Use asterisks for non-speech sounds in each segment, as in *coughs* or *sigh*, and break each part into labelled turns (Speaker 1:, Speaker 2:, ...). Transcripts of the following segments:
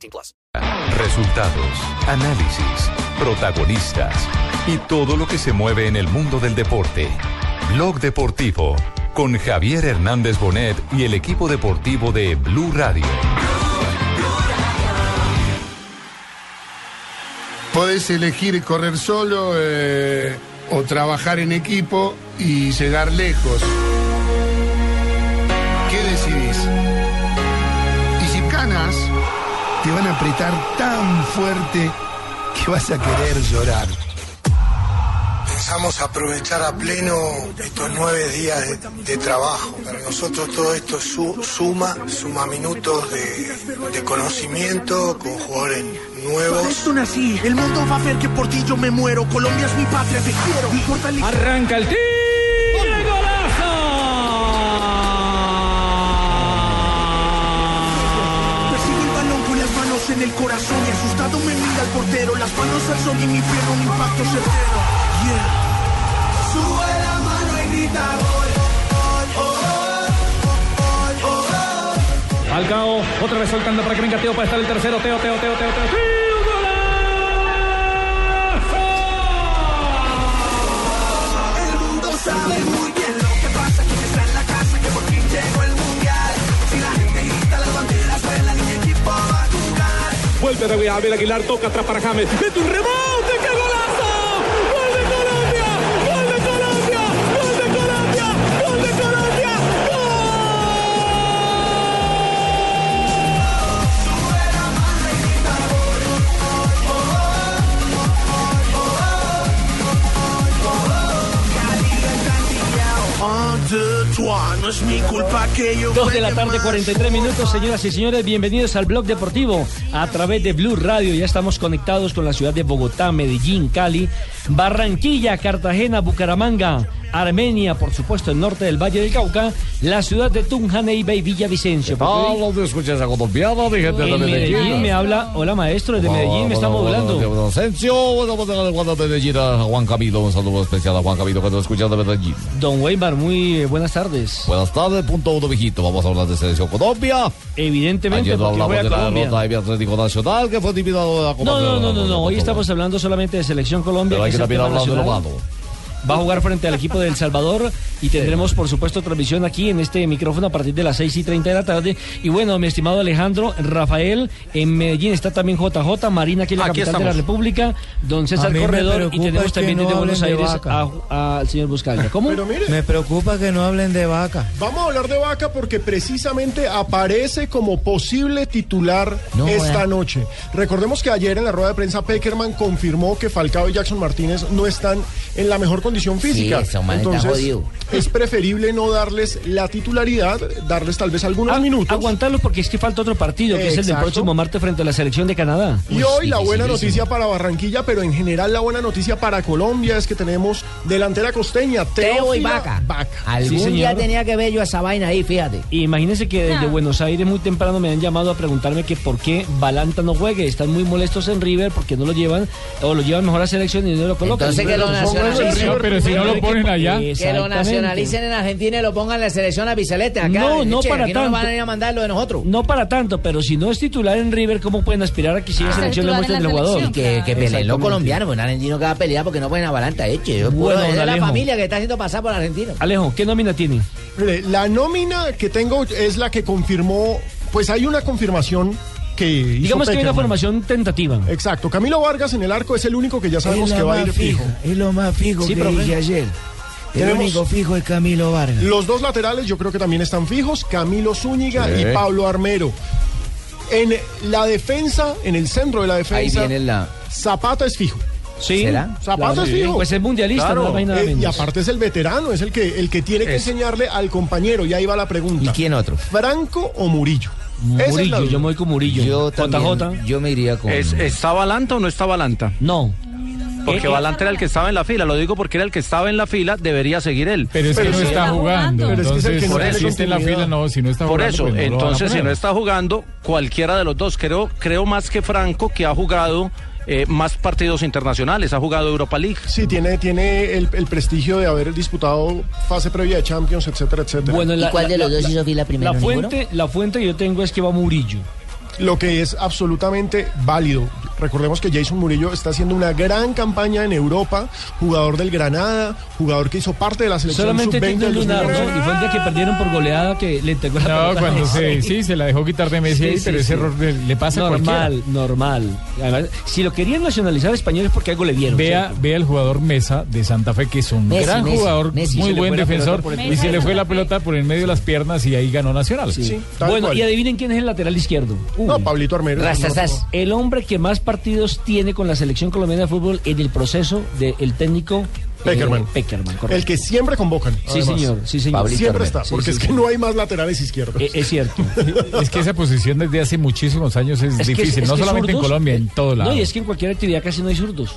Speaker 1: 18 plus.
Speaker 2: Resultados, análisis, protagonistas y todo lo que se mueve en el mundo del deporte. Blog Deportivo con Javier Hernández Bonet y el equipo deportivo de Blue Radio.
Speaker 3: Podés elegir correr solo eh, o trabajar en equipo y llegar lejos. Te van a apretar tan fuerte que vas a querer llorar.
Speaker 4: Pensamos aprovechar a pleno estos nueve días de, de trabajo. Para nosotros todo esto su- suma, suma minutos de, de conocimiento con jugadores
Speaker 5: Por
Speaker 4: nuevos.
Speaker 5: esto nací, el mundo va a ver que por ti yo me muero. Colombia es mi patria, te quiero. No importa el
Speaker 6: Arranca el tiro.
Speaker 5: En el corazón y asustado me mira el portero. Las manos al sol y mi pierna un impacto certero. Yeah. Sube la mano y grita gol.
Speaker 6: Falcao, otra vez soltando para que venga Teo para estar el tercero. Teo, Teo, Teo, Teo, Teo. ¡Teo,
Speaker 5: El mundo sabe
Speaker 6: Vuelve David Abel Aguilar, toca atrás para James. Mete un rebote, ¡qué golazo! ¡Gol de Colombia! ¡Gol de Colombia! ¡Gol de Colombia! ¡Gol de Colombia!
Speaker 5: Deux, no es mi culpa que yo
Speaker 7: Dos de la tarde,
Speaker 5: más.
Speaker 7: 43 minutos, señoras y señores. Bienvenidos al Blog Deportivo a través de Blue Radio. Ya estamos conectados con la ciudad de Bogotá, Medellín, Cali, Barranquilla, Cartagena, Bucaramanga, Armenia, por supuesto, el norte del Valle del Cauca, la ciudad de Tunja, Neiva y Villavicencio.
Speaker 8: Todos los escuchas a colombiana, mi gente de
Speaker 7: Medellín me habla, hola maestro, desde Medellín me está modulando.
Speaker 8: Asensio, bueno, bueno, bueno, bueno, de Medellín a Juan Camilo, un saludo especial a Juan Camilo que nos escucha de Medellín.
Speaker 7: Don Weimar, muy eh, buenas tardes.
Speaker 8: Buenas tardes, punto uno, viejito. Vamos a hablar de Selección Colombia.
Speaker 7: Evidentemente,
Speaker 8: Ayer no
Speaker 7: porque
Speaker 8: hablamos
Speaker 7: juega
Speaker 8: de la
Speaker 7: Colombia.
Speaker 8: derrota de Atlético Nacional, que fue eliminado de la Copa
Speaker 7: No, no, no, no, no. Hoy estamos hablando solamente de Selección Colombia.
Speaker 8: Pero hay
Speaker 7: que
Speaker 8: también hablar de lo malo.
Speaker 7: Va a jugar frente al equipo de El Salvador y tendremos, por supuesto, transmisión aquí en este micrófono a partir de las 6 y 30 de la tarde. Y bueno, mi estimado Alejandro, Rafael, en Medellín está también JJ, Marina aquí en la
Speaker 9: Aquí
Speaker 7: capital de la. República, don César Corredor y tenemos también
Speaker 9: no
Speaker 7: desde Buenos
Speaker 9: de
Speaker 7: Aires al señor Buscalia. ¿Cómo?
Speaker 10: Pero mire,
Speaker 9: Me preocupa que no hablen de vaca.
Speaker 10: vamos a hablar de Vaca porque precisamente aparece como posible titular
Speaker 9: No,
Speaker 10: esta noche. Recordemos que ayer en la rueda de prensa Peckerman confirmó que Falcao y Jackson Martínez no están en la mejor condición física.
Speaker 9: man está
Speaker 10: Entonces, es preferible no darles la titularidad, darles tal vez algunos
Speaker 7: Ah,
Speaker 10: minutos.
Speaker 7: Aguantarlos porque es que falta otro partido, que es el del próximo martes frente a la selección de Canadá.
Speaker 10: Y hoy la buena noticia para Barranquilla, pero en general la buena noticia para Colombia es que tenemos delantera costeña,
Speaker 11: Teo y Vaca.
Speaker 10: Vaca.
Speaker 11: Algún
Speaker 7: Sí,
Speaker 11: día tenía que ver yo esa vaina ahí, fíjate.
Speaker 7: Imagínense que desde Buenos Aires muy temprano me han llamado a preguntarme que por qué Balanta no juegue. Están muy molestos en River porque no lo llevan o lo llevan mejor a selección y no lo colocan.
Speaker 11: Entonces que lo.
Speaker 7: Pero si no lo ponen allá.
Speaker 11: Que lo nacionalicen en Argentina y lo pongan en la selección a Bicelete. Acá,
Speaker 7: No, no
Speaker 11: Che,
Speaker 7: para
Speaker 11: aquí no nos
Speaker 7: tanto.
Speaker 11: van a ir a mandar lo de nosotros.
Speaker 7: No para tanto, pero si no es titular en River, ¿cómo pueden aspirar a que siga
Speaker 11: Ah,
Speaker 7: selección le muestren el jugador?
Speaker 11: Y que, que peleen los colombianos, pues un argentino que va a pelear porque no pueden avalanta, eche. Yo
Speaker 7: Bueno,
Speaker 11: es de la
Speaker 7: Alejo.
Speaker 11: familia que está haciendo pasar por argentino.
Speaker 7: Alejo, ¿qué nómina tiene?
Speaker 10: La nómina que tengo es la que confirmó, pues hay una confirmación que hizo
Speaker 7: Digamos que hay una formación tentativa.
Speaker 10: Exacto, Camilo Vargas en el arco es el único que ya sabemos que va a ir fijo.
Speaker 9: Es lo más fijo
Speaker 7: Sí,
Speaker 9: que
Speaker 7: profe.
Speaker 9: dije ayer. El
Speaker 10: Tenemos-
Speaker 9: único fijo es Camilo Vargas.
Speaker 10: Los dos laterales yo creo que también están fijos, Camilo Zúñiga
Speaker 8: Sí.
Speaker 10: y Pablo Armero. En la defensa, en el centro de la defensa,
Speaker 11: la...
Speaker 10: Zapata es fijo.
Speaker 7: Sí.
Speaker 11: ¿Será?
Speaker 10: Zapato
Speaker 7: Claro,
Speaker 10: es fijo.
Speaker 7: Pues es mundialista,
Speaker 10: Claro,
Speaker 7: no hay nada
Speaker 10: eh,
Speaker 7: menos.
Speaker 10: y aparte es el veterano, es el que, el que tiene que
Speaker 9: Es.
Speaker 10: enseñarle al compañero. Y ahí va la pregunta.
Speaker 9: quién otro?
Speaker 10: ¿Franco o Murillo?
Speaker 7: Murillo, yo me voy con Murillo.
Speaker 12: Yo también,
Speaker 7: JJ.
Speaker 12: yo me iría con...
Speaker 13: ¿Es- ¿Está Balanta o no está Balanta?
Speaker 7: No.
Speaker 13: Porque Balanta era el que estaba en la fila. Lo digo porque era el que estaba en la fila, debería seguir él.
Speaker 8: Pero es que no está jugando.
Speaker 13: Pero es que es el
Speaker 8: Entonces,
Speaker 13: que no
Speaker 8: por eso, si está en la fila, no, si no está
Speaker 13: Por
Speaker 8: jugando.
Speaker 13: eso,
Speaker 8: pues no
Speaker 13: entonces si no está jugando, cualquiera de los dos. Creo, creo más que Franco, que ha jugado eh, más partidos internacionales, ha jugado Europa League.
Speaker 10: Sí, tiene, tiene el, el prestigio de haber disputado fase previa de Champions, etcétera, etcétera.
Speaker 7: Bueno, la- la- la- la-
Speaker 10: primero?
Speaker 7: La fuente, la fuente que yo tengo es que va Murillo.
Speaker 10: Lo que es absolutamente válido. Recordemos que Jason Murillo está haciendo una gran campaña en Europa, jugador del Granada, jugador que hizo parte de la selección
Speaker 7: Solamente
Speaker 10: sub-20
Speaker 7: tiene un
Speaker 10: del
Speaker 7: lunar,
Speaker 10: 2011.
Speaker 7: ¿no? Y fue el día que perdieron por goleada que le entregó la
Speaker 8: No,
Speaker 7: pelota a
Speaker 8: cuando se, sí, se la dejó quitar de Messi,
Speaker 7: Sí,
Speaker 8: pero ese error le, le pasa a cualquiera.
Speaker 7: Normal, normal. Además, si lo querían nacionalizar español es porque algo le vieron.
Speaker 8: Vea,
Speaker 7: ¿cierto?
Speaker 8: vea el jugador Mesa de Santa Fe, que es un
Speaker 7: Messi,
Speaker 8: gran
Speaker 7: Messi,
Speaker 8: jugador,
Speaker 7: Messi.
Speaker 8: muy buen defensor, y se le fue la pelota por el medio de las piernas y ahí ganó Nacional.
Speaker 7: Sí. Bueno, y adivinen quién es el lateral izquierdo.
Speaker 10: No, Pablito Armero.
Speaker 7: Rastasas. El hombre que más partidos tiene con la selección colombiana de fútbol en el proceso del técnico eh,
Speaker 10: Peckerman.
Speaker 7: Peckerman, correcto.
Speaker 10: El que siempre convocan.
Speaker 7: Sí,
Speaker 10: además.
Speaker 7: señor, sí, señor. Pablito
Speaker 10: Siempre
Speaker 7: Armero.
Speaker 10: está, porque
Speaker 7: sí,
Speaker 10: es que no hay más laterales izquierdos.
Speaker 7: Eh, es cierto.
Speaker 8: Es que esa posición desde hace muchísimos años es,
Speaker 7: Es que-
Speaker 8: difícil,
Speaker 7: es
Speaker 8: no
Speaker 7: que
Speaker 8: solamente en Colombia, en
Speaker 7: eh,
Speaker 8: todo lado.
Speaker 7: No, y es que en cualquier actividad casi no hay zurdos.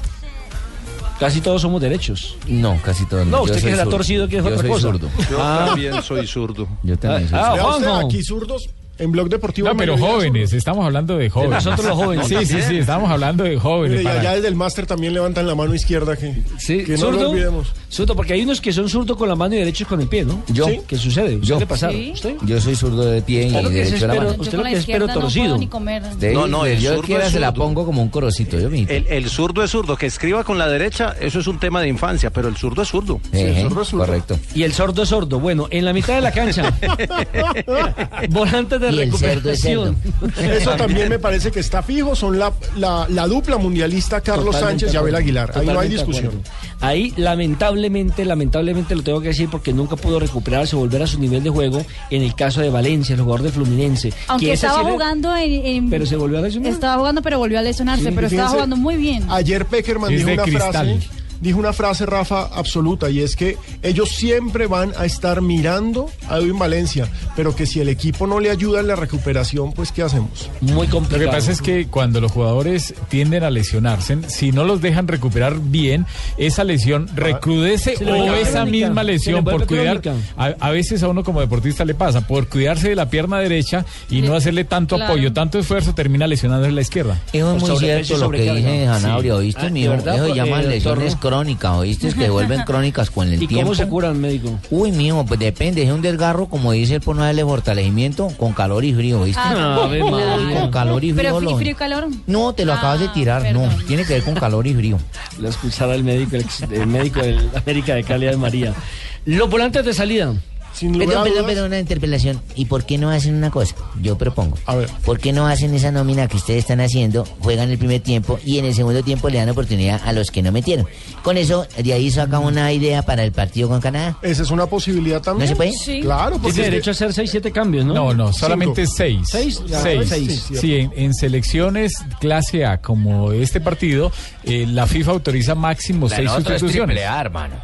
Speaker 7: Casi todos somos derechos.
Speaker 12: No, casi todos.
Speaker 7: No,
Speaker 12: Yo
Speaker 7: usted que se ha
Speaker 12: zurdo.
Speaker 7: torcido, que es
Speaker 12: Yo
Speaker 7: otra
Speaker 12: soy
Speaker 7: cosa.
Speaker 12: zurdo.
Speaker 13: Yo
Speaker 7: Ah.
Speaker 13: también soy zurdo.
Speaker 12: Yo también soy
Speaker 7: Ah,
Speaker 12: zurdo.
Speaker 7: Juanjo.
Speaker 10: aquí zurdos, en Blog Deportivo.
Speaker 8: No, pero jóvenes, estamos hablando de jóvenes.
Speaker 7: nosotros los jóvenes.
Speaker 8: Sí, sí, sí, estamos hablando de jóvenes.
Speaker 10: Mire,
Speaker 8: para-
Speaker 10: ya desde el máster también levantan la mano izquierda que,
Speaker 7: Sí,
Speaker 10: que no
Speaker 7: ¿zurdo?
Speaker 10: lo olvidemos.
Speaker 7: Zurdo, porque hay unos que son zurdos con la mano y derechos con el pie, ¿no?
Speaker 12: Yo.
Speaker 7: Sí. ¿Qué sucede? ¿Usted
Speaker 12: Yo.
Speaker 14: Sí.
Speaker 7: ¿Usted?
Speaker 12: Yo soy zurdo de pie y
Speaker 7: Claro
Speaker 12: derecho
Speaker 7: es
Speaker 12: de la mano.
Speaker 7: usted lo que es pero
Speaker 14: no
Speaker 7: torcido.
Speaker 14: puedo ni comer.
Speaker 12: Usted-
Speaker 13: No, no, el
Speaker 12: yo
Speaker 13: zurdo
Speaker 12: quiera
Speaker 13: es
Speaker 12: se la
Speaker 13: zurdo.
Speaker 12: pongo como un corocito, yo.
Speaker 13: El, el zurdo es zurdo, que escriba con la derecha, eso es un tema de infancia, pero el zurdo es zurdo.
Speaker 12: Ejé, Correcto.
Speaker 7: Y el sordo es sordo. Bueno, en la mitad de la cancha. *laughs* Volantes de
Speaker 12: Y el cerdo es
Speaker 7: recuperación. *laughs*
Speaker 10: Eso también me parece que está fijo. Son la, la, la dupla mundialista Carlos
Speaker 7: Totalmente
Speaker 10: Sánchez y Abel. Aguilar. Ahí no hay discusión.
Speaker 7: acuerdo. Ahí, lamentablemente, lamentablemente lo tengo que decir porque nunca pudo recuperarse, volver a su nivel de juego en el caso de Valencia, el jugador de Fluminense.
Speaker 14: Aunque
Speaker 7: que
Speaker 14: estaba jugando en, en-
Speaker 7: Pero se volvió a lesionar.
Speaker 14: Estaba jugando, pero volvió a lesionarse.
Speaker 10: Sí,
Speaker 14: pero estaba jugando muy bien.
Speaker 10: Ayer Peckerman dijo
Speaker 8: de
Speaker 10: una
Speaker 8: cristal.
Speaker 10: frase, dijo una frase, Rafa, absoluta, y es que ellos siempre van a estar mirando a Edwin Valencia, pero que si el equipo no le ayuda en la recuperación, pues ¿qué hacemos?
Speaker 7: Muy
Speaker 8: Lo
Speaker 7: complicado.
Speaker 8: que pasa es que cuando los jugadores tienden a lesionarse, si no los dejan recuperar bien, esa lesión recrudece
Speaker 7: Se le
Speaker 8: o esa misma lesión por cuidar. A, a veces a uno como deportista le pasa, por cuidarse de la pierna derecha y no hacerle tanto
Speaker 14: Claro.
Speaker 8: apoyo, tanto esfuerzo, termina lesionando en la izquierda.
Speaker 12: Eso es muy cierto lo que dice Zanabria. ¿oíste,
Speaker 7: Ah? ¿de verdad,
Speaker 12: Eso se
Speaker 7: eh,
Speaker 12: llaman
Speaker 7: doctor,
Speaker 12: lesiones
Speaker 7: no?
Speaker 12: crónicas, ¿oíste? Que vuelven *laughs* crónicas con el
Speaker 7: ¿Y
Speaker 12: tiempo.
Speaker 7: cómo se curan, médico?
Speaker 12: Uy, mijo, pues depende, es un desgarro, como dice el por no darle fortalecimiento, con calor y frío, ¿oíste?
Speaker 14: Ah, claro.
Speaker 7: María.
Speaker 12: Con calor y frío.
Speaker 14: Pero frío, y calor.
Speaker 12: No, te lo
Speaker 14: Ah,
Speaker 12: acabas de tirar, no, tiene que ver con calor y frío.
Speaker 7: Lo expulsará el médico, el, médico del América de Cali de María. Los volantes de salida.
Speaker 10: Sin lugar
Speaker 12: Perdón,
Speaker 10: a
Speaker 12: perdón,
Speaker 10: dudas,
Speaker 12: perdón, una interpelación. ¿Y por qué no hacen una cosa? Yo propongo.
Speaker 10: A ver.
Speaker 12: ¿Por qué no hacen esa nómina que ustedes están haciendo, juegan el primer tiempo y en el segundo tiempo le dan oportunidad a los que no metieron? Con eso, de ahí saca una idea para el partido con Canadá.
Speaker 10: esa es una posibilidad también.
Speaker 12: ¿No se puede?
Speaker 14: Sí.
Speaker 10: Claro, porque
Speaker 7: Tiene
Speaker 10: es
Speaker 7: derecho a hacer 6, 7 cambios, ¿no?
Speaker 8: No, no, solamente
Speaker 10: Cinco.
Speaker 8: seis.
Speaker 7: ¿Seis? Ya,
Speaker 8: Seis.
Speaker 7: seis.
Speaker 8: Sí, en, en selecciones clase A como este partido, eh, la FIFA autoriza máximo seis sustituciones.
Speaker 12: hermano.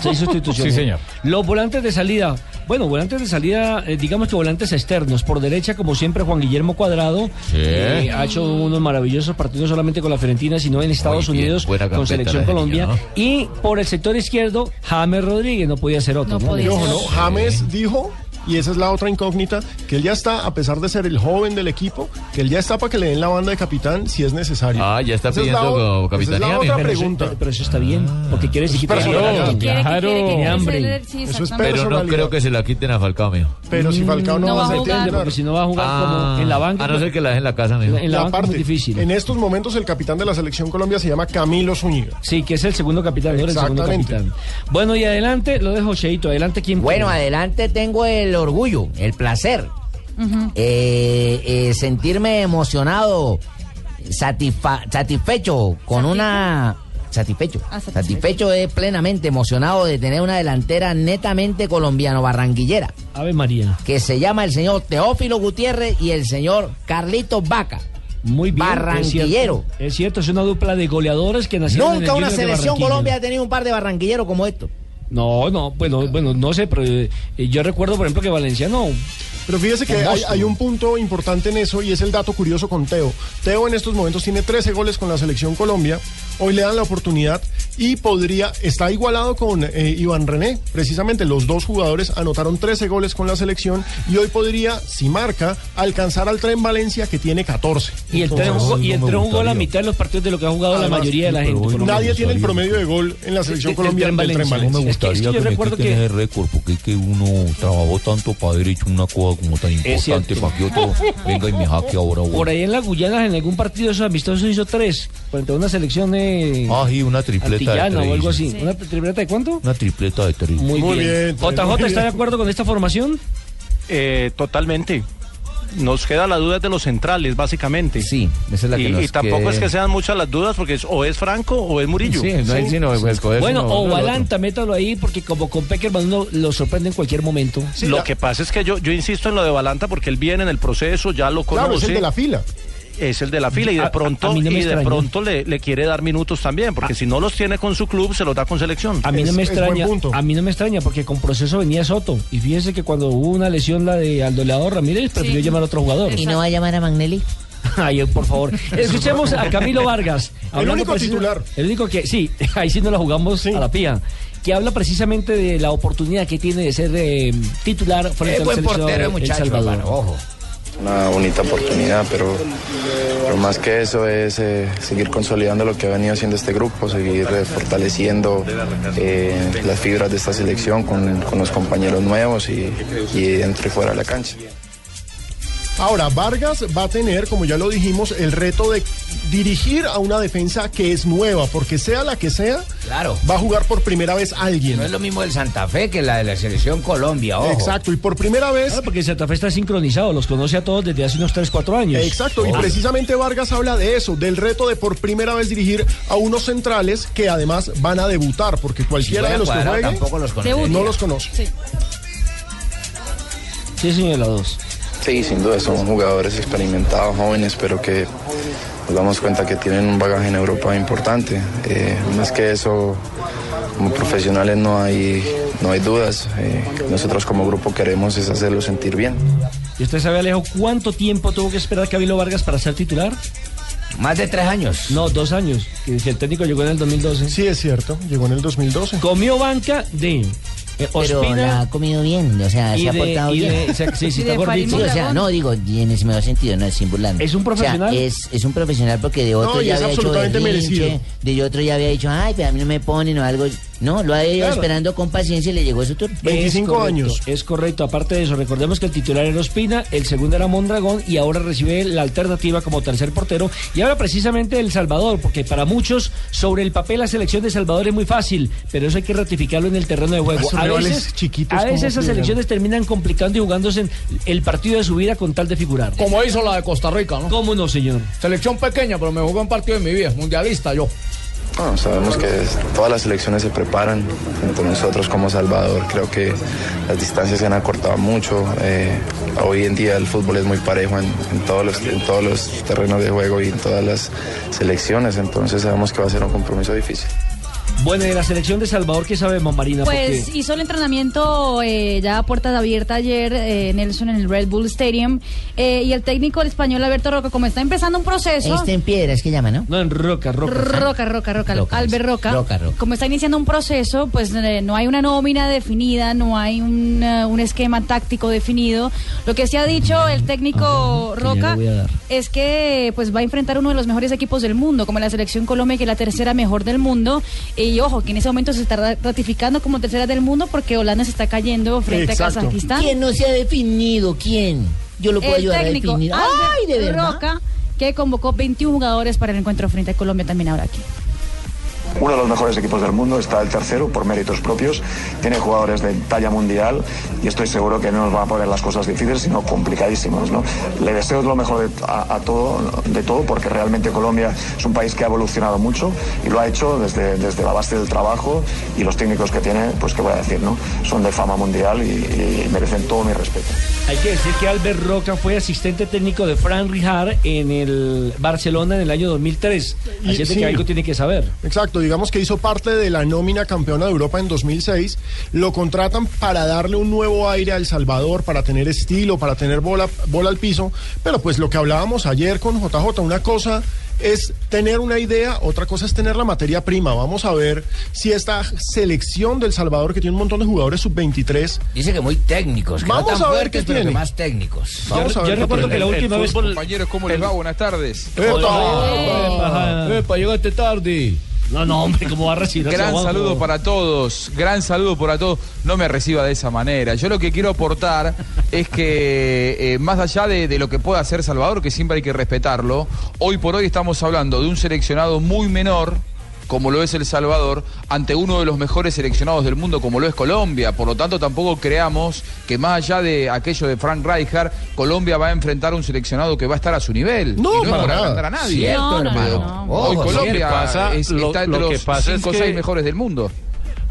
Speaker 7: Seis sustituciones.
Speaker 8: Sí, señor.
Speaker 7: Los volantes de salida. Bueno, volantes de salida, eh, digamos que volantes externos. Por derecha, como siempre, Juan Guillermo Cuadrado. eh, ha hecho unos maravillosos partidos solamente con la Fiorentina, sino en Estados
Speaker 12: bien,
Speaker 7: Unidos con Selección Colombia.
Speaker 12: niño,
Speaker 7: Y por el sector izquierdo, James Rodríguez. No podía ser otro.
Speaker 14: No
Speaker 7: ¿no?
Speaker 14: podía
Speaker 10: Y ojo. ¿no? James dijo, y esa es la otra incógnita, que él ya está, a pesar de ser el joven del equipo, que él ya está para que le den la banda de capitán si es necesario.
Speaker 15: Ah, ya está
Speaker 10: Esa es la
Speaker 15: pidiendo
Speaker 10: o-
Speaker 15: como
Speaker 10: esa es
Speaker 15: capitanía,
Speaker 10: la
Speaker 15: mijo.
Speaker 10: otra
Speaker 7: Pero eso,
Speaker 10: pregunta.
Speaker 7: pero- pero eso está bien, porque quiere decir que
Speaker 8: Claro.
Speaker 7: hambre.
Speaker 10: Eso es.
Speaker 15: Pero no creo que se la quiten a Falcao, mijo.
Speaker 10: Pero si Falcao no,
Speaker 14: No va a jugar.
Speaker 7: Porque si no va a jugar como en la banca.
Speaker 15: A no ser que la dejen en la casa, mijo.
Speaker 7: En la banca es
Speaker 10: aparte,
Speaker 7: difícil.
Speaker 10: En estos momentos el capitán de la selección Colombia se llama Camilo Zúñiga.
Speaker 7: Sí, que es el segundo capitán, el segundo
Speaker 10: Exactamente.
Speaker 7: capitán. Bueno, y adelante, lo dejo Cheito. Adelante, ¿quién?
Speaker 12: Bueno, adelante tengo el orgullo, el placer, eh, eh, sentirme emocionado, satisfa- satisfecho con una... Satisfecho.
Speaker 14: Ah, satisfecho.
Speaker 12: satisfecho es plenamente emocionado de tener una delantera netamente colombiano, barranquillera,
Speaker 7: Ave María.
Speaker 12: que se llama el señor Teófilo Gutiérrez y el señor Carlitos Vaca.
Speaker 7: Muy bien.
Speaker 12: Barranquillero.
Speaker 7: Es cierto, es, cierto, es una dupla de goleadores que nacieron en el
Speaker 12: Nunca una selección. Colombia ha tenido un par de barranquilleros como estos.
Speaker 7: No, no, bueno, bueno, no sé, pero eh, yo recuerdo, por ejemplo, que Valenciano
Speaker 10: Pero fíjese que hay, un punto importante en eso y es el dato curioso con Teo. Teo en estos momentos tiene 13 goles con la selección Colombia. Hoy le dan la oportunidad y podría, está igualado con eh, Iván René. Precisamente los dos jugadores anotaron 13 goles con la selección y hoy podría, si marca, alcanzar al Tren Valencia que tiene 14.
Speaker 7: Y el tren jugó, y el Tren jugó la mitad de los partidos de lo que ha jugado la mayoría de la gente.
Speaker 10: Nadie tiene el promedio de gol en la selección
Speaker 7: El- el Tren
Speaker 10: del Tren
Speaker 7: Valencia.
Speaker 10: Valencia.
Speaker 7: Es que- es que yo
Speaker 16: que me
Speaker 7: recuerdo
Speaker 16: quiten
Speaker 7: que-
Speaker 16: ese récord porque es que uno trabajó tanto para haber hecho una cosa como tan importante para que otro venga y me jaque ahora. güey.
Speaker 7: Por ahí en la Guyana, en algún partido de esos amistosos hizo tres. Frente a una selección de.
Speaker 16: Ah, sí, una tripleta de
Speaker 7: antillana
Speaker 16: tres,
Speaker 7: o algo
Speaker 16: sí.
Speaker 7: así. ¿Una tripleta de cuánto?
Speaker 16: Una tripleta de tres.
Speaker 7: Muy, bien. JJ, ¿está de acuerdo con esta formación?
Speaker 13: Eh, totalmente. Nos queda la duda de los centrales, básicamente.
Speaker 17: Sí, esa es la que
Speaker 13: y,
Speaker 17: nos
Speaker 13: y tampoco
Speaker 17: quede-
Speaker 13: es que sean muchas las dudas, porque es- o es Franco o es Murillo.
Speaker 17: Sí, no hay sino pues,
Speaker 7: Bueno,
Speaker 17: sino
Speaker 7: o Balanta, métalo ahí, porque como con Peckerman uno lo sorprende en cualquier momento.
Speaker 13: lo que pasa es que yo, yo insisto en lo de Balanta porque él viene en el proceso, ya lo conoce.
Speaker 10: Claro, es el de la fila.
Speaker 13: Es el de la fila y de pronto,
Speaker 7: a no
Speaker 13: y de pronto le, le quiere dar minutos también, porque si no los tiene con su club, se los da con selección.
Speaker 7: A mí no me extraña, a mí no me extraña porque con proceso venía Soto y fíjese que cuando hubo una lesión la de Aldo Leador Ramírez prefirió llamar a otro jugador.
Speaker 18: ¿Y no va a llamar a Magnelli? *laughs*
Speaker 7: Ay, por favor. Escuchemos a Camilo Vargas.
Speaker 10: El único titular.
Speaker 7: El único que, sí, *laughs* ahí sí no la jugamos a la pía. Que habla precisamente de la oportunidad que tiene de ser eh, titular frente
Speaker 9: Es
Speaker 7: al
Speaker 9: buen portero, muchacho,
Speaker 7: Salvador.
Speaker 9: hermano, ojo.
Speaker 19: Una bonita oportunidad, pero, pero más que eso es eh, seguir consolidando lo que ha venido haciendo este grupo, seguir eh, fortaleciendo eh, las fibras de esta selección con, con los compañeros nuevos y, y dentro y fuera de la cancha.
Speaker 10: Ahora, Vargas va a tener, como ya lo dijimos, el reto de dirigir a una defensa que es nueva, porque sea la que sea,
Speaker 9: Claro.
Speaker 10: va a jugar por primera vez alguien.
Speaker 9: No es lo mismo el Santa Fe que la de la selección Colombia, ojo.
Speaker 10: Exacto, y por primera vez...
Speaker 7: Claro, porque Santa Fe está sincronizado, los conoce a todos desde hace unos 3, 4 años.
Speaker 10: Exacto, y precisamente Vargas habla de eso, del reto de por primera vez dirigir a unos centrales que además van a debutar, porque cualquiera
Speaker 9: Si
Speaker 10: de los que juegue
Speaker 9: tampoco los conoce.
Speaker 10: no los conoce.
Speaker 7: Sí, señor, la dos.
Speaker 19: Sí, sin duda, son jugadores experimentados, jóvenes, pero que nos damos cuenta que tienen un bagaje en Europa importante. Eh, más que eso, como profesionales no hay, no hay dudas. Eh, nosotros como grupo queremos es hacerlo sentir bien.
Speaker 7: ¿Y usted sabe, Alejo, cuánto tiempo tuvo que esperar Camilo Vargas para ser titular?
Speaker 9: Más de tres años.
Speaker 7: No, dos años. Que el técnico llegó en el 2012.
Speaker 10: Sí, es cierto, llegó en el 2012.
Speaker 7: Comió banca de eh,
Speaker 18: Pero la ha comido bien, o sea, se ha
Speaker 7: de-
Speaker 18: portado bien.
Speaker 7: de- o sea, sí, sí, está gordito.
Speaker 18: Sí, o sea, no, digo, y en ese mejor sentido, no, sin burlarme.
Speaker 7: ¿Es un profesional?
Speaker 18: O sea, es, es un profesional porque de otro
Speaker 10: No,
Speaker 18: ya
Speaker 10: es
Speaker 18: había hecho berrinche, de otro ya había dicho, ay, pero a mí no me ponen o algo. No, lo ha ido
Speaker 7: Claro.
Speaker 18: esperando con paciencia y le llegó su turno.
Speaker 7: Es correcto, Es correcto. Aparte de eso, recordemos que el titular era Ospina, el segundo era Mondragón y ahora recibe la alternativa como tercer portero. Y ahora precisamente El Salvador, porque para muchos sobre el papel la selección de Salvador es muy fácil, pero eso hay que ratificarlo en el terreno de juego. A veces,
Speaker 10: chiquitos,
Speaker 7: a
Speaker 10: ¿cómo
Speaker 7: veces esas selecciones terminan complicando y jugándose en el partido de su vida con tal de figurar.
Speaker 20: Como hizo la de Costa Rica, ¿no?
Speaker 7: ¿Cómo no, señor?
Speaker 20: Selección pequeña, pero me jugó un partido de mi vida, mundialista yo.
Speaker 19: Bueno, sabemos que todas las selecciones se preparan, tanto nosotros como Salvador. Creo que las distancias se han acortado mucho. eh, hoy en día el fútbol es muy parejo en, en todos los, en todos los terrenos de juego y en todas las selecciones, entonces sabemos que va a ser un compromiso difícil.
Speaker 7: Bueno, de la selección de Salvador, ¿qué sabemos, Marina?
Speaker 14: Pues
Speaker 7: Porque-
Speaker 14: hizo el entrenamiento eh, ya a puertas abiertas ayer, eh, Nelson, en el Red Bull Stadium. eh, y el técnico el español Alberto Roca, como está empezando un proceso.
Speaker 18: Este en piedra, es que llama, ¿no?
Speaker 7: No, en Roca, Roca.
Speaker 14: Roca, Roca, Roca,
Speaker 18: Roca,
Speaker 14: Albert Roca.
Speaker 18: Roca, Roca.
Speaker 14: Como está iniciando un proceso, pues eh, no hay una nómina definida, no hay un, eh, un esquema táctico definido. Lo que se ha dicho el técnico Roca es que pues va a enfrentar uno de los mejores equipos del mundo, como la selección Colombia, que es la tercera mejor del mundo. Y ojo, que en ese momento se está ra- ratificando como tercera del mundo porque Holanda se está cayendo frente a Kazajistán.
Speaker 18: ¿Quién no se ha definido? ¿Quién? Yo lo puedo
Speaker 14: el
Speaker 18: ayudar
Speaker 14: técnico
Speaker 18: a definir.
Speaker 14: Albert
Speaker 18: ¡Ay, de verdad!
Speaker 14: Roca, que convocó 21 jugadores para el encuentro frente a Colombia también ahora aquí.
Speaker 21: Uno de los mejores equipos del mundo, está el tercero por méritos propios, tiene jugadores de talla mundial y estoy seguro que no nos van a poner las cosas difíciles, sino complicadísimas. ¿no? Le deseo lo mejor de, a, a todo, de todo porque realmente Colombia es un país que ha evolucionado mucho y lo ha hecho desde, desde la base del trabajo y los técnicos que tiene, pues qué voy a decir, ¿no? son de fama mundial y, y merecen todo mi respeto.
Speaker 7: Hay que decir que Albert Roca fue asistente técnico de Fran Rijard en el Barcelona en el año 2003.
Speaker 10: Y
Speaker 7: Así es
Speaker 10: sí.
Speaker 7: que algo tiene que saber.
Speaker 10: Exacto, digamos que hizo parte de la nómina campeona de Europa en 2006. Lo contratan para darle un nuevo aire a El Salvador, para tener estilo, para tener bola, bola al piso. Pero pues lo que hablábamos ayer con JJ, una cosa es tener una idea, otra cosa es tener la materia prima. Vamos a ver si esta selección del Salvador, que tiene un montón de jugadores sub-23,
Speaker 22: Dice que muy técnicos, que
Speaker 10: Vamos
Speaker 22: no tan
Speaker 10: a ver
Speaker 22: fuertes,
Speaker 10: qué
Speaker 22: pero que
Speaker 10: tiene.
Speaker 22: más técnicos.
Speaker 10: Vamos a ver qué tiene.
Speaker 23: Compañeros, ¿cómo les va? Buenas tardes.
Speaker 15: Epa, llegaste tarde.
Speaker 7: No, no, hombre, ¿cómo va a recibir?
Speaker 23: Gran
Speaker 7: Juanjo?
Speaker 23: saludo para todos, gran saludo para todos. No me reciba de esa manera. Yo lo que quiero aportar es que, eh, más allá de, de lo que pueda hacer Salvador, que siempre hay que respetarlo, hoy por hoy estamos hablando de un seleccionado muy menor, como lo es El Salvador, ante uno de los mejores seleccionados del mundo, como lo es Colombia. Por lo tanto, tampoco creamos que más allá de aquello de Frank Rijkaard, Colombia va a enfrentar a un seleccionado que va a estar a su nivel.
Speaker 10: No,
Speaker 23: y no es
Speaker 10: para nada.
Speaker 23: a nadie.
Speaker 22: Cierto, No, no,
Speaker 23: Pero
Speaker 22: no.
Speaker 23: Hoy Colombia
Speaker 13: lo que pasa-
Speaker 23: es-
Speaker 13: lo-
Speaker 23: está entre
Speaker 13: lo
Speaker 23: los
Speaker 13: pasa es
Speaker 23: 5 o
Speaker 13: que-
Speaker 23: 6 mejores del mundo.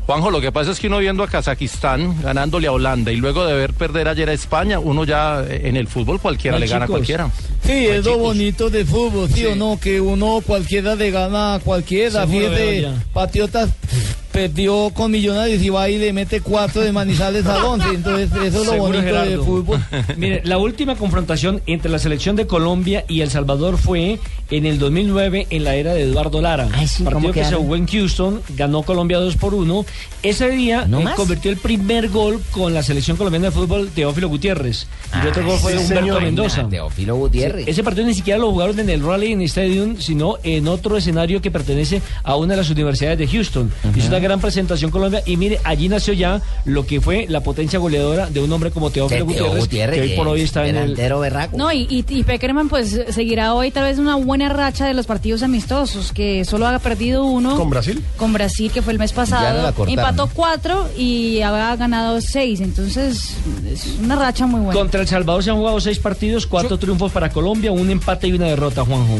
Speaker 13: Juanjo, lo que pasa es que uno viendo a Kazajistán ganándole a Holanda y luego de ver perder ayer a España, uno ya eh, en el fútbol cualquiera
Speaker 15: Ay,
Speaker 13: le gana a
Speaker 15: chicos.
Speaker 13: cualquiera.
Speaker 15: Sí, es lo bonito del fútbol, ¿sí, o no? Que uno cualquiera le gana a cualquiera.
Speaker 7: Seguro,
Speaker 15: Fíjate. Patriotas perdió con Millonarios y va y le mete cuatro de Manizales a once. Entonces, eso es lo
Speaker 7: Seguro,
Speaker 15: bonito del fútbol. *laughs*
Speaker 7: Mire, la última confrontación entre la selección de Colombia y El Salvador fue en el 2009 en la era de Eduardo Lara.
Speaker 12: sí,
Speaker 7: Partido
Speaker 12: ¿cómo
Speaker 7: que se jugó en Houston, ganó Colombia 2 por 1. Ese día
Speaker 12: ¿No
Speaker 7: eh, convirtió el primer gol con la selección colombiana de fútbol Teófilo Gutiérrez. y otro gol fue Humberto
Speaker 10: señor.
Speaker 7: Mendoza.
Speaker 22: Teófilo Gutiérrez.
Speaker 7: Sí, ese partido ni siquiera lo jugaron en el Raleigh Stadium, sino en otro escenario que pertenece a una de las universidades de Houston. Hizo una gran presentación Colombia y mire, allí nació ya lo que fue la potencia goleadora de un hombre como Teófilo Gutiérrez,
Speaker 22: Gutiérrez,
Speaker 7: que hoy por hoy está en el...
Speaker 22: berraco.
Speaker 14: No, y, y, y Peckerman pues seguirá hoy tal vez una buena racha de los partidos amistosos, que solo ha perdido uno.
Speaker 10: ¿Con Brasil?
Speaker 14: Con Brasil, que fue el mes
Speaker 22: no
Speaker 14: pasado. Empató cuatro y ha ganado seis. Entonces, es una racha muy buena.
Speaker 7: Contra El Salvador se han jugado seis partidos, cuatro triunfos para Colombia, un empate y una derrota, Juanjo.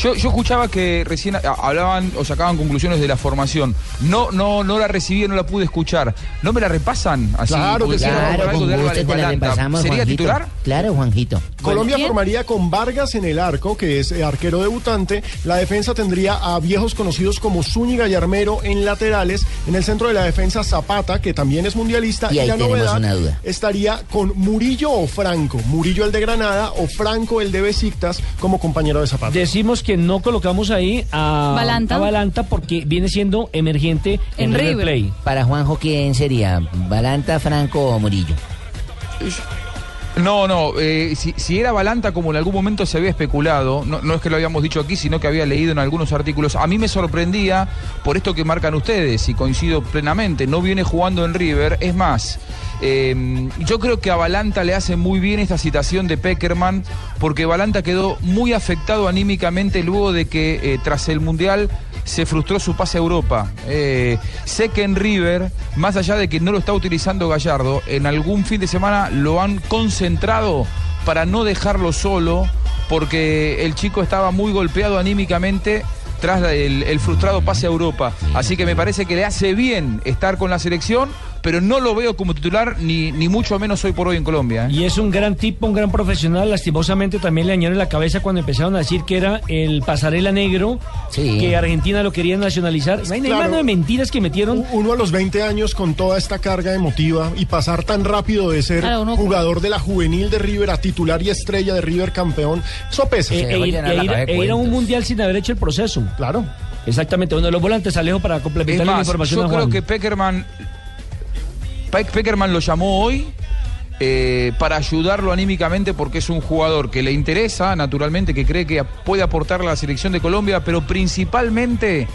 Speaker 23: Yo, yo escuchaba que recién hablaban o sacaban conclusiones de la formación. No, no, no la recibí, no la pude escuchar. ¿No me la repasan así?
Speaker 10: Claro que sí.
Speaker 12: Claro, con
Speaker 23: de
Speaker 12: gusto te la repasamos,
Speaker 23: ¿Sería
Speaker 12: Juanjito.
Speaker 23: titular?
Speaker 12: Claro, Juanjito.
Speaker 10: Colombia
Speaker 14: ¿Quién?
Speaker 10: formaría con Vargas en el arco, que es arquero debutante. La defensa tendría a viejos conocidos como Zúñiga y Armero en laterales. En el centro de la defensa Zapata, que también es mundialista.
Speaker 12: Y ahí
Speaker 10: la novedad
Speaker 12: una duda.
Speaker 10: estaría con Murillo o Franco. Murillo el de Granada o Franco el de Besiktas como compañero de Zapata.
Speaker 7: Decimos que no colocamos ahí a
Speaker 14: Balanta.
Speaker 7: a Balanta porque viene siendo emergente en,
Speaker 14: En
Speaker 7: River
Speaker 14: River.
Speaker 7: Plate.
Speaker 12: Para Juanjo, ¿quién sería? ¿Balanta, Franco o Murillo?
Speaker 23: No, no, eh, si, era Balanta como en algún momento se había especulado, no, no es que lo habíamos dicho aquí, sino que había leído en algunos artículos, a mí me sorprendía por esto que marcan ustedes, y coincido plenamente, no viene jugando en River, es más, eh, yo creo que a Balanta le hace muy bien esta citación de Peckerman, porque Balanta quedó muy afectado anímicamente luego de que eh, tras el Mundial se frustró su pase a Europa. Eh, sé que en River, más allá de que no lo está utilizando Gallardo, en algún fin de semana lo han concentrado para no dejarlo solo, porque el chico estaba muy golpeado anímicamente tras el, el frustrado pase a Europa. Así que me parece que le hace bien estar con la selección, pero no lo veo como titular, ni, ni mucho menos hoy por hoy en Colombia. ¿eh?
Speaker 7: Y es un gran tipo, un gran profesional. Lastimosamente también le dañaron la cabeza cuando empezaron a decir que era el pasarela negro, que Argentina lo quería nacionalizar. No hay
Speaker 10: Claro.
Speaker 7: mano de mentiras que metieron.
Speaker 10: Uno a los 20 años con toda esta carga emotiva y pasar tan rápido de ser
Speaker 7: Claro, uno-
Speaker 10: jugador de la juvenil de River a titular y estrella de River campeón, eso pesa.
Speaker 7: E, e ir, e ir- e ir a un mundial sin haber hecho el proceso.
Speaker 10: Claro.
Speaker 7: Exactamente. Uno de los volantes, Alejo, para complementar la información
Speaker 23: yo
Speaker 7: a
Speaker 23: creo que Peckerman, Pe- Peckerman lo llamó hoy eh, para ayudarlo anímicamente porque es un jugador que le interesa, naturalmente, que cree que puede aportar a la selección de Colombia, pero principalmente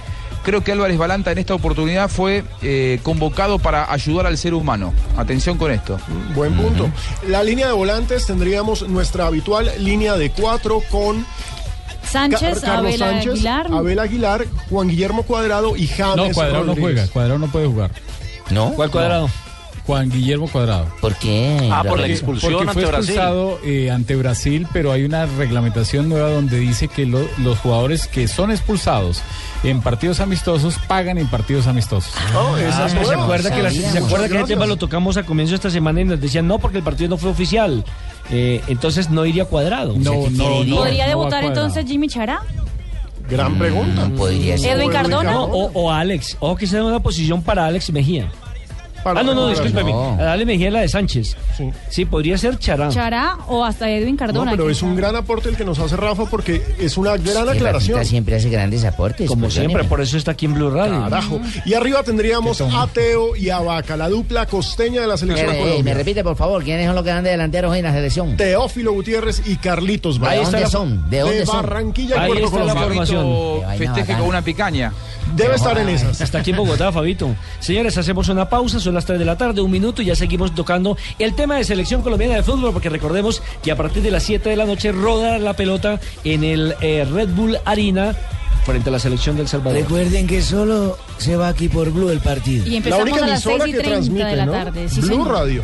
Speaker 23: creo que Álvarez Balanta en esta oportunidad fue eh, convocado para ayudar al ser humano. Atención con esto.
Speaker 10: Buen punto. La línea de volantes tendríamos nuestra habitual línea de cuatro con
Speaker 14: Sánchez,
Speaker 10: Ca- Carlos
Speaker 14: Abel
Speaker 10: Sánchez,
Speaker 14: Aguilar.
Speaker 10: Abel Aguilar, Juan Guillermo Cuadrado y James
Speaker 8: No, Cuadrado no juega, Cuadrado no puede jugar.
Speaker 12: ¿No?
Speaker 7: ¿Cuál Cuadrado?
Speaker 8: Juan Guillermo Cuadrado.
Speaker 12: ¿Por qué?
Speaker 13: Ah, por la
Speaker 8: Porque-
Speaker 13: expulsión
Speaker 8: porque fue
Speaker 13: ante Brasil.
Speaker 8: expulsado eh, ante Brasil, pero hay una reglamentación nueva donde dice que lo- los jugadores que son expulsados en partidos amistosos pagan en partidos amistosos.
Speaker 7: Ah, pues se acuerda que, la- se acuerda que ese tema lo tocamos a comienzo de esta semana y nos decían no porque el partido no fue oficial. Eh, entonces no iría cuadrado.
Speaker 8: No, no, no.
Speaker 14: ¿Podría
Speaker 8: no
Speaker 14: debutar entonces Jimmy Chará?
Speaker 10: Gran pregunta.
Speaker 12: Podría
Speaker 14: ser. ¿Edwin Cardona?
Speaker 7: No, o, o Alex. Ojo que sea una posición para Alex Mejía.
Speaker 10: Para-
Speaker 7: ah, no, no, discúlpeme.
Speaker 10: no.
Speaker 7: Alex Mejía la de Sánchez. Sí, podría ser Chará.
Speaker 14: Chará o hasta Edwin Cardona.
Speaker 10: No, pero es un gran aporte el que nos hace Rafa porque es una gran
Speaker 12: Que
Speaker 10: aclaración.
Speaker 12: Rafita siempre hace grandes aportes.
Speaker 7: Como
Speaker 12: perdóneme.
Speaker 7: siempre, por eso está aquí en Blue Radio.
Speaker 10: Carajo. Y arriba tendríamos a Teo y a Vaca, la dupla costeña de la selección
Speaker 12: Eh, eh,
Speaker 10: Colombia.
Speaker 12: me repite, por favor, ¿quiénes son los que dan de delanteros hoy en la selección?
Speaker 10: Teófilo Gutiérrez y Carlitos
Speaker 12: ¿De
Speaker 10: Vaca.
Speaker 12: dónde son? ¿De dónde son?
Speaker 10: Barranquilla
Speaker 7: Ahí
Speaker 10: Puerto
Speaker 7: está la
Speaker 10: Colombia.
Speaker 7: formación.
Speaker 23: Fabito
Speaker 12: vaina
Speaker 23: festeje con una picaña.
Speaker 10: Debe estar en esas.
Speaker 7: Está aquí en Bogotá, Fabito. Señores, hacemos una pausa, son las 3 de la tarde, un minuto y ya seguimos tocando el tema de selección colombiana de fútbol, porque recordemos que a partir de las 7 de la noche roda la pelota en el eh, Red Bull Arena frente a la selección del Salvador.
Speaker 24: Recuerden que solo se va aquí por Blue el partido.
Speaker 14: Y
Speaker 10: La
Speaker 14: empezamos
Speaker 10: única
Speaker 14: a las
Speaker 10: emisora
Speaker 14: 6 y
Speaker 10: que
Speaker 14: 30
Speaker 10: transmite,
Speaker 14: de la
Speaker 10: ¿no?
Speaker 14: tarde. Sí,
Speaker 10: Blue
Speaker 14: señor.
Speaker 10: Radio.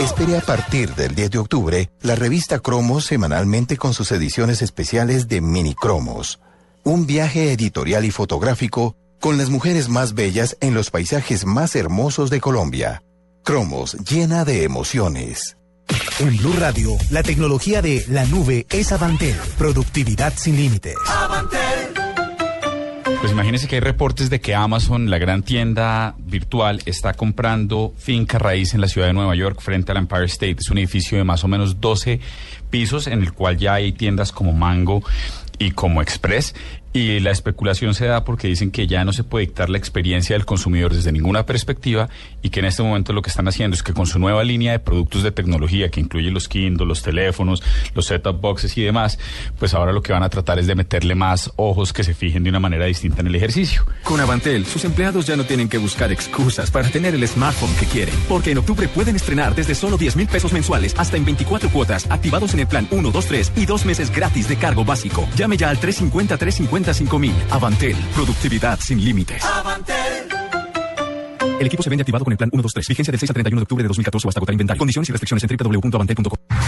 Speaker 25: Espere a partir del 10 de octubre la revista Cromos semanalmente con sus ediciones especiales de Mini Cromos. Un viaje editorial y fotográfico con las mujeres más bellas en los paisajes más hermosos de Colombia. Cromos llena de emociones.
Speaker 26: En Blue Radio, la tecnología de la nube es Avantel. Productividad sin límites.
Speaker 27: Pues imagínense que hay reportes de que Amazon, la gran tienda virtual, está comprando finca raíz en la ciudad de Nueva York frente al Empire State. Es un edificio de más o menos 12 pisos en el cual ya hay tiendas como Mango y como Express. Y la especulación se da porque dicen que ya no se puede dictar la experiencia del consumidor desde ninguna perspectiva y que en este momento lo que están haciendo es que con su nueva línea de productos de tecnología que incluye los Kindle, los teléfonos, los set-top boxes y demás, pues ahora lo que van a tratar es de meterle más ojos que se fijen de una manera distinta en el ejercicio.
Speaker 28: Con Avantel, sus empleados ya no tienen que buscar excusas para tener el smartphone que quieren. Porque en octubre pueden estrenar desde solo 10 mil pesos mensuales hasta en 24 cuotas, activados en el plan 1, 2, 3 y dos meses gratis de cargo básico. Llame ya al 350-350-5000. Avantel, productividad sin límites. El equipo se vende activado con el plan 123. Vigencia del 6 al 31 de octubre de 2014 o hasta agotar inventario. Condiciones y restricciones en www.avantel.com.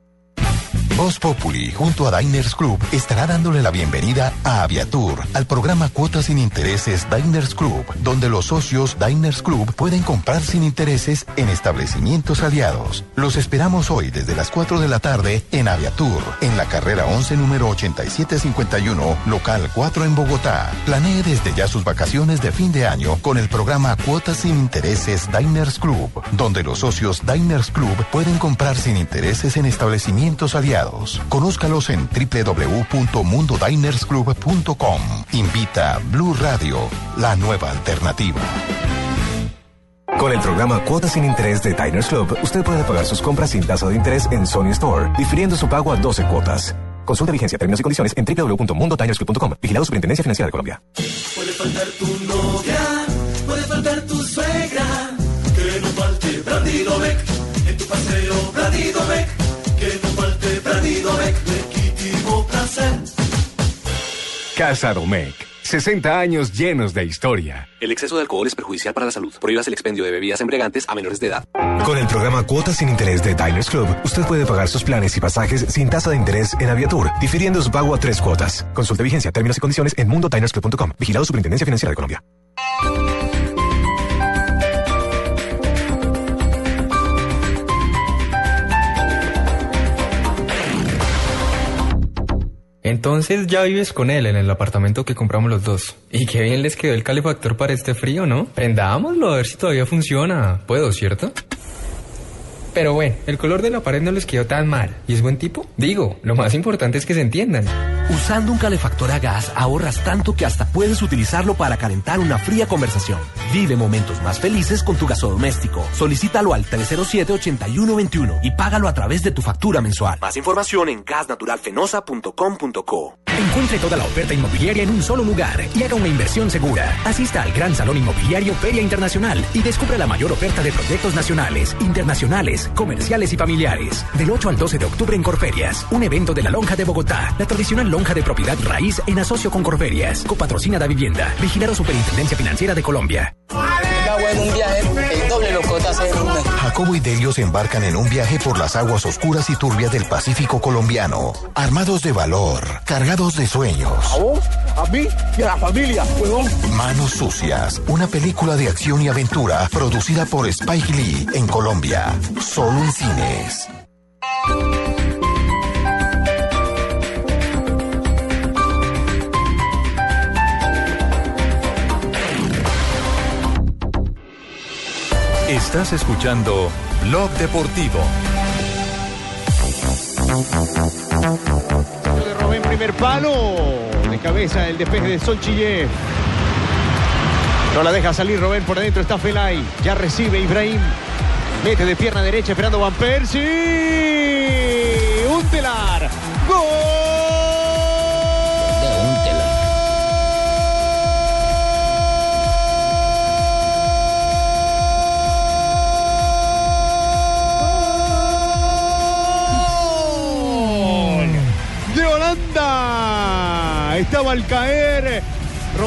Speaker 25: Voz Populi, junto a Diners Club, estará dándole la bienvenida a Aviatur, al programa Cuotas sin Intereses Diners Club, donde los socios Diners Club pueden comprar sin intereses en establecimientos aliados. Los esperamos hoy desde las 4 de la tarde en Aviatur, en la carrera 11, número 8751, local 4 en Bogotá. Planee desde ya sus vacaciones de fin de año con el programa Cuotas sin Intereses Diners Club, donde los socios Diners Club pueden comprar sin intereses en establecimientos aliados. Conózcalos en www.mundodinersclub.com. Invita Blue Radio, la nueva alternativa.
Speaker 29: Con el programa Cuotas sin Interés de Diners Club, usted puede pagar sus compras sin tasa de interés en Sony Store, difiriendo su pago a 12 cuotas. Consulta vigencia, términos y condiciones en www.mundodinersclub.com. Vigilado Superintendencia Financiera de Colombia.
Speaker 30: Puede faltar tu novia, puede faltar tu suegra, que no falte Brandido Beck, en tu paseo Brandido Legítimo placer.
Speaker 31: Casa Domecq. 60 años llenos de historia.
Speaker 32: El exceso de alcohol es perjudicial para la salud. Prohíbas el expendio de bebidas embriagantes a menores de edad.
Speaker 29: Con el programa Cuotas sin Interés de Diners Club, usted puede pagar sus planes y pasajes sin tasa de interés en Aviatur, difiriendo su pago a tres cuotas. Consulta vigencia, términos y condiciones en mundodinersclub.com. Vigilado Superintendencia Financiera de Colombia.
Speaker 33: Entonces ya vives con él en el apartamento que compramos los dos. Y qué bien les quedó el calefactor para este frío, ¿no? Prendámoslo a ver si todavía funciona. Puedo, ¿cierto? Pero bueno, el color de la pared no les quedó tan mal. ¿Y es buen tipo? Digo, lo más importante es que se entiendan.
Speaker 34: Usando un calefactor a gas ahorras tanto que hasta puedes utilizarlo para calentar una fría conversación. Vive momentos más felices con tu gasodoméstico. Solicítalo al 307-8121 y págalo a través de tu factura mensual. Más información en gasnaturalfenosa.com.co.
Speaker 35: Encuentre toda la oferta inmobiliaria en un solo lugar y haga una inversión segura. Asista al Gran Salón Inmobiliario Feria Internacional y descubra la mayor oferta de proyectos nacionales, internacionales, comerciales y familiares. Del 8 al 12 de octubre en Corferias, un evento de la Lonja de Bogotá, la tradicional lonja de propiedad raíz en asocio con Corferias, copatrocina da vivienda, vigilada Superintendencia Financiera de Colombia.
Speaker 36: un viaje, el doble lo en un mes.
Speaker 25: Jacobo y Delio se embarcan en un viaje por las aguas oscuras y turbias del Pacífico colombiano, armados de valor, cargados de sueños.
Speaker 37: ¿A vos? ¿A mí? ¿Y a la familia?
Speaker 25: Manos Sucias, una película de acción y aventura producida por Spike Lee en Colombia, solo en cines.
Speaker 38: Estás escuchando Blog Deportivo.
Speaker 39: De Robén, primer palo. De cabeza el despeje de Solchille. No la deja salir Robén por adentro. Está Felay. Ya recibe Ibrahim. Mete de pierna derecha esperando Van Persie. Un telar. ¡Gol! Estaba al caer.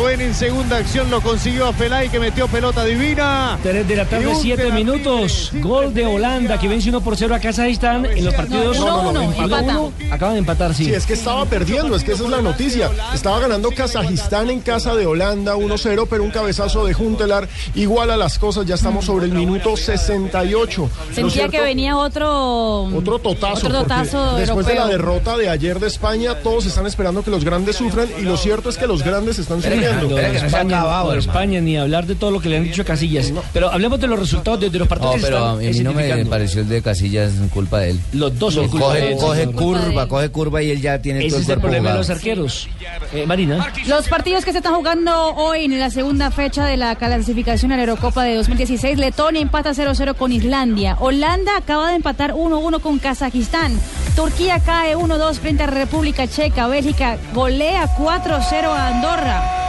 Speaker 39: Robén en segunda acción lo consiguió a Felay que metió pelota divina.
Speaker 7: 3 de la tarde,
Speaker 39: un
Speaker 7: 7
Speaker 39: delantero
Speaker 7: minutos. Gol de Holanda que vence 1 por 0 a Kazajistán en los partidos.
Speaker 10: No, no, no, empata.
Speaker 7: uno. Acaban de empatar, sí.
Speaker 10: Sí, es que estaba perdiendo, es que esa es la noticia. Estaba ganando Kazajistán en casa de Holanda 1-0, pero un cabezazo de Juntelar iguala las cosas. Ya estamos sobre el minuto 68. ¿No
Speaker 14: Sentía que venía otro.
Speaker 10: Otro totazo.
Speaker 14: Otro totazo
Speaker 10: después de la derrota de ayer de España, todos están esperando que los grandes sufran y lo cierto es que los grandes están sufriendo.
Speaker 7: España, lo de España, ni hablar de todo lo que le han dicho a Casillas. Pero hablemos de los resultados de, de los partidos
Speaker 40: No,
Speaker 7: que
Speaker 40: pero
Speaker 7: están
Speaker 40: a mí no me pareció el de Casillas culpa de él.
Speaker 7: Los dos son culpa
Speaker 40: coge,
Speaker 7: de él,
Speaker 40: curva, coge curva y él ya tiene todo
Speaker 7: Ese
Speaker 40: el
Speaker 7: es el problema de los arqueros. Eh, Marina.
Speaker 14: Los partidos que se están jugando hoy en la segunda fecha de la clasificación a la Eurocopa de 2016, Letonia empata 0-0 con Islandia. Holanda acaba de empatar 1-1 con Kazajistán. Turquía cae 1-2 frente a República Checa. Bélgica golea 4-0 a Andorra.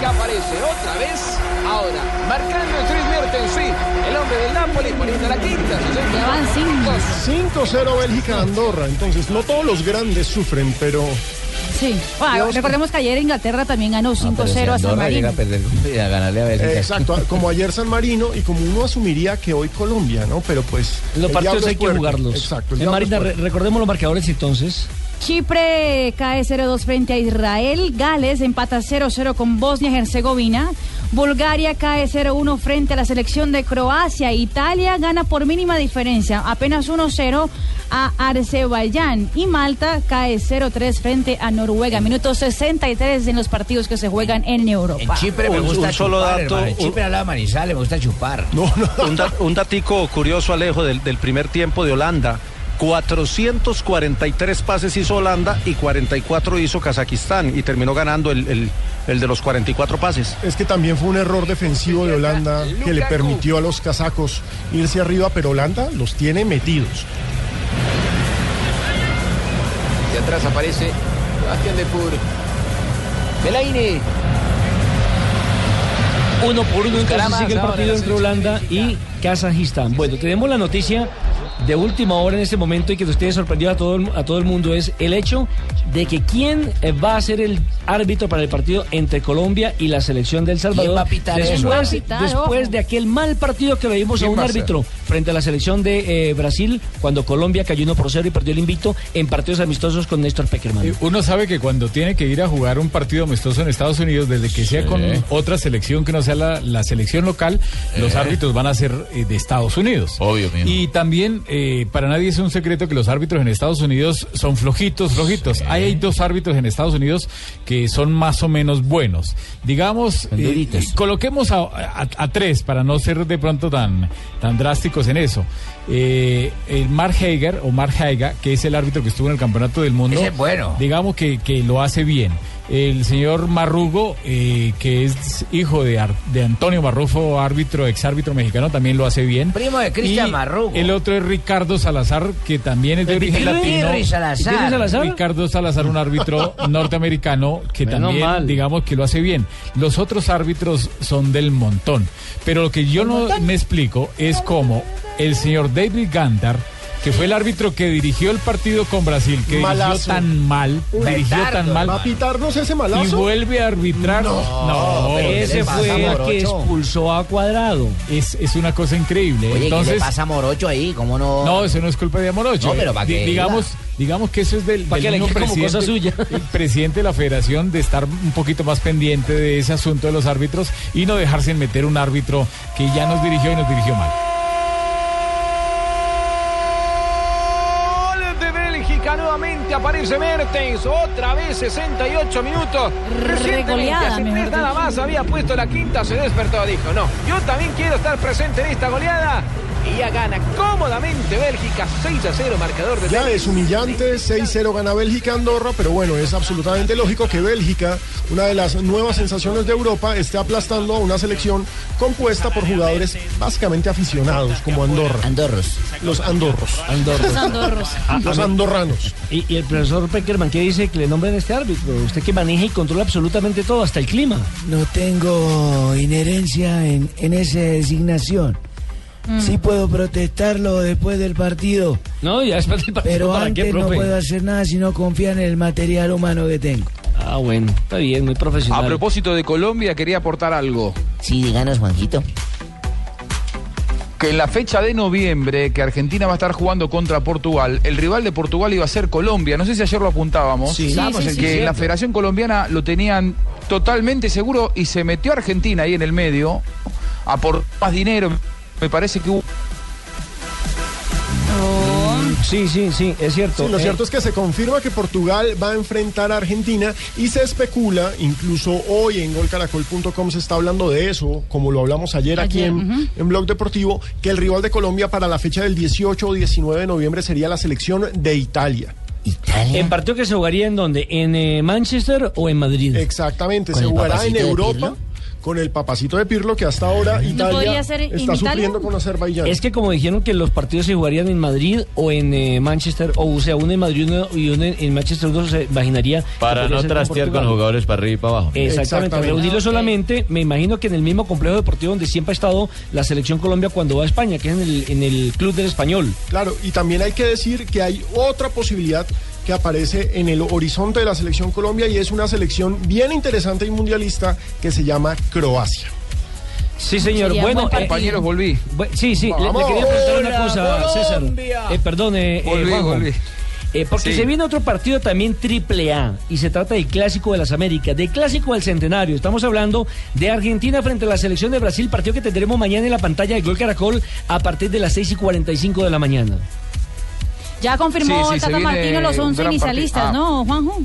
Speaker 39: Que aparece otra vez. Ahora, marcando el Dries Mertens, el hombre del Napoli poniendo la quinta.
Speaker 14: Ya van
Speaker 10: 5-0 Bélgica Andorra. Entonces, no todos los grandes sufren, pero.
Speaker 14: Sí. Bueno, recordemos que ayer Inglaterra también ganó 5-0
Speaker 40: Ah, Pero si
Speaker 14: a San
Speaker 40: llega a
Speaker 14: Marino.
Speaker 40: perder a ganarle a Bélgica.
Speaker 10: Eh, exacto, como ayer San Marino y como uno asumiría que hoy Colombia, ¿no? Pero pues.
Speaker 7: Los partidos hay que jugarlos.
Speaker 10: Exacto. el
Speaker 7: Eh, Marina, recordemos los marcadores entonces.
Speaker 14: Chipre cae 0-2 frente a Israel. Gales empata 0-0 con Bosnia-Herzegovina. Bulgaria cae 0-1 frente a la selección de Croacia. Italia gana por mínima diferencia, apenas 1-0 a Azerbaiyán. Y Malta cae 0-3 frente a Noruega. Minuto 63 en los partidos que se juegan en Europa.
Speaker 40: En Chipre me
Speaker 13: Un-
Speaker 40: gusta
Speaker 13: un solo
Speaker 40: chupar,
Speaker 13: dato,
Speaker 40: hermano. En
Speaker 13: un-
Speaker 40: Chipre a la Manizales me gusta chupar.
Speaker 13: Un, da- un datico curioso, Alejo, del, del primer tiempo de Holanda. 443 pases hizo Holanda y 44 hizo Kazajistán y terminó ganando el, el- el de los 44 pases.
Speaker 10: Es que también fue un error defensivo de Holanda que le permitió a los casacos irse arriba, pero Holanda los tiene metidos.
Speaker 41: De atrás aparece Sebastián de Pur. Belaine.
Speaker 7: Uno por uno entonces sigue el partido entre Holanda y Kazajistán. Bueno, tenemos la noticia de última hora en este momento y que ustedes sorprendió a todo, el, a todo el mundo es el hecho de que quién eh, va a ser el árbitro para el partido entre Colombia y la selección de El Salvador
Speaker 40: va a pitar eso?
Speaker 7: después,
Speaker 40: ¿Quién va a pitar?
Speaker 7: después de aquel mal partido que veíamos a
Speaker 40: ¿Quién
Speaker 7: un
Speaker 40: va a ser?
Speaker 7: árbitro frente a la selección de eh, Brasil cuando Colombia cayó 1 por 0 y perdió el invicto en partidos amistosos con Néstor Peckerman.
Speaker 8: Eh, Uno sabe que cuando tiene que ir a jugar un partido amistoso en Estados Unidos, desde que sea con otra selección que no sea la, la selección local, los árbitros van a ser eh, de Estados Unidos.
Speaker 40: Obvio, mijo.
Speaker 8: Y también eh, para nadie es un secreto que los árbitros en Estados Unidos son flojitos, flojitos. Hay dos árbitros en Estados Unidos que son más o menos buenos. Digamos, eh, eh, coloquemos a, a- a tres para no ser de pronto tan, tan drásticos en eso. Eh, el Mark Hager o Mark Haiga, que es el árbitro que estuvo en el Campeonato del Mundo,
Speaker 40: Ese es bueno.
Speaker 8: digamos que, que lo hace bien. El señor Marrugo, eh, que es hijo de, Ar- de Antonio Marrufo, árbitro, exárbitro mexicano, también lo hace bien.
Speaker 40: Primo de Cristian Marrugo.
Speaker 8: El otro es Ricardo Salazar, que también es de
Speaker 40: ¿El
Speaker 8: origen latino.
Speaker 40: Salazar. ¿Pirri Salazar?
Speaker 8: Ricardo Salazar, un árbitro *laughs* norteamericano que
Speaker 7: Menos
Speaker 8: también,
Speaker 7: mal.
Speaker 8: digamos, que lo hace bien. Los otros árbitros son del montón. Pero lo que yo no me explico es cómo el señor David Gandar, que fue el árbitro que dirigió el partido con Brasil, que
Speaker 10: Malazo.
Speaker 8: dirigió tan mal, dirigió tan mal.
Speaker 10: ¿Va a pitarnos ese malazo?
Speaker 8: Y vuelve a arbitrar. No,
Speaker 7: ese fue el que expulsó a Cuadrado.
Speaker 8: Es, es una cosa increíble.
Speaker 40: Oye, ¿qué
Speaker 8: Entonces,
Speaker 40: le pasa a Morocho ahí? ¿Cómo no?
Speaker 8: no, eso no es culpa de Amorocho.
Speaker 40: No, pero ¿para qué?
Speaker 8: digamos, digamos que eso es del, mismo
Speaker 7: cosa
Speaker 8: presidente,
Speaker 7: suya.
Speaker 8: el presidente de la federación de estar un poquito más pendiente de ese asunto de los árbitros y no dejarse en meter un árbitro que ya nos dirigió y nos dirigió mal.
Speaker 42: Gol de Bélgica nuevamente aparece Mertens, otra vez 68 minutos. Recientemente, hace tres nada más había puesto la quinta, se despertó, dijo, no, yo también quiero estar presente en esta goleada. Y ya gana cómodamente Bélgica 6 a 0, marcador de
Speaker 10: Ya
Speaker 42: Bélgica.
Speaker 10: es humillante, 6-0 gana Bélgica Andorra, pero bueno, es absolutamente lógico que Bélgica, una de las nuevas sensaciones de Europa, esté aplastando a una selección compuesta por jugadores básicamente aficionados, como Andorra.
Speaker 40: Andorros.
Speaker 10: Los andorros.
Speaker 14: Los andorros.
Speaker 10: Los andorranos.
Speaker 7: Y, y el profesor Peckerman, ¿qué dice que le nombren este árbitro? Usted que maneja y controla absolutamente todo, hasta el clima.
Speaker 43: No tengo inherencia en, en esa designación. Sí puedo protestarlo después del partido,
Speaker 7: No, ya después del partido,
Speaker 43: pero
Speaker 7: ¿para
Speaker 43: antes
Speaker 7: qué,
Speaker 43: no puedo hacer nada si no confían en el material humano que tengo.
Speaker 7: Ah, bueno, está bien, muy profesional.
Speaker 23: A propósito de Colombia, quería aportar algo.
Speaker 40: Sí, díganos, Juanquito.
Speaker 23: Que en la fecha de noviembre, que Argentina va a estar jugando contra Portugal, el rival de Portugal iba a ser Colombia. No sé si ayer lo apuntábamos.
Speaker 43: Sí. Sí,
Speaker 40: sí, sí,
Speaker 23: que en la. Federación Colombiana lo tenían totalmente seguro y se metió Argentina ahí en el medio a por más dinero. Me parece que hubo
Speaker 7: Sí, sí, sí, es cierto.
Speaker 10: Sí, lo
Speaker 7: Eh,
Speaker 10: cierto es que se confirma que Portugal va a enfrentar a Argentina y se especula, incluso hoy en golcaracol.com se está hablando de eso, como lo hablamos ayer, aquí
Speaker 14: Ayer,
Speaker 10: en, en Blog Deportivo, que el rival de Colombia para la fecha del 18 o 19 de noviembre sería la selección de Italia.
Speaker 40: Italia.
Speaker 7: ¿En partido que se jugaría en dónde? ¿En eh, Manchester o en Madrid?
Speaker 10: Exactamente,
Speaker 40: ¿Con
Speaker 10: se jugará en Europa
Speaker 40: Pirlo?
Speaker 10: Con el papacito de Pirlo que hasta ahora Italia
Speaker 14: ser
Speaker 10: está
Speaker 14: Italia?
Speaker 10: sufriendo con Azerbaiyán.
Speaker 7: Es que como dijeron que los partidos se jugarían en Madrid o en eh, Manchester, o, sea, uno en Madrid uno- y uno en, en Manchester, uno se imaginaría...
Speaker 44: Para no trastear con los jugadores para arriba y para abajo.
Speaker 7: Exactamente,
Speaker 10: Exactamente.
Speaker 7: reunirlo
Speaker 14: Ok.
Speaker 7: solamente, me imagino que en el mismo complejo deportivo donde siempre ha estado la selección Colombia cuando va a España, que es en el, en el Club del Español.
Speaker 10: Claro, y también hay que decir que hay otra posibilidad que aparece en el horizonte de la selección Colombia y es una selección bien interesante y mundialista que se llama Croacia.
Speaker 7: Sí, señor.
Speaker 14: Sería
Speaker 7: bueno,
Speaker 14: buen partido.
Speaker 23: compañeros, volví.
Speaker 7: sí, sí, le, quería preguntar una cosa, César.
Speaker 43: Colombia.
Speaker 7: Eh, perdón, eh, eh,
Speaker 23: Volví,
Speaker 7: Juanjo.
Speaker 23: volví.
Speaker 7: Eh, porque
Speaker 23: Sí.
Speaker 7: se viene otro partido también triple A y se trata del Clásico de las Américas, del Clásico del Centenario. Estamos hablando de Argentina frente a la selección de Brasil, partido que tendremos mañana en la pantalla de Gol Caracol a partir de las 6 y 45 de la mañana.
Speaker 14: Ya confirmó
Speaker 23: Sí, sí,
Speaker 14: Tata Martino los
Speaker 23: un
Speaker 14: 11
Speaker 23: gran
Speaker 14: inicialistas.
Speaker 23: Ah.
Speaker 14: ¿no, Juanjo?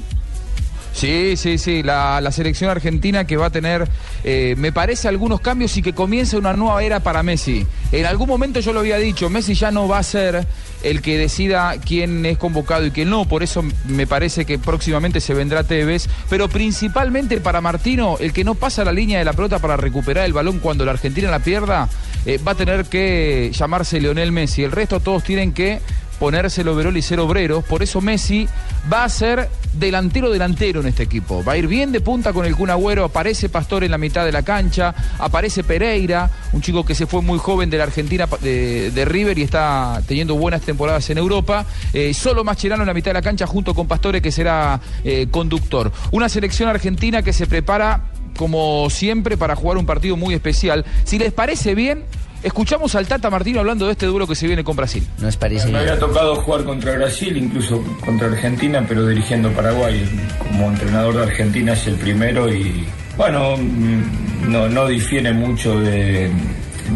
Speaker 23: Sí, sí, sí, la, la selección argentina que va a tener, eh, me parece, algunos cambios y que comienza una nueva era para Messi. En algún momento yo lo había dicho, Messi ya no va a ser el que decida quién es convocado y quién no, por eso me parece que próximamente se vendrá Tevez, pero principalmente para Martino, el que no pasa la línea de la pelota para recuperar el balón cuando la Argentina la pierda, eh, va a tener que llamarse Leonel Messi. El resto todos tienen que ponerse el overol y ser obreros. Por eso Messi va a ser delantero delantero en este equipo. Va a ir bien de punta con el Kun Agüero. Aparece Pastor en la mitad de la cancha. Aparece Pereira, un chico que se fue muy joven de la Argentina de, de River y está teniendo buenas temporadas en Europa. Eh, solo Mascherano en la mitad de la cancha junto con Pastore que será eh, conductor. Una selección argentina que se prepara como siempre para jugar un partido muy especial. Si les parece bien, escuchamos al Tata Martino hablando de este duelo que se viene con Brasil.
Speaker 40: Nos parece
Speaker 45: Me había tocado jugar contra Brasil, incluso contra Argentina, pero dirigiendo Paraguay. Como entrenador de Argentina es el primero y, bueno, mm, no, no difiere mucho de,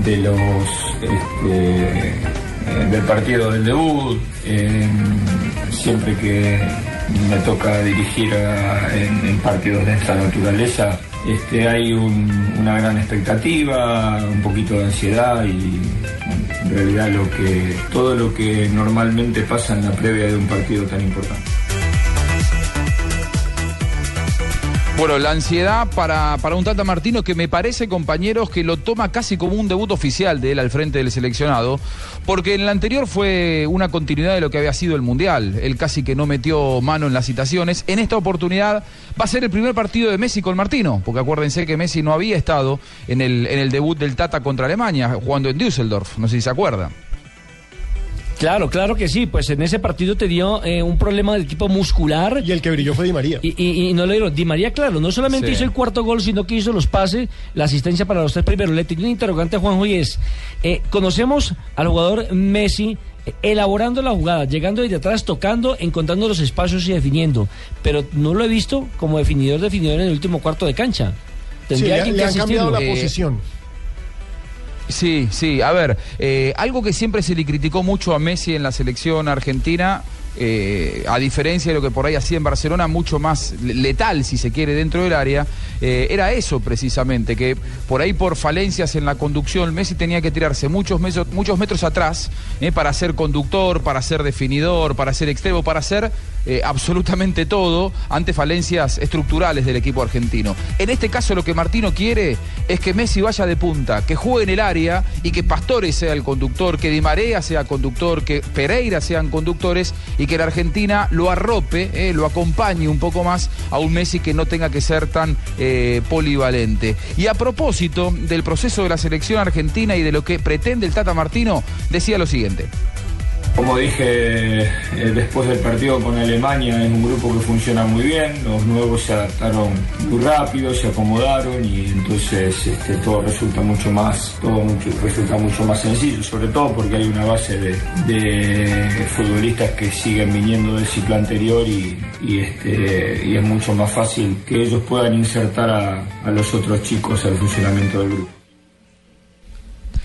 Speaker 45: de los este, eh, del partido del debut, eh, siempre que me toca dirigir a- en, en partidos de esta naturaleza, este, hay un- una gran expectativa, un poquito de ansiedad y en realidad lo que, todo lo que normalmente pasa en la previa de un partido tan importante.
Speaker 23: Bueno, la ansiedad para, para un Tata Martino que me parece, compañeros, que lo toma casi como un debut oficial de él al frente del seleccionado, porque en el anterior fue una continuidad de lo que había sido el Mundial. Él casi que no metió mano en las citaciones. En esta oportunidad va a ser el primer partido de Messi con Martino, porque acuérdense que Messi no había estado en el, en el debut del Tata contra Alemania, jugando en Düsseldorf, no sé si se acuerdan.
Speaker 7: Claro, claro que sí. Pues en ese partido te dio eh, un problema de tipo muscular.
Speaker 10: Y el que brilló fue Di María.
Speaker 7: Y, y- y no lo dieron. Di María, claro, no solamente
Speaker 10: Sí.
Speaker 7: hizo el cuarto gol, sino que hizo los pases, la asistencia para los tres primeros. Le tenía un interrogante a Juanjo y es, eh, conocemos al jugador Messi eh, elaborando la jugada, llegando desde atrás, tocando, encontrando los espacios y definiendo. Pero no lo he visto como definidor, definidor en el último cuarto de cancha.
Speaker 10: Sí,
Speaker 7: Tendría
Speaker 10: le,
Speaker 7: alguien
Speaker 10: le
Speaker 7: que
Speaker 10: han cambiado la.
Speaker 23: Eh,
Speaker 10: posición.
Speaker 23: Sí, sí. A ver, eh, algo que siempre se le criticó mucho a Messi en la selección argentina, eh, a diferencia de lo que por ahí hacía en Barcelona, mucho más le- letal, si se quiere, dentro del área, eh, era eso precisamente, que por ahí por falencias en la conducción, Messi tenía que tirarse muchos, muchos metros atrás eh, para ser conductor, para ser definidor, para ser extremo, para ser absolutamente todo ante falencias estructurales del equipo argentino. En este caso lo que Martino quiere es que Messi vaya de punta, que juegue en el área y que Pastore sea el conductor, que Di Marea sea conductor, que Pereira sean conductores y que la Argentina lo arrope, eh, lo acompañe un poco más a un Messi que no tenga que ser tan eh, polivalente. Y a propósito del proceso de la selección argentina y de lo que pretende el Tata Martino, decía lo siguiente.
Speaker 45: Como dije eh, después del partido con Alemania, es un grupo que funciona muy bien, los nuevos se adaptaron muy rápido, se acomodaron y entonces este, todo resulta mucho más, todo resulta mucho más sencillo, sobre todo porque hay una base de, de futbolistas que siguen viniendo del ciclo anterior y, y, este, y es mucho más fácil que ellos puedan insertar a, a los otros chicos al funcionamiento del grupo.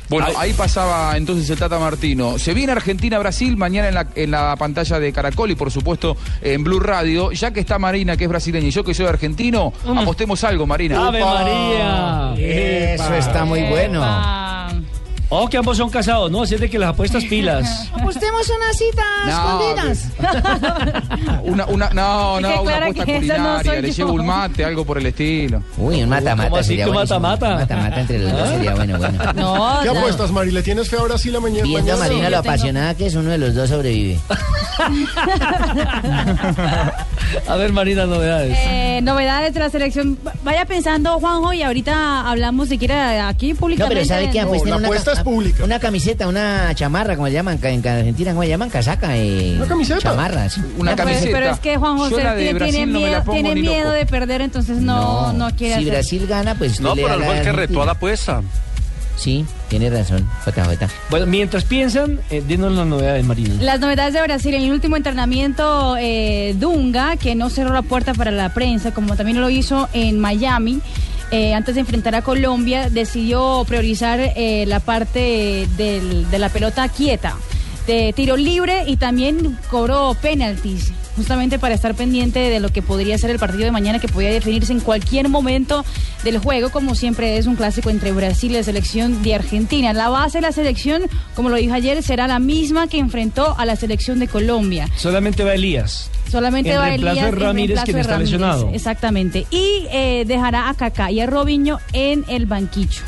Speaker 23: Bueno, ahí pasaba entonces el Tata Martino. Se viene Argentina-Brasil mañana en la, en la pantalla de Caracol y por supuesto en Blue Radio. Ya que está Marina, que es brasileña, y yo que soy argentino, apostemos algo, Marina.
Speaker 7: ¡Ave María!
Speaker 40: Eso está muy bueno.
Speaker 7: Oh, que ambos son casados, ¿no? Así es de que las apuestas pilas. *laughs*
Speaker 46: Apostemos una cita
Speaker 23: No,
Speaker 46: escondidas.
Speaker 23: Una, una, no, *laughs* no, una
Speaker 46: clara
Speaker 23: apuesta
Speaker 46: no
Speaker 23: culinaria. Le llevo un mate, algo por el estilo.
Speaker 40: Uy, un mata-mata
Speaker 7: ¿Cómo así que mata-mata?
Speaker 40: Mata-mata entre los dos sería bueno, bueno. *laughs*
Speaker 14: No,
Speaker 10: ¿Qué
Speaker 14: no.
Speaker 10: apuestas, Mari? ¿Le tienes fe a Brasil a mañana?
Speaker 40: Viendo a? Marina lo apasionada que es, uno de los dos sobrevive.
Speaker 7: A ver, Marina, novedades.
Speaker 14: Eh, novedades de la selección. Vaya pensando, Juanjo, y ahorita hablamos si quiere aquí
Speaker 40: No,
Speaker 14: públicamente.
Speaker 40: pero ¿sabe qué?
Speaker 10: No, la
Speaker 40: una,
Speaker 10: apuesta es pública.
Speaker 40: una camiseta, una chamarra, como le llaman en Argentina, ¿cómo le llaman? Casaca. Eh,
Speaker 10: ¿Una camiseta?
Speaker 40: Chamarra, sí.
Speaker 23: Una
Speaker 14: Ya, pues,
Speaker 23: camiseta.
Speaker 14: pero es que Juan José tiene,
Speaker 23: no
Speaker 14: miedo, tiene miedo de perder, entonces no, no, quiere
Speaker 40: Si
Speaker 14: hacer.
Speaker 40: Brasil gana, pues
Speaker 13: No, pero el que retó a la apuesta.
Speaker 40: Sí, tiene razón, JJ.
Speaker 7: Bueno, mientras piensan, eh, dinos las novedades, Marina.
Speaker 14: Las novedades de Brasil en el último entrenamiento, eh, Dunga, que no cerró la puerta para la prensa, como también lo hizo en Miami. Eh, antes de enfrentar a Colombia, decidió priorizar eh, la parte del- de la pelota quieta, de tiro libre y también cobró penaltis, justamente para estar pendiente de lo que podría ser el partido de mañana, que podría definirse en cualquier momento del juego, como siempre es un clásico entre Brasil y la selección de Argentina. La base de la selección, como lo dijo ayer, será la misma que enfrentó a la selección de Colombia.
Speaker 7: Solamente va Elías.
Speaker 14: Solamente
Speaker 7: En
Speaker 14: va Elías
Speaker 7: de Ramírez,
Speaker 14: reemplazo
Speaker 7: quien
Speaker 14: de
Speaker 7: está
Speaker 14: Ramírez,
Speaker 7: lesionado.
Speaker 14: Exactamente. Y eh, dejará a Kaká y a Robinho en el banquillo.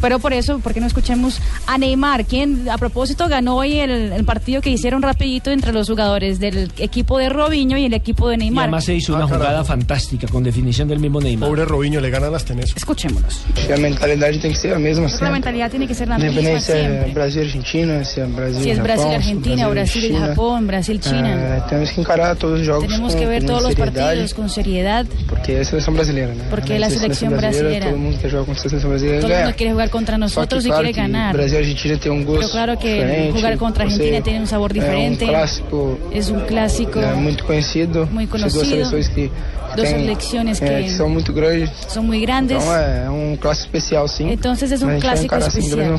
Speaker 14: Pero por eso, ¿por qué no escuchemos a Neymar, quien a propósito ganó hoy el, el partido que hicieron rapidito entre los jugadores del equipo de Robinho y el equipo de
Speaker 7: Y
Speaker 14: Neymar?
Speaker 7: además se hizo
Speaker 10: Ah,
Speaker 7: una
Speaker 10: carajo.
Speaker 7: jugada fantástica con definición del mismo Neymar.
Speaker 10: Pobre Robinho, le ganan hasta en eso.
Speaker 14: Escuchémonos.
Speaker 47: A mentalidade tem que ser a mesma
Speaker 14: La mentalidad tiene que ser la misma
Speaker 47: Independente se é
Speaker 14: siempre.
Speaker 47: Brasil e Argentina, se é Brasil
Speaker 14: Si es
Speaker 47: Japão,
Speaker 14: Brasil,
Speaker 47: se é
Speaker 14: Argentina, Brasil y
Speaker 47: China.
Speaker 14: Japón, Brasil, China.
Speaker 47: Eh, temos que encarar todos os jogos
Speaker 14: Tenemos que ver todos los partidos con seriedad.
Speaker 47: porque é a seleção brasileira, né?
Speaker 14: Porque la selección
Speaker 47: brasileira,
Speaker 14: brasileira.
Speaker 47: Todo mundo quer jogar contra a seleção brasileira
Speaker 14: Todo el mundo quiere jugar contra
Speaker 47: Só
Speaker 14: nosotros y
Speaker 47: claro
Speaker 14: quiere ganar.
Speaker 47: Brasil Argentina tem um gosto
Speaker 14: Pero claro que jugar contra Argentina tiene un sabor diferente.
Speaker 47: É um clássico
Speaker 14: Es un clásico.
Speaker 47: é, muito conhecido.
Speaker 14: Muy conocido.
Speaker 47: seleções que,
Speaker 14: Dos selecciones que
Speaker 47: que são muito grandes.
Speaker 14: son muy grandes.
Speaker 47: Então é, é um clássico especial, sim.
Speaker 14: Entonces es un clásico especial.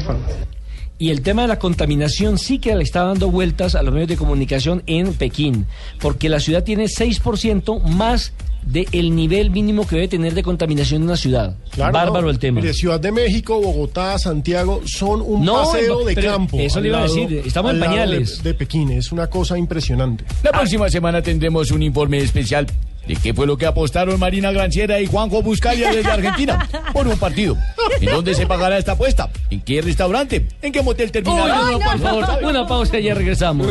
Speaker 7: Y el tema de la contaminación sí que le está dando vueltas a los medios de comunicación en Pekín, porque la ciudad tiene 6% más del nivel mínimo que debe tener de contaminación en una ciudad.
Speaker 10: Claro,
Speaker 7: Bárbaro
Speaker 10: no.
Speaker 7: el tema.
Speaker 10: Mire, Ciudad de México, Bogotá, Santiago son un
Speaker 7: No,
Speaker 10: paseo de campo.
Speaker 7: eso le iba a decir, estamos en pañales.
Speaker 10: De, de Pekín, es una cosa impresionante.
Speaker 44: La próxima semana tendremos un informe especial de qué fue lo que apostaron Marina Granciera y Juanjo Buscalia desde Argentina por un partido. ¿En dónde se pagará esta apuesta? ¿En qué restaurante? ¿En qué motel terminará?
Speaker 7: Uy, no, por favor, una pausa y ya regresamos.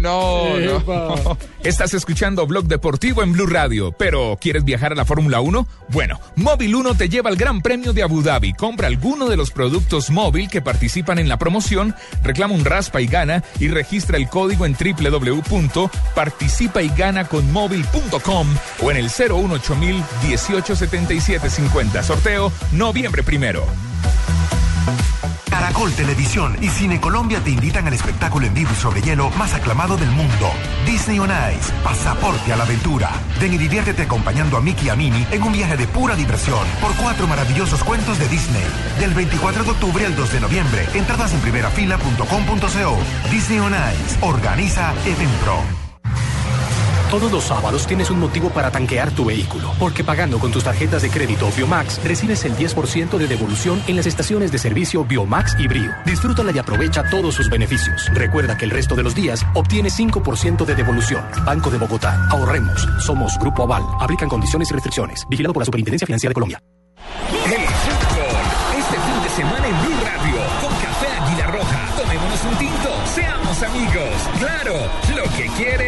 Speaker 23: No, no. *laughs*
Speaker 48: Estás escuchando Blog Deportivo en Blue Radio, pero ¿quieres viajar a la Fórmula 1? Bueno, Móvil 1 te lleva al Gran Premio de Abu Dhabi. Compra alguno de los productos móvil que participan en la promoción, reclama un raspa y gana y registra el código en www.participayganaconmóvil.com o en el 018 187750 Sorteo noviembre primero.
Speaker 49: Caracol Televisión y Cine Colombia te invitan al espectáculo en vivo y sobre hielo más aclamado del mundo. Disney on Ice, pasaporte a la aventura. Ven y diviértete acompañando a Mickey y a Minnie en un viaje de pura diversión por cuatro maravillosos cuentos de Disney. Del 24 de octubre al 2 de noviembre. Entradas en primerafila.com.co. Disney on Ice. Organiza Evenpro.
Speaker 50: Todos los sábados tienes un motivo para tanquear tu vehículo, porque pagando con tus tarjetas de crédito Biomax recibes el 10% de devolución en las estaciones de servicio Biomax y Brio. Disfrútala y aprovecha todos sus beneficios. Recuerda que el resto de los días obtienes 5% de devolución. Banco de Bogotá. Ahorremos. Somos Grupo Aval. Aplican condiciones y restricciones. Vigilado por la Superintendencia Financiera de Colombia.
Speaker 48: El fútbol. Este fin de semana en Blue Radio. Con Café Roja. Tomémonos un tinto. Seamos amigos. Claro, lo que quieres.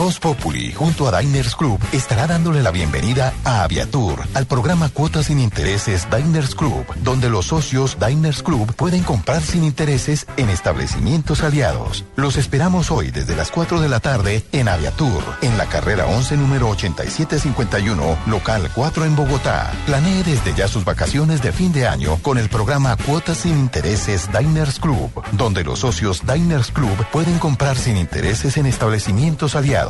Speaker 25: Voz Populi, junto a Diners Club, estará dándole la bienvenida a Aviatur, al programa Cuotas sin Intereses Diners Club, donde los socios Diners Club pueden comprar sin intereses en establecimientos aliados. Los esperamos hoy desde las 4 de la tarde en Aviatur, en la carrera 11, número 8751, local 4 en Bogotá. Planee desde ya sus vacaciones de fin de año con el programa Cuotas sin Intereses Diners Club, donde los socios Diners Club pueden comprar sin intereses en establecimientos aliados.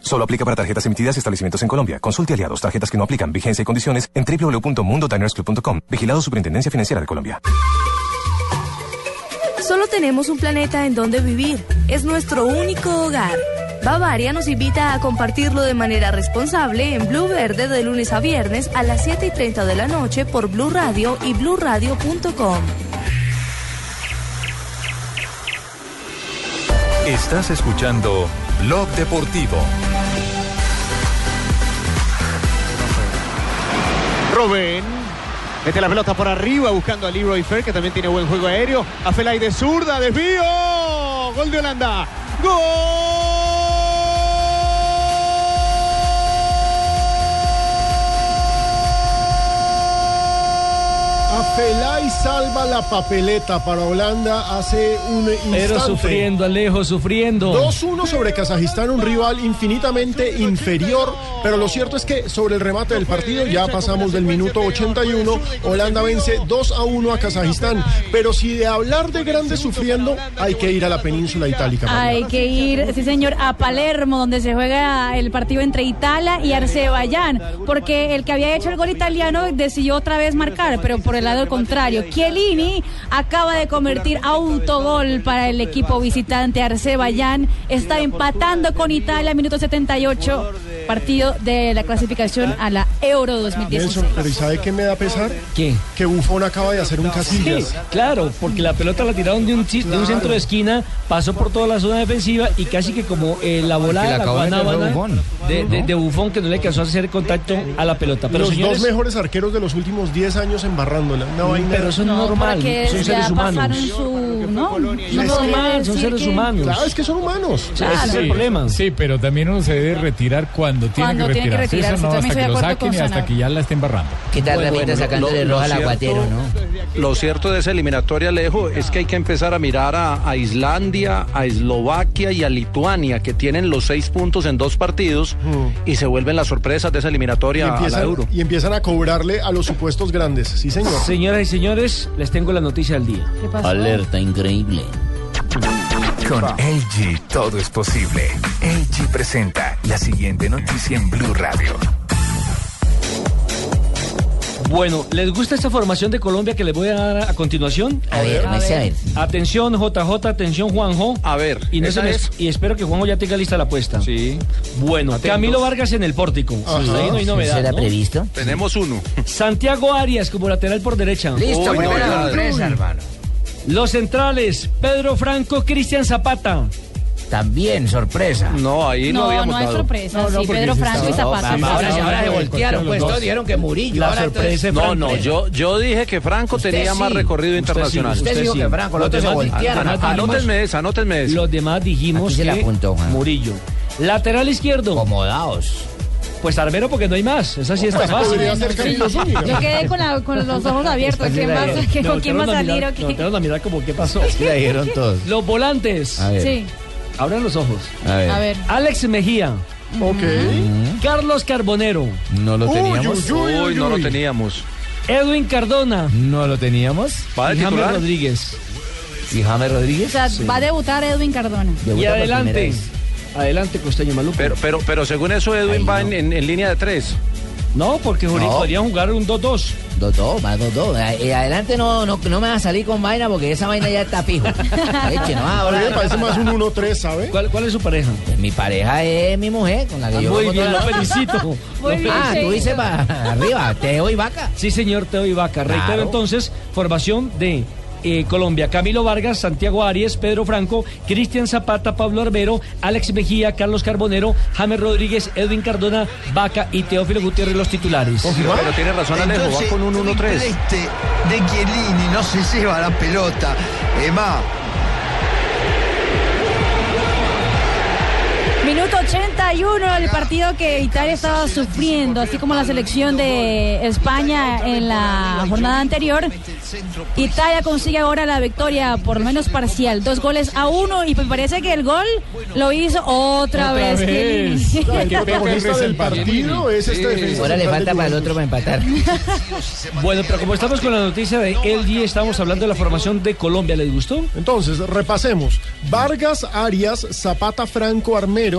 Speaker 29: Solo aplica para tarjetas emitidas y establecimientos en Colombia. Consulte aliados, tarjetas que no aplican, vigencia y condiciones en www.mundodinersclub.com. Vigilado Superintendencia Financiera de Colombia.
Speaker 51: Solo tenemos un planeta en donde vivir. Es nuestro único hogar. Bavaria nos invita a compartirlo de manera responsable en Blue Verde de lunes a viernes a las 7 y 30 de la noche por Blue Radio y bluradio.com.
Speaker 38: Estás escuchando Blog Deportivo.
Speaker 39: Rubén. Mete la pelota por arriba buscando a Leroy Fer, que también tiene buen juego aéreo. A Felay de zurda, desvío. Gol de Holanda.
Speaker 10: Afelay salva la papeleta para Holanda hace un instante.
Speaker 7: Pero sufriendo, Alejo, sufriendo.
Speaker 10: 2-1 sobre Kazajistán, un rival infinitamente inferior, pero lo cierto es que sobre el remate del partido ya pasamos del minuto 81, Holanda vence 2 a 1 a Kazajistán, pero si de hablar de grandes sufriendo, hay que ir a la península itálica.
Speaker 14: Hay que ir, sí señor, a Palermo, donde se juega el partido entre Italia y Azerbaiyán, porque el que había hecho el gol italiano decidió otra vez marcar, pero por el lado contrario. Chiellini acaba de convertir autogol para el equipo visitante. Arcebayán está empatando con Italia, minuto 78, partido de la clasificación a la Euro 2016.
Speaker 10: Nelson, pero ¿y sabe qué me da pesar?
Speaker 7: ¿Qué?
Speaker 10: Que Buffon acaba de hacer un casillas.
Speaker 7: Sí, claro, porque la pelota la tiraron de un, de un centro de esquina, pasó por toda la zona defensiva y casi que como eh, la volada,
Speaker 43: la de
Speaker 7: guanábana de, de, de Buffon que no le alcanzó a hacer contacto a la pelota. Pero
Speaker 10: Los
Speaker 7: señores,
Speaker 10: dos mejores arqueros de los últimos 10 años vaina.
Speaker 7: pero eso es normal,
Speaker 14: porque
Speaker 7: son
Speaker 14: ya
Speaker 7: seres humanos.
Speaker 14: pasaron su... No, no
Speaker 7: Es
Speaker 14: puede
Speaker 7: normal, son seres
Speaker 14: que-
Speaker 7: humanos.
Speaker 10: Claro, es que son humanos.
Speaker 7: Sí, ese es el problema.
Speaker 52: Sí, pero también uno se debe retirar cuando tiene
Speaker 14: Cuando
Speaker 52: que
Speaker 14: tiene que
Speaker 52: retirarse. Eso no hasta que lo saquen y hasta que ya la esté embarrando.
Speaker 40: ¿Qué tal
Speaker 13: Bueno, bueno,
Speaker 40: sacándole
Speaker 13: lo-
Speaker 40: roja
Speaker 13: lo
Speaker 40: al aguatero, no?
Speaker 13: Lo cierto de esa eliminatoria, Alejo, es que hay que empezar a mirar a, a Islandia, a Eslovaquia y a Lituania, que tienen los seis puntos en dos partidos y se vuelven las sorpresas de esa
Speaker 10: Y
Speaker 13: eliminatoria a la
Speaker 10: empiezan,
Speaker 13: Euro.
Speaker 10: y empiezan a cobrarle a los supuestos grandes. Sí, señor.
Speaker 7: Señoras y señores, les tengo la noticia del día.
Speaker 14: ¿Qué pasó?
Speaker 40: Alerta increíble.
Speaker 38: Con LG todo es posible. LG presenta la siguiente noticia en Blue Radio.
Speaker 7: Bueno, ¿les gusta esta formación de Colombia que les voy a dar a continuación?
Speaker 40: A ver, me sé a ver.
Speaker 7: Atención, JJ, atención, Juanjo.
Speaker 13: A ver,
Speaker 7: Y, no
Speaker 13: ¿esa
Speaker 7: se me-
Speaker 13: es?
Speaker 7: y espero que Juanjo ya tenga lista la apuesta.
Speaker 13: Sí.
Speaker 7: Bueno,
Speaker 13: Atentos.
Speaker 7: Camilo Vargas en el pórtico.
Speaker 10: Ajá.
Speaker 7: Ahí no hay
Speaker 40: ¿Eso
Speaker 7: novedad. ¿no?
Speaker 40: previsto?
Speaker 13: Tenemos uno.
Speaker 7: Santiago Arias como lateral por derecha.
Speaker 40: Listo, buena hermano.
Speaker 7: Los centrales, Pedro Franco, Cristian Zapata.
Speaker 40: También sorpresa.
Speaker 13: No, ahí no,
Speaker 14: No,
Speaker 13: habíamos
Speaker 14: no hay
Speaker 13: dado.
Speaker 14: sorpresa.
Speaker 10: No, no,
Speaker 14: sí,
Speaker 10: porque
Speaker 14: Pedro
Speaker 10: sí
Speaker 14: Franco y Zapata.
Speaker 40: Ahora, se- ahora se voltearon, pues
Speaker 10: los
Speaker 40: todos
Speaker 10: dos.
Speaker 40: dijeron que Murillo.
Speaker 7: La
Speaker 40: ahora
Speaker 7: sorpresa
Speaker 40: entonces-
Speaker 7: de
Speaker 13: No, no, yo, yo dije que Franco
Speaker 40: Usted
Speaker 13: tenía más
Speaker 40: sí.
Speaker 13: recorrido
Speaker 7: Usted
Speaker 13: internacional.
Speaker 7: sí,
Speaker 40: Usted dijo
Speaker 7: sí.
Speaker 40: que Franco, los otros se voltearon.
Speaker 13: Anótenme esa, anótenme esa.
Speaker 7: Los demás dijimos
Speaker 40: Aquí se la
Speaker 7: que
Speaker 40: apuntó.
Speaker 7: Murillo. Lateral izquierdo,
Speaker 40: Acomodaos.
Speaker 7: pues Arbero porque no hay más. Esa sí está fácil.
Speaker 10: Podría ser Camilo Zúñiga.
Speaker 14: Yo quedé con, la- con los ojos abiertos.
Speaker 40: Así
Speaker 14: ¿Quién
Speaker 40: la
Speaker 14: va,
Speaker 40: dieron.
Speaker 14: ¿qué-
Speaker 7: Me
Speaker 14: ¿Con quién va a salir
Speaker 7: mirar-
Speaker 14: o qué?
Speaker 7: voltearon a mirar como qué pasó.
Speaker 40: La dijeron todos.
Speaker 7: Los volantes.
Speaker 40: A ver.
Speaker 14: Sí,
Speaker 7: Abran los ojos.
Speaker 40: A ver.
Speaker 14: a ver.
Speaker 7: Alex Mejía,
Speaker 10: Ok.
Speaker 7: Carlos Carbonero,
Speaker 40: No lo
Speaker 10: Uy,
Speaker 40: teníamos.
Speaker 10: uy, uy,
Speaker 13: Uy, no lo teníamos.
Speaker 7: Edwin Cardona
Speaker 40: No lo teníamos.
Speaker 13: ¿Va
Speaker 7: y
Speaker 13: de
Speaker 7: James? Rodríguez.
Speaker 40: ¿Y James
Speaker 14: O
Speaker 40: Rodríguez?
Speaker 14: sea, va a debutar Edwin Cardona.
Speaker 7: Y
Speaker 40: Debuta
Speaker 7: adelante, adelante Costeño Maluco.
Speaker 13: Pero, pero, pero según eso, Edwin
Speaker 40: Ay,
Speaker 13: va
Speaker 40: no.
Speaker 13: en, en- en línea de tres.
Speaker 7: No, porque Juli
Speaker 40: No.
Speaker 7: podrían jugar un 2-2.
Speaker 40: Dos, dos, va dos, dos. Eh, adelante no, no, no me va a salir con vaina porque esa vaina ya está fijo. *laughs* Eche, no,
Speaker 10: A
Speaker 40: ahora.
Speaker 10: mí me parece más un 1-3, ¿sabe?
Speaker 7: ¿Cuál, ¿Cuál es su pareja?
Speaker 40: Pues mi pareja es mi mujer con la que yo
Speaker 7: Muy bien, lo felicito. *laughs*
Speaker 14: Muy
Speaker 7: Lo
Speaker 14: bien.
Speaker 40: Ah, tú dices para arriba, Teo y Vaca.
Speaker 7: Sí, señor Teo Ibaca. Reitero
Speaker 40: Claro.
Speaker 7: entonces, formación de eh, Colombia. Camilo Vargas, Santiago Arias, Pedro Franco, Cristian Zapata, Pablo Arbero, Alex Mejía, Carlos Carbonero, James Rodríguez, Edwin Cardona, Vaca y Teófilo Gutiérrez los titulares.
Speaker 13: Pero tiene razón Alejo, va con un 1-3.
Speaker 53: de Chiellini no se lleva la pelota. Emma,
Speaker 14: Minuto 81, el partido que Italia estaba sufriendo, así como la selección de España en la jornada anterior. Italia consigue ahora la victoria, por lo menos parcial, dos goles a uno, y me parece que el gol lo hizo otra,
Speaker 7: Otra
Speaker 14: vez.
Speaker 7: vez. *laughs*
Speaker 10: El protagonista del partido es este defensa
Speaker 40: Ahora le falta para el otro para empatar.
Speaker 7: Bueno, pero como estamos con la noticia de LG, estamos hablando de la formación de Colombia. ¿Les gustó?
Speaker 10: Entonces, repasemos. Vargas, Arias, Zapata, Franco, Armero,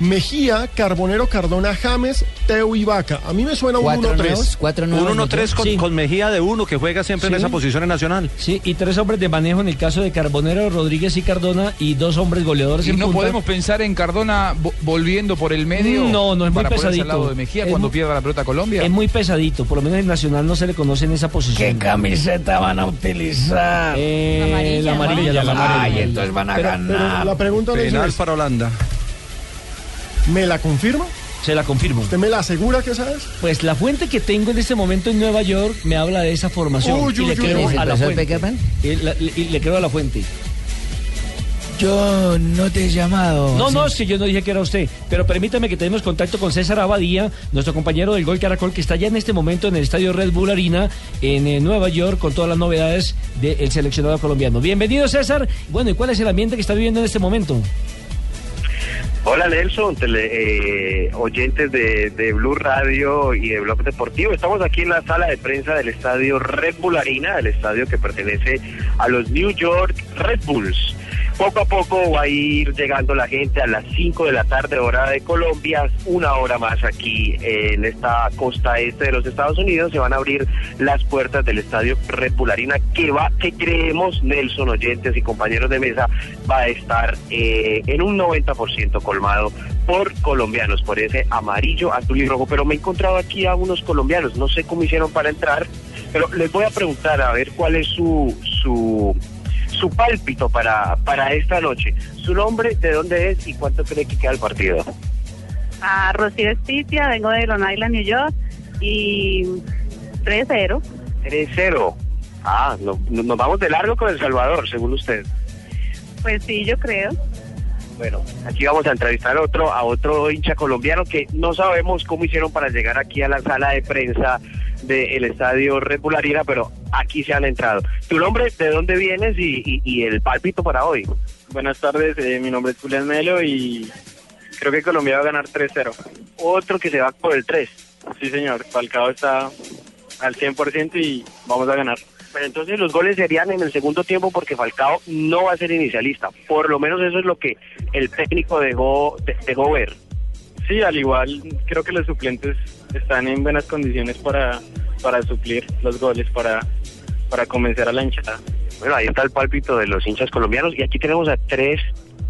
Speaker 10: Mejía, Carbonero, Cardona, James, Teo y Vaca. A mí me suena un
Speaker 40: Cuatro
Speaker 10: 1-3.
Speaker 40: nuevos, cuatro
Speaker 13: Un
Speaker 40: nuevos.
Speaker 13: 1-3 con,
Speaker 7: Sí.
Speaker 13: con Mejía de uno que juega siempre en esa posición en Nacional.
Speaker 7: Sí, y tres hombres de manejo en el caso de Carbonero, Rodríguez y Cardona, y dos hombres goleadores
Speaker 23: ¿Y
Speaker 7: en
Speaker 23: no
Speaker 7: punta.
Speaker 23: podemos pensar en Cardona vo- volviendo por el medio?
Speaker 7: No, no, es muy
Speaker 23: para
Speaker 7: pesadito.
Speaker 23: al lado de Mejía
Speaker 7: Es
Speaker 23: cuando
Speaker 7: muy-
Speaker 23: pierda la pelota Colombia.
Speaker 7: Es muy pesadito, por lo menos en Nacional no se le conoce en esa posición.
Speaker 43: ¿Qué camiseta van a utilizar?
Speaker 7: Eh,
Speaker 14: Amarilla,
Speaker 7: la amarilla, la
Speaker 43: ¿no?
Speaker 7: amarilla.
Speaker 43: Ay, entonces van a
Speaker 10: Pero,
Speaker 43: ganar.
Speaker 10: pero la pregunta no
Speaker 13: Penal
Speaker 10: es,
Speaker 13: para Holanda.
Speaker 10: ¿Me la confirma?
Speaker 7: Se la confirmo.
Speaker 10: ¿Usted me la asegura que sabes?
Speaker 7: Pues la fuente que tengo en este momento en Nueva York me habla de esa formación.
Speaker 10: Uy,
Speaker 7: y le creo
Speaker 10: uy.
Speaker 7: a la
Speaker 40: ¿El profesor
Speaker 7: fuente. Y, la- y le creo a la fuente.
Speaker 43: Yo no te he llamado.
Speaker 7: No,
Speaker 43: sí.
Speaker 7: no, es que yo no dije que era usted. Pero permítame que tenemos contacto con César Abadía, nuestro compañero del Gol Caracol, que está ya en este momento en el estadio Red Bull Arena en eh, Nueva York con todas las novedades del seleccionado colombiano. Bienvenido, César. Bueno, ¿y cuál es el ambiente que está viviendo en este momento?
Speaker 54: Hola Nelson, tele- eh, oyentes de, de Blue Radio y de Blog Deportivo. Estamos aquí en la sala de prensa del estadio Red Bull Arena, el estadio que pertenece a los New York Red Bulls. Poco a poco va a ir llegando la gente a las 5 de la tarde, hora de Colombia, una hora más aquí en esta costa este de los Estados Unidos. Se van a abrir las puertas del estadio Repularina, que va, que creemos, Nelson, oyentes y compañeros de mesa, va a estar eh, en un 90% colmado por colombianos, por ese amarillo, azul y rojo. Pero me he encontrado aquí a unos colombianos, no sé cómo hicieron para entrar, pero les voy a preguntar a ver cuál es su su su pálpito para, para esta noche. Su nombre, de dónde es y cuánto cree que queda el partido.
Speaker 55: A Rocío Estitia, vengo de Long Island, New York, y 3-0.
Speaker 54: 3-0. Ah, no- no- nos vamos de largo con El Salvador, según usted.
Speaker 55: Pues sí, yo creo.
Speaker 54: Bueno, aquí vamos a entrevistar a otro, a otro hincha colombiano que no sabemos cómo hicieron para llegar aquí a la sala de prensa del estadio Regularina, pero aquí se han entrado. ¿Tu nombre, de dónde vienes y, y- y el pálpito para hoy?
Speaker 56: Buenas tardes, eh, mi nombre es Julián Melo y creo que Colombia va a ganar 3-0.
Speaker 54: Otro que se va por el 3.
Speaker 56: Sí, señor. Falcao está al 100% y vamos a ganar.
Speaker 54: Pero entonces los goles serían en el segundo tiempo porque Falcao no va a ser inicialista. Por lo menos eso es lo que el técnico dejó, de- dejó ver.
Speaker 56: Sí, al igual creo que los suplentes están en buenas condiciones para, para suplir los goles, para, para convencer a la hinchada.
Speaker 54: Bueno, ahí está el pálpito de los hinchas colombianos y aquí tenemos a tres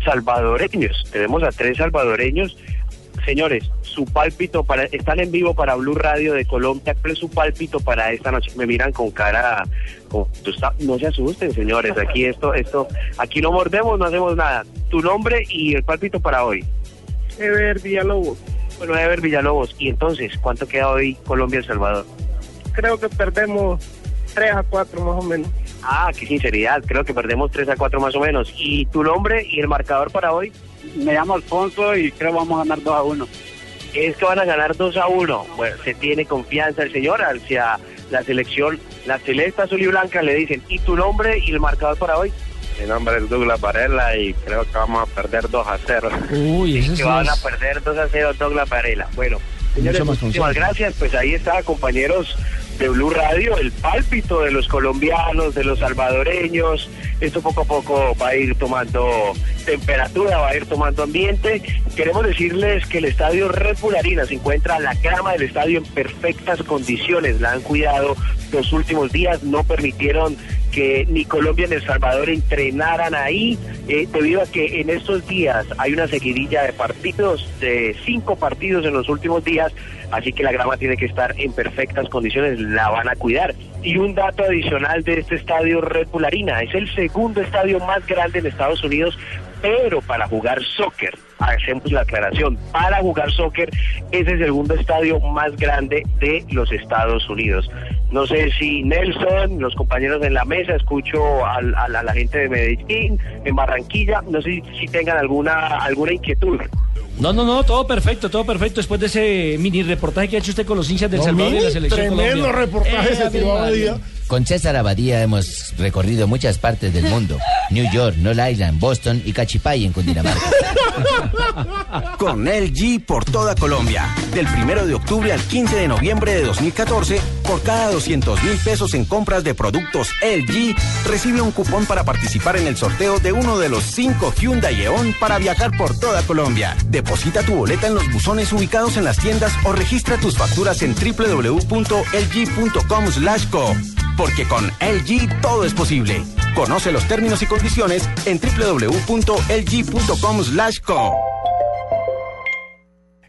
Speaker 54: salvadoreños. Tenemos a tres salvadoreños. Señores, su pálpito para están en vivo para Blue Radio de Colombia. ¿Cuál es su pálpito para esta noche? Me miran con cara, con, no se asusten, señores. Aquí *laughs* esto, esto, aquí no mordemos, no hacemos nada. Tu nombre y el pálpito para hoy.
Speaker 56: Ever Villalobos.
Speaker 54: Bueno, Ever Villalobos. Y entonces, ¿cuánto queda hoy Colombia El Salvador?
Speaker 56: Creo que perdemos 3 a 4 más o menos.
Speaker 54: Ah, qué sinceridad. Creo que perdemos 3 a 4 más o menos. ¿Y tu nombre y el marcador para hoy?
Speaker 56: Me llamo Alfonso y creo que vamos a ganar 2 a 1.
Speaker 54: Es que van a ganar 2 a 1. Bueno, se tiene confianza el señor hacia la selección. La celeste azul y blanca le dicen, ¿y tu nombre y el marcador para hoy?
Speaker 56: Mi nombre es Douglas Varela y creo que vamos a perder 2 a 0.
Speaker 7: Uy, eso
Speaker 54: que van a perder 2 a 0 Douglas Varela. Bueno, señores, muchísimas gracias. Pues ahí está, compañeros de Blue Radio, el pálpito de los colombianos, de los salvadoreños. Esto poco a poco va a ir tomando temperatura, va a ir tomando ambiente. Queremos decirles que el estadio Red Bull se encuentra la grama del estadio en perfectas condiciones. La han cuidado los últimos días, no permitieron que ni Colombia ni El Salvador entrenaran ahí, eh, debido a que en estos días hay una seguidilla de partidos, de cinco partidos en los últimos días, así que la grama tiene que estar en perfectas condiciones, la van a cuidar. Y un dato adicional de este estadio Red Bull Arena, es el segundo estadio más grande en Estados Unidos, pero para jugar soccer, hacemos la aclaración, para jugar soccer es el segundo estadio más grande de los Estados Unidos. No sé si Nelson, los compañeros en la mesa, escucho a, la gente de Medellín, en Barranquilla, no sé si, si tengan alguna alguna inquietud.
Speaker 7: No, no, no, todo perfecto, todo perfecto. Después de ese mini reportaje que ha hecho usted con los hinchas del
Speaker 10: No,
Speaker 7: Salvador y la selección
Speaker 10: tremendo
Speaker 7: Colombia.
Speaker 10: reportaje se
Speaker 7: Ave
Speaker 10: tiró
Speaker 7: María.
Speaker 10: Abadía.
Speaker 40: Con César Abadía hemos recorrido muchas partes del mundo. New York, Long Island, Boston y Cachipay en Cundinamarca. *laughs*
Speaker 28: Con LG por toda Colombia. Del 1 de octubre al 15 de noviembre de 2014, por cada 200 mil pesos en compras de productos LG, recibe un cupón para participar en el sorteo de uno de los cinco Hyundai Eon para viajar por toda Colombia. Deposita tu boleta en los buzones ubicados en las tiendas o registra tus facturas en www.lg.com/co. Porque con LG todo es posible. Conoce los términos y condiciones en www.lg.com/co.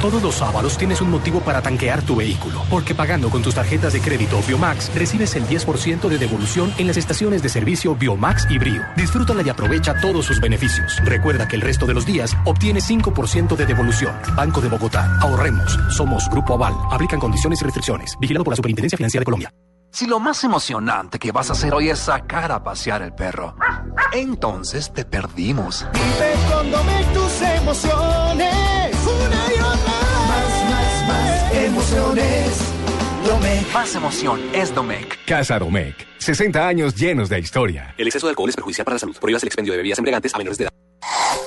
Speaker 50: Todos los sábados tienes un motivo para tanquear tu vehículo, porque pagando con tus tarjetas de crédito Biomax recibes el 10% de devolución en las estaciones de servicio Biomax y Brio. Disfrútala y aprovecha todos sus beneficios. Recuerda que el resto de los días obtienes 5% de devolución. Banco de Bogotá. Ahorremos. Somos Grupo Aval. Aplican condiciones y restricciones. Vigilado por la Superintendencia Financiera de Colombia.
Speaker 57: Si lo más emocionante que vas a hacer hoy es sacar a pasear el perro, entonces te perdimos.
Speaker 58: Vive con tus emociones. Una y otra. Más, emociones.
Speaker 28: emoción es Domec.
Speaker 59: Más emoción es Domec.
Speaker 38: Casa Domecq. 60 años llenos de historia.
Speaker 29: El exceso de alcohol es perjudicial para la salud. Prohíbas el expendio de bebidas embriagantes a menores de edad.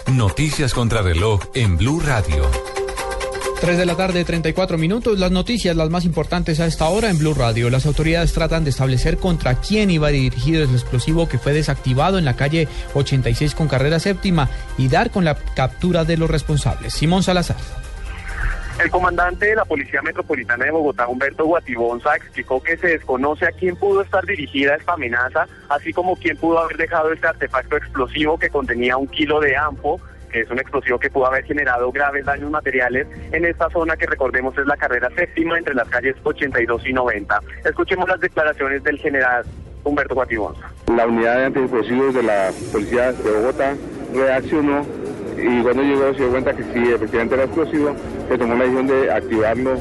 Speaker 60: Noticias contra reloj en Blue Radio.
Speaker 61: 3 de la tarde, 34 minutos. Las noticias, las más importantes a esta hora en Blue Radio. Las autoridades tratan de establecer contra quién iba dirigido el explosivo que fue desactivado en la calle 86 con carrera séptima y dar con la captura de los responsables. Simón Salazar.
Speaker 54: El comandante de la Policía Metropolitana de Bogotá, Humberto Guatibonza, explicó que se desconoce a quién pudo estar dirigida esta amenaza, así como quién pudo haber dejado este artefacto explosivo que contenía un kilo de ampo, que es un explosivo que pudo haber generado graves daños materiales en esta zona que recordemos es la carrera séptima entre las calles 82 y 90. Escuchemos las declaraciones del general Humberto Guatibonza.
Speaker 62: La unidad de antiexplosivos de la Policía de Bogotá reaccionó y cuando llegó se dio cuenta que sí, efectivamente era explosivo, se tomó la decisión de activarlo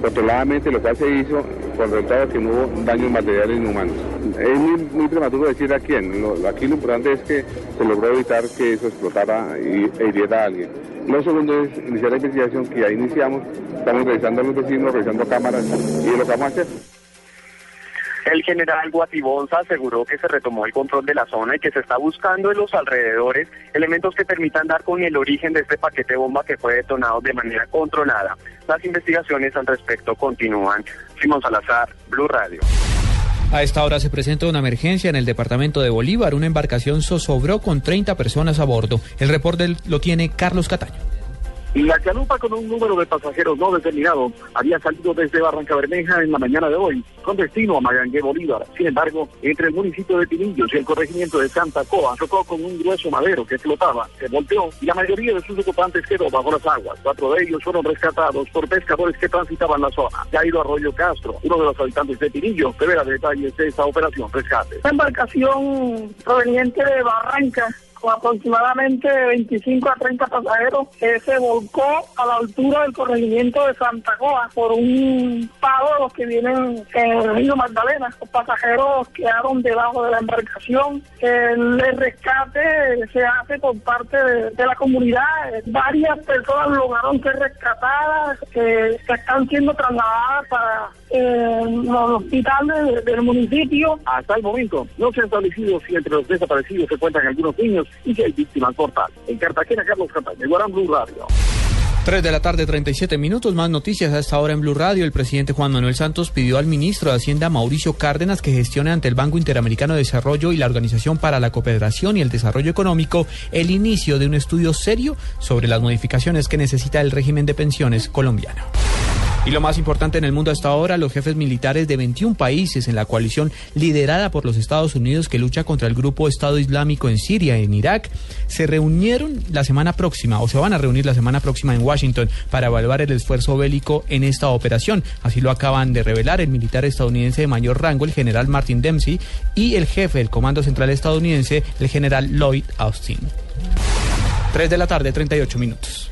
Speaker 62: controladamente, lo cual se hizo con resultado que no hubo daños materiales inhumanos. Es muy, prematuro decir a quién, aquí lo importante es que se logró evitar que eso explotara y, e hiriera a alguien. Lo segundo es iniciar la investigación que ya iniciamos, estamos revisando a los vecinos, revisando cámaras y lo que vamos a hacer.
Speaker 54: El general Guatibonza aseguró que se retomó el control de la zona y que se está buscando en los alrededores elementos que permitan dar con el origen de este paquete bomba que fue detonado de manera controlada. Las investigaciones al respecto continúan. Simón Salazar, Blue Radio.
Speaker 61: A esta hora se presenta una emergencia en el departamento de Bolívar. Una embarcación zozobró con 30 personas a bordo. El reporte lo tiene Carlos Cataño.
Speaker 63: La chalupa con un número de pasajeros no determinado había salido desde Barranca Bermeja en la mañana de hoy, con destino a Magangué, Bolívar. Sin embargo, entre el municipio de Pinillos y el corregimiento de Santa Coa, chocó con un grueso madero que flotaba, se volteó y la mayoría de sus ocupantes quedó bajo las aguas. Cuatro de ellos fueron rescatados por pescadores que transitaban la zona. Jairo Arroyo Castro, uno de los habitantes de Pinillos, revela detalles de esta operación rescate.
Speaker 64: Una embarcación proveniente de Barranca con aproximadamente 25 a 30 pasajeros que se volcó a la altura del corregimiento de Santa Coa por un pago de los que vienen en el río Magdalena. Los pasajeros quedaron debajo de la embarcación. El rescate se hace por parte de, la comunidad. Varias personas lograron ser rescatadas, que, que están siendo trasladadas para eh, los hospitales de- del municipio.
Speaker 63: Hasta el momento no se ha establecido si entre los desaparecidos se cuentan algunos niños y si hay víctimas mortales. En Cartagena, Carlos Cataño, Guarán Blue Radio.
Speaker 61: 3 de la tarde, 37 minutos. Más noticias a esta hora en Blue Radio. El presidente Juan Manuel Santos pidió al ministro de Hacienda, Mauricio Cárdenas, que gestione ante el Banco Interamericano de Desarrollo y la Organización para la Cooperación y el Desarrollo Económico el inicio de un estudio serio sobre las modificaciones que necesita el régimen de pensiones colombiano. Y lo más importante en el mundo hasta ahora, los jefes militares de 21 países en la coalición liderada por los Estados Unidos que lucha contra el grupo Estado Islámico en Siria y en Irak, se reunieron la semana próxima o se van a reunir la semana próxima en Washington para evaluar el esfuerzo bélico en esta operación. Así lo acaban de revelar el militar estadounidense de mayor rango, el general Martin Dempsey, y el jefe del Comando Central estadounidense, el general Lloyd Austin. 3 de la tarde, 38 minutos.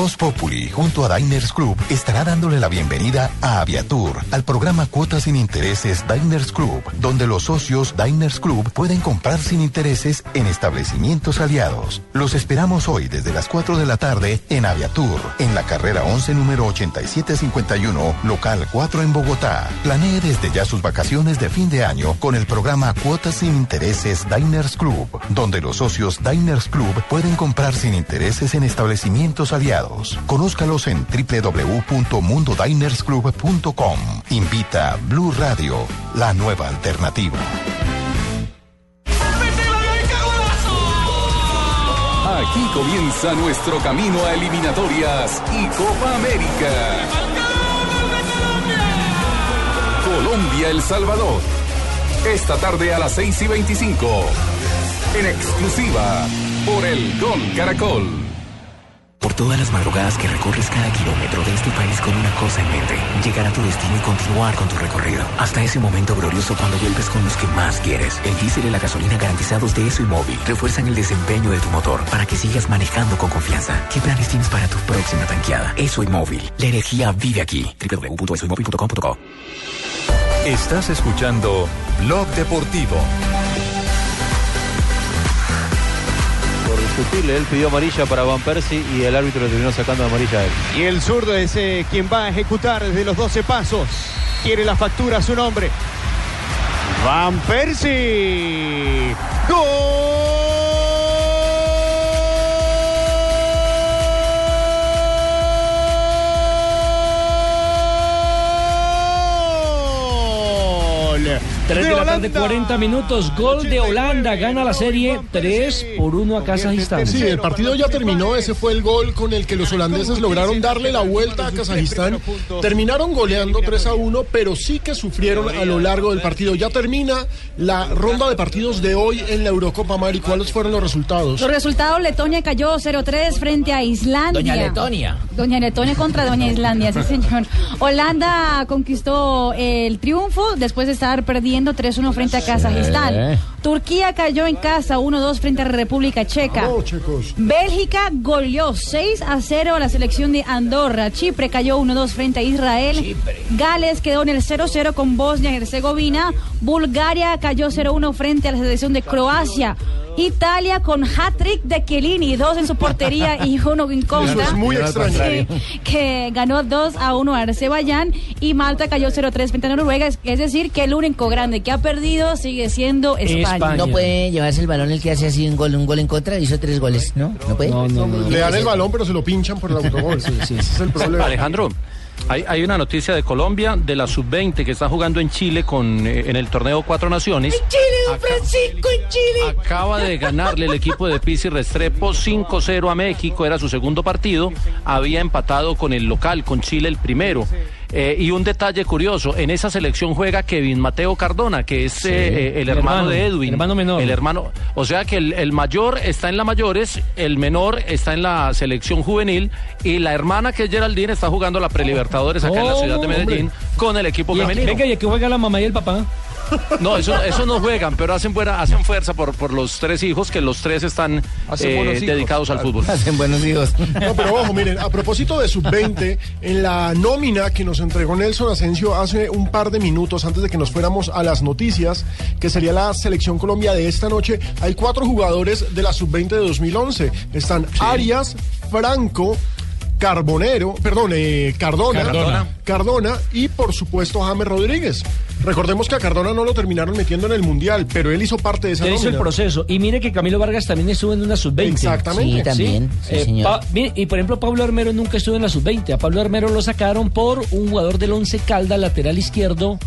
Speaker 25: Voz Populi, junto a Diners Club, estará dándole la bienvenida a Aviatur, al programa Cuotas sin Intereses Diners Club, donde los socios Diners Club pueden comprar sin intereses en establecimientos aliados. Los esperamos hoy desde las 4 de la tarde en Aviatur, en la carrera 11 número 8751, local 4 en Bogotá. Planee desde ya sus vacaciones de fin de año con el programa Cuotas sin Intereses Diners Club, donde los socios Diners Club pueden comprar sin intereses en establecimientos aliados. Conózcalos en www.mundodinersclub.com. Invita Blue Radio, la nueva alternativa.
Speaker 38: Aquí comienza nuestro camino a eliminatorias y Copa América. Colombia-El Salvador. Esta tarde a las 6 y 25. En exclusiva por el Gol Caracol.
Speaker 65: Por todas las madrugadas que recorres cada kilómetro de este país con una cosa en mente, llegar a tu destino y continuar con tu recorrido. Hasta ese momento glorioso cuando vuelves con los que más quieres. El diésel y la gasolina garantizados de eso y móvil refuerzan el desempeño de tu motor para que sigas manejando con confianza. ¿Qué planes tienes para tu próxima tanqueada? Eso y móvil. La energía vive aquí. www.esoymóvil.com.co
Speaker 38: Estás escuchando Blog Deportivo.
Speaker 66: Él pidió amarilla para Van Persie y el árbitro le terminó sacando amarilla a él.
Speaker 39: Y el zurdo es eh, quien va a ejecutar desde los 12 pasos. Quiere la factura a su nombre. Van Persie. ¡Gol!
Speaker 7: 3 de la tarde, 40 minutos. Gol de Holanda. Gana la serie 3 por 1 a Kazajistán.
Speaker 10: Sí, el partido ya terminó. Ese fue el gol con el que los holandeses lograron darle la vuelta a Kazajistán. Terminaron goleando 3 a 1, pero sí que sufrieron a lo largo del partido. Ya termina la ronda de partidos de hoy en la Eurocopa Mari. ¿Cuáles fueron los resultados?
Speaker 14: Los resultados, Letonia cayó 0-3 frente a Islandia.
Speaker 12: Doña Letonia.
Speaker 14: Doña Letonia contra Doña Islandia, sí señor. Holanda conquistó el triunfo después de estar perdiendo 3-1 frente a Kazajistán. Turquía cayó en casa 1-2 frente a República Checa. Bélgica goleó 6 a 0 a la selección de Andorra. Chipre cayó 1-2 frente a Israel. Gales quedó en el 0-0 con Bosnia y Herzegovina. Bulgaria cayó 0-1 frente a la selección de Croacia. Italia con hat-trick de Chiellini, dos en su portería y *laughs* uno en contra.
Speaker 10: Eso es muy extraño.
Speaker 14: Que, que ganó 2 a 1 a Azerbaiyán y Malta cayó 0-3 frente a Noruega. Es, es decir, que el único grande que ha perdido sigue siendo España.
Speaker 12: No puede llevarse el balón el que hace así un gol, un gol en contra, hizo tres goles, ¿no? No puede.
Speaker 10: Le dan el balón, pero se lo pinchan por el autogol. Ese es el problema.
Speaker 13: Alejandro, hay, hay una noticia de Colombia de la sub-20 que está jugando en Chile con eh, en el torneo Cuatro Naciones.
Speaker 14: Chile, don Francisco, en Chile.
Speaker 13: Acaba de ganarle el equipo de Pizzi Restrepo 5-0 a México, era su segundo partido. Había empatado con el local, con Chile el primero. Eh, y un detalle curioso, en esa selección juega Kevin Mateo Cardona, que es eh, eh, el, hermano,
Speaker 7: hermano,
Speaker 13: de Edwin.
Speaker 7: el hermano menor.
Speaker 13: El hermano, o sea que el, el mayor está en la mayores, el menor está en la selección juvenil y la hermana que es Geraldine está jugando la Prelibertadores acá en la
Speaker 7: Oh,
Speaker 13: ciudad de Medellín
Speaker 7: hombre.
Speaker 13: con el equipo femenino.
Speaker 7: Venga, y aquí juega la mamá y el papá.
Speaker 13: No, eso, eso no juegan, pero hacen buena, hacen fuerza por, por los tres hijos, que los tres están
Speaker 66: Hacen
Speaker 13: eh,
Speaker 66: hijos,
Speaker 13: dedicados al fútbol. *laughs*
Speaker 12: Hacen buenos hijos.
Speaker 10: No, pero ojo, miren, a propósito de sub-20, en la nómina que nos entregó Nelson Asensio hace un par de minutos antes de que nos fuéramos a las noticias, que sería la selección Colombia de esta noche, hay cuatro jugadores de la sub-20 de 2011. Están Arias, Franco, Carbonero, perdón, eh, Cardona,
Speaker 66: Cardona.
Speaker 10: Cardona y por supuesto James Rodríguez. Recordemos que a Cardona no lo terminaron metiendo en el Mundial, pero él hizo parte de esa
Speaker 7: Él hizo el proceso. Y mire que Camilo Vargas también estuvo en una sub-20.
Speaker 10: Exactamente.
Speaker 12: Sí, también, sí,
Speaker 7: Eh,
Speaker 12: señor.
Speaker 7: Mire, y por ejemplo, Pablo Armero nunca estuvo en la sub-20. A Pablo Armero lo sacaron por un jugador del Once Calda, lateral izquierdo.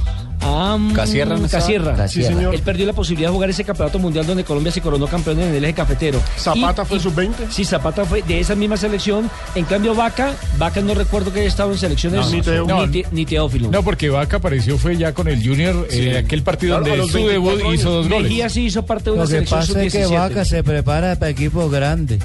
Speaker 7: A
Speaker 66: Casierra, ¿no?
Speaker 7: Casierra.
Speaker 12: Casierra.
Speaker 10: Sí, señor.
Speaker 7: Él perdió la posibilidad de jugar ese campeonato mundial donde Colombia se coronó campeón en el eje cafetero.
Speaker 10: Zapata
Speaker 7: Y-
Speaker 10: fue
Speaker 7: y-
Speaker 10: sub-20.
Speaker 7: Sí, Zapata fue de esa misma selección. En cambio, Vaca, Vaca no recuerdo que haya estado en selecciones
Speaker 10: No, ni
Speaker 7: Ni,
Speaker 10: no.
Speaker 7: Te- ni Teófilo.
Speaker 8: No, porque Vaca apareció fue ya con el Junior, eh, aquel partido
Speaker 10: Claro,
Speaker 8: donde su
Speaker 10: 24
Speaker 8: debut hizo dos goles.
Speaker 7: Mejía sí hizo parte de una
Speaker 67: Lo que
Speaker 7: selección
Speaker 67: pasa es que
Speaker 7: sub-17.
Speaker 67: Vaca se prepara para equipos grandes.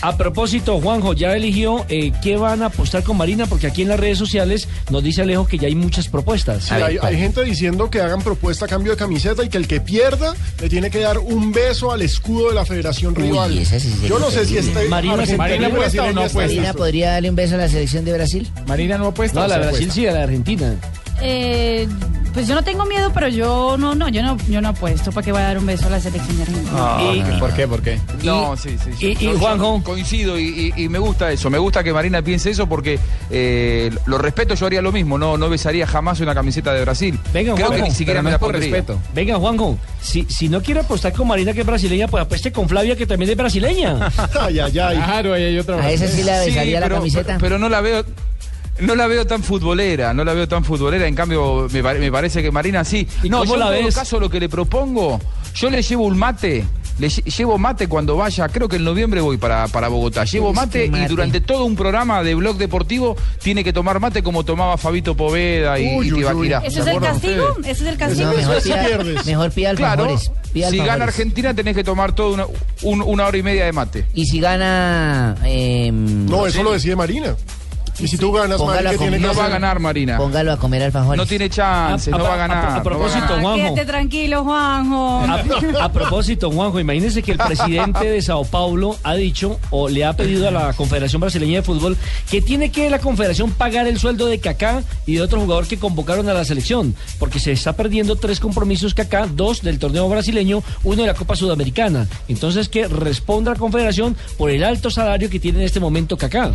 Speaker 7: A propósito, Juanjo, ya eligió eh, qué van a apostar con Marina, porque aquí en las redes sociales nos dice Alejo que ya hay muchas propuestas.
Speaker 10: Sí, hay, hay gente diciendo que hagan propuesta a cambio de camiseta y que el que pierda le tiene que dar un beso al escudo de la Federación Rival.
Speaker 12: sí
Speaker 10: Yo no sé si este
Speaker 7: Marina
Speaker 8: Marina apuesta o no
Speaker 10: está
Speaker 8: apuesta?
Speaker 12: Marina podría darle un beso a la selección de Brasil.
Speaker 8: Marina no apuesta.
Speaker 7: No, la Brasil
Speaker 8: apuesta?
Speaker 7: Sí, a la Argentina.
Speaker 14: Eh, pues yo no tengo miedo, pero yo no, no, yo no, yo no apuesto para que vaya a dar un beso a la selección de Argentina.
Speaker 8: Ah, ¿Por qué? ¿Por qué?
Speaker 23: No, sí, sí. sí.
Speaker 7: y-
Speaker 23: Yo-
Speaker 7: Juanjo.
Speaker 23: Coincido y, y- y me gusta eso. Me gusta que Marina piense eso porque eh, lo respeto, yo haría lo mismo. No, no besaría jamás una camiseta de Brasil.
Speaker 7: Venga,
Speaker 23: Creo que
Speaker 7: Juanjo,
Speaker 23: ni siquiera
Speaker 8: pero
Speaker 23: me la
Speaker 8: por
Speaker 23: pondría.
Speaker 8: respeto.
Speaker 7: Venga, Juanjo, si, si no quiere apostar con Marina, que es brasileña, pues apueste con Flavia, que también es brasileña. *laughs*
Speaker 10: Ay, ay, ay.
Speaker 8: Claro, ahí hay otra
Speaker 12: A esa sí la
Speaker 23: Sí,
Speaker 12: besaría la
Speaker 23: pero,
Speaker 12: camiseta.
Speaker 23: pero- pero no la veo. No la veo tan futbolera, no la veo tan futbolera, en cambio me, pare- me parece que Marina sí.
Speaker 7: ¿Y
Speaker 23: no, yo
Speaker 7: la
Speaker 23: en todo
Speaker 7: ves?
Speaker 23: caso lo que le propongo, yo le llevo un mate le lle- llevo mate cuando vaya, creo que en noviembre voy para, para Bogotá. Llevo mate, y durante todo un programa de blog deportivo tiene que tomar mate como tomaba Fabito Poveda y,
Speaker 10: Uy,
Speaker 23: y Tibaquirá.
Speaker 14: ¿Ese es el castigo? ¿Ese es el castigo?
Speaker 12: No, mejor pida,
Speaker 10: pierdes.
Speaker 12: mejor pida
Speaker 23: Claro,
Speaker 12: alfajores.
Speaker 23: si gana. Argentina tenés que tomar toda una, un- una hora y media de mate.
Speaker 12: Y si gana... em,
Speaker 10: No, eso lo decide Marina. Y si tú ganas,
Speaker 12: Póngalo a
Speaker 10: ¿qué tiene que
Speaker 23: No va a
Speaker 10: hacer?
Speaker 23: ganar Marina.
Speaker 12: Póngalo a comer alfajores.
Speaker 23: No tiene chance,
Speaker 7: A-
Speaker 23: no
Speaker 7: a-
Speaker 23: va a ganar.
Speaker 7: a- a
Speaker 23: no va
Speaker 7: propósito,
Speaker 23: ganar.
Speaker 7: Juanjo.
Speaker 14: Quédate tranquilo, Juanjo.
Speaker 7: A, a propósito, Juanjo, imagínese que el presidente de Sao Paulo ha dicho o le ha pedido a la Confederación Brasileña de Fútbol que tiene que la Confederación pagar el sueldo de Kaká y de otro jugador que convocaron a la selección, porque se está perdiendo tres compromisos Kaká, dos del torneo brasileño, uno de la Copa Sudamericana. Entonces que responda la Confederación por el alto salario que tiene en este momento Kaká.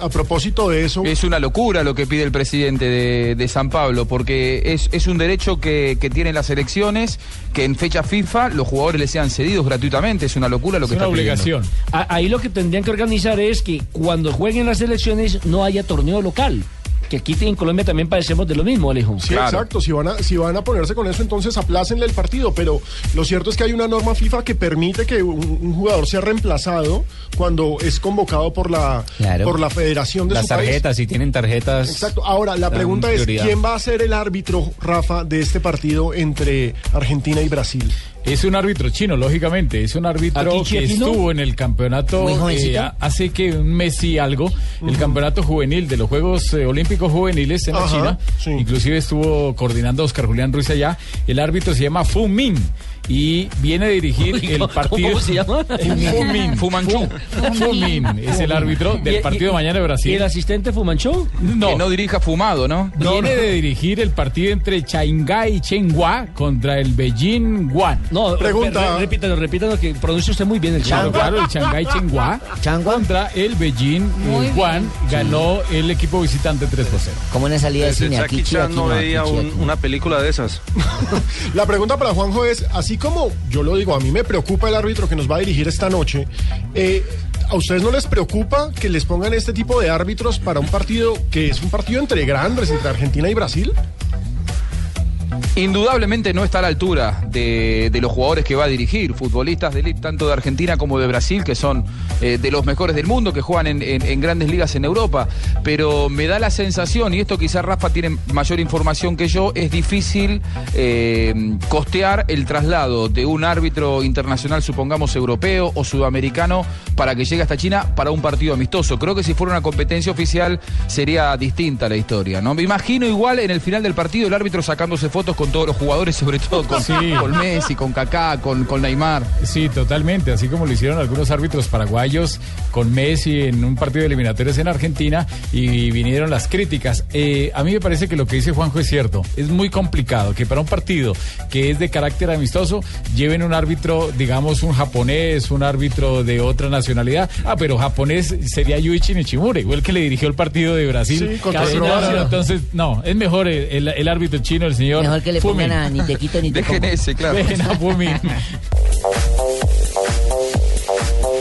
Speaker 10: A propósito de eso,
Speaker 23: Es una locura lo que pide el presidente de, de San Pablo, porque es, es un derecho que, que tienen las elecciones, que en fecha FIFA los jugadores les sean cedidos gratuitamente. Es una locura lo
Speaker 8: Es
Speaker 23: que
Speaker 8: una
Speaker 23: está pidiendo.
Speaker 8: obligación.
Speaker 7: Ahí lo que tendrían que organizar es que cuando jueguen las elecciones no haya torneo local. Que aquí en Colombia también padecemos de lo mismo, Alejo.
Speaker 10: Sí, exacto. Si van, a, si van a ponerse con eso, entonces aplácenle el partido. Pero lo cierto es que hay una norma FIFA que permite que un, un jugador sea reemplazado cuando es convocado por la,
Speaker 12: Claro.
Speaker 10: por la federación de
Speaker 8: Las
Speaker 10: su país.
Speaker 8: tarjetas, si tienen tarjetas.
Speaker 10: Exacto. Ahora, la pregunta es,
Speaker 8: prioridad.
Speaker 10: ¿quién va a ser el árbitro, Rafa, de este partido entre Argentina y Brasil?
Speaker 8: Es un árbitro chino, lógicamente. Es un árbitro
Speaker 7: ¿Aquí
Speaker 8: que estuvo en el campeonato eh, hace que un mes y algo, el campeonato juvenil de los Juegos eh, Olímpicos Juveniles en la China.
Speaker 10: sí.
Speaker 8: Inclusive estuvo coordinando a Oscar Julián Ruiz allá. El árbitro se llama Fu Min y viene a dirigir
Speaker 7: Uy,
Speaker 8: el
Speaker 7: ¿cómo-
Speaker 8: partido.
Speaker 7: cómo se llama?
Speaker 8: Fu Min.
Speaker 23: Fumanchu.
Speaker 8: Fu Min es el árbitro
Speaker 7: Y-
Speaker 8: del
Speaker 7: y-
Speaker 8: partido de mañana de
Speaker 7: ¿Y
Speaker 8: Brasil.
Speaker 7: el asistente Fumanchó?
Speaker 8: No,
Speaker 23: Que no dirija fumado, ¿no?
Speaker 8: viene de dirigir el partido entre Shanghái y Chenghua contra el Beijing Guan.
Speaker 7: No,
Speaker 10: Pregunta.
Speaker 7: re- re- repítanos, repítanos que pronuncia usted muy bien el
Speaker 8: Claro,
Speaker 7: chavo.
Speaker 8: claro, el Shanghái Chenghua
Speaker 12: Changua,
Speaker 8: contra el Beijing
Speaker 14: Muy
Speaker 8: eh, Guan ganó el equipo visitante 3 por 0.
Speaker 12: como una salida de cine. Aquí, aquí, aquí, no, aquí, aquí.
Speaker 13: película de esas. *laughs*
Speaker 10: La pregunta para Juanjo es, así como yo lo digo, a mí me preocupa el árbitro que nos va a dirigir esta noche, eh, ¿a ustedes no les preocupa que les pongan este tipo de árbitros para un partido que es un partido entre grandes, entre Argentina y Brasil?
Speaker 23: Indudablemente no está a la altura de, los jugadores que va a dirigir, futbolistas de elite tanto de Argentina como de Brasil, que son eh, de los mejores del mundo, que juegan en grandes ligas en Europa. Pero me da la sensación, y esto quizás Rafa tiene mayor información que yo, es difícil eh, costear el traslado de un árbitro internacional, supongamos europeo o sudamericano, para que llegue hasta China para un partido amistoso. Creo que si fuera una competencia oficial sería distinta la historia. ¿no? Me imagino igual en el final del partido el árbitro sacándose fotos con todos los jugadores, sobre todo con,
Speaker 8: Sí.
Speaker 23: con Messi, con Kaká, con, con Neymar.
Speaker 8: Sí, totalmente, así como lo hicieron algunos árbitros paraguayos con Messi en un partido de eliminatorios en Argentina y vinieron las críticas. Eh, a mí me parece que lo que dice Juanjo es cierto, es muy complicado que para un partido que es de carácter amistoso lleven un árbitro, digamos un japonés, un árbitro de otra nacionalidad. Ah, pero japonés sería Yuichi Nishimura, igual que le dirigió el partido de Brasil.
Speaker 10: Sí, contra Croacia.
Speaker 8: Entonces, no, es mejor el, el- el árbitro chino, el señor
Speaker 12: Mejor que le
Speaker 8: Fumin.
Speaker 12: pongan a ni te quito ni te
Speaker 23: Dejen ese, claro.
Speaker 8: Dejen a Fumin.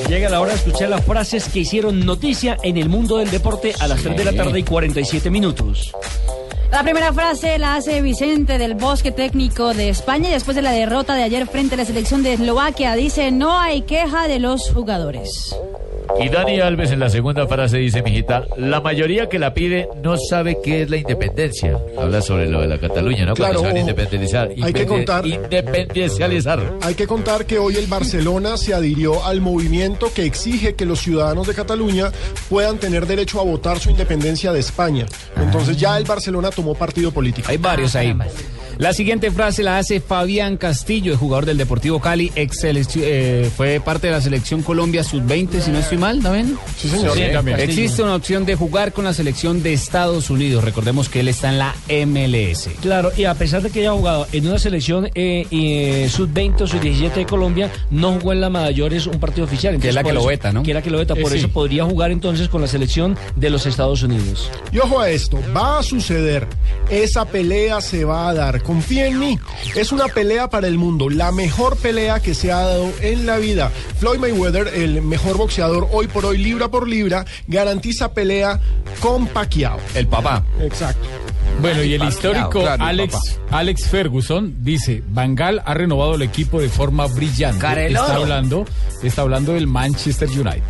Speaker 7: Llega la hora de escuchar las frases que hicieron noticia en el mundo del deporte a las 3 de la tarde y 47 minutos.
Speaker 14: La primera frase la hace Vicente del Bosque Técnico de España y después de la derrota de ayer frente a la selección de Eslovaquia. Dice, no hay queja de los jugadores.
Speaker 15: Y Dani Alves en la segunda frase dice, mijita, la mayoría que la pide no sabe qué es la independencia. Habla sobre lo de la Cataluña, ¿no?
Speaker 10: Claro,
Speaker 15: Cuando se van a independizar.
Speaker 10: hay que contar-
Speaker 15: Independencializar.
Speaker 10: Hay que contar que hoy el Barcelona se adhirió al movimiento que exige que los ciudadanos de Cataluña puedan tener derecho a votar su independencia de España. Entonces ya el Barcelona tomó partido político.
Speaker 68: Hay varios ahí. La siguiente frase la hace Fabián Castillo, el jugador del Deportivo Cali, ex eh, fue parte de la selección Colombia sub-20, si no estoy mal, ¿no ven?
Speaker 10: Sí, señor.
Speaker 8: Sí, también.
Speaker 68: Existe una opción de jugar con la selección de Estados Unidos. Recordemos que él está en la MLS.
Speaker 7: Claro, y a pesar de que haya jugado en una selección eh, eh, sub-20 o sub-17 de Colombia, no jugó en la mayores un partido oficial.
Speaker 68: Que es la que lo veta, ¿no?
Speaker 7: Que es la que lo veta,
Speaker 10: Eh,
Speaker 7: por
Speaker 10: sí.
Speaker 7: eso podría jugar entonces con la selección de los Estados Unidos.
Speaker 10: Y ojo a esto, va a suceder. Esa pelea se va a dar. Confía en mí. Es una pelea para el mundo. La mejor pelea que se ha dado en la vida. Floyd Mayweather, el mejor boxeador hoy por hoy, libra por libra, garantiza pelea con Pacquiao.
Speaker 15: El papá.
Speaker 10: Exacto.
Speaker 8: Bueno, y el histórico
Speaker 23: Claro,
Speaker 8: Alex, Ferguson dice, Bangal ha renovado el equipo de forma brillante.
Speaker 12: Careloro.
Speaker 8: Está hablando, está hablando del Manchester United.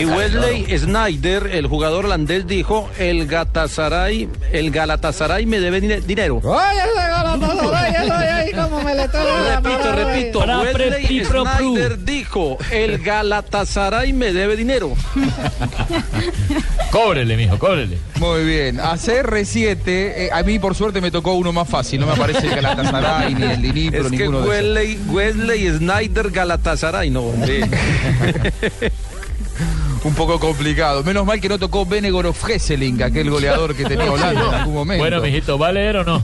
Speaker 13: Y Wesley Snyder, el jugador holandés, dijo, el Galatasaray, el Galatasaray me debe dine- dinero.
Speaker 69: Oye, ese Galatasaray, eso ahí como me le está
Speaker 13: Repito, repito, Wesley. Snyder dijo, el Galatasaray me debe dinero. *laughs*
Speaker 15: Cóbrele, mijo, cóbrele.
Speaker 23: Muy bien. A CR7, eh, a mí por suerte me tocó uno más fácil. No me aparece el Galatasaray ni el Dinipro,
Speaker 13: Es que
Speaker 23: ninguno de esos.
Speaker 13: Wesley, Wesley Snyder Galatasaray, no, hombre. *laughs*
Speaker 23: Un poco complicado. Menos mal que no tocó Benegorov Hesseling, aquel goleador que tenía *laughs* Holanda en algún momento.
Speaker 15: Bueno, mijito, ¿va a leer o no? *laughs*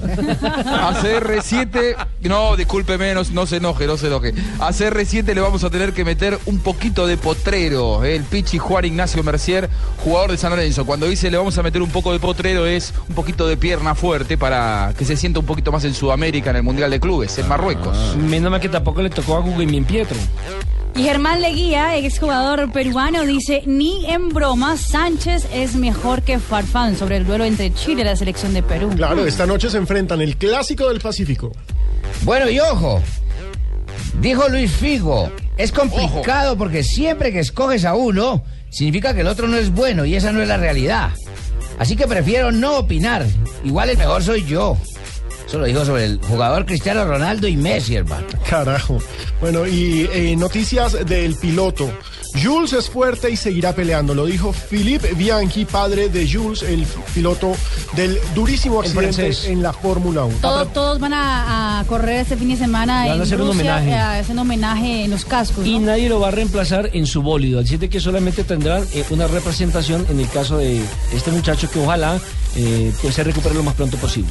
Speaker 23: A CR7, no, discúlpeme, no, no se enoje, no se enoje. A CR7 le vamos a tener que meter un poquito de potrero. eh, El Pichi Juan Ignacio Mercier, jugador de San Lorenzo. Cuando dice le vamos a meter un poco de potrero es un poquito de pierna fuerte para que se sienta un poquito más en Sudamérica, en el Mundial de Clubes, en Marruecos.
Speaker 7: Menos mal que tampoco le tocó a Guillermo Pietro.
Speaker 14: Y Germán Leguía, exjugador peruano, dice, ni en broma, Sánchez es mejor que Farfán sobre el duelo entre Chile y la selección de Perú.
Speaker 10: Claro, esta noche se enfrentan el clásico del Pacífico.
Speaker 12: Bueno, y ojo, dijo Luis Figo, es complicado porque siempre que escoges a uno, significa que el otro no es bueno y esa no es la realidad. Así que prefiero no opinar. Igual el mejor soy yo. Eso lo dijo sobre el jugador Cristiano Ronaldo y Messi, hermano.
Speaker 10: Carajo. Bueno, y eh, noticias del piloto. Jules es fuerte y seguirá peleando, lo dijo Philippe Bianchi, padre de Jules, el piloto del durísimo accidente
Speaker 7: francés.
Speaker 10: en la Fórmula 1.
Speaker 14: Todos, todos van a, a correr este fin de semana
Speaker 7: van a
Speaker 14: en
Speaker 7: hacer un
Speaker 14: Rusia,
Speaker 7: homenaje.
Speaker 14: eh, a hacer un homenaje en los cascos.
Speaker 7: Y
Speaker 14: ¿no?
Speaker 7: nadie lo va a reemplazar en su bólido. Así de que solamente tendrán eh, una representación en el caso de este muchacho que ojalá eh, pues se recupere lo más pronto posible.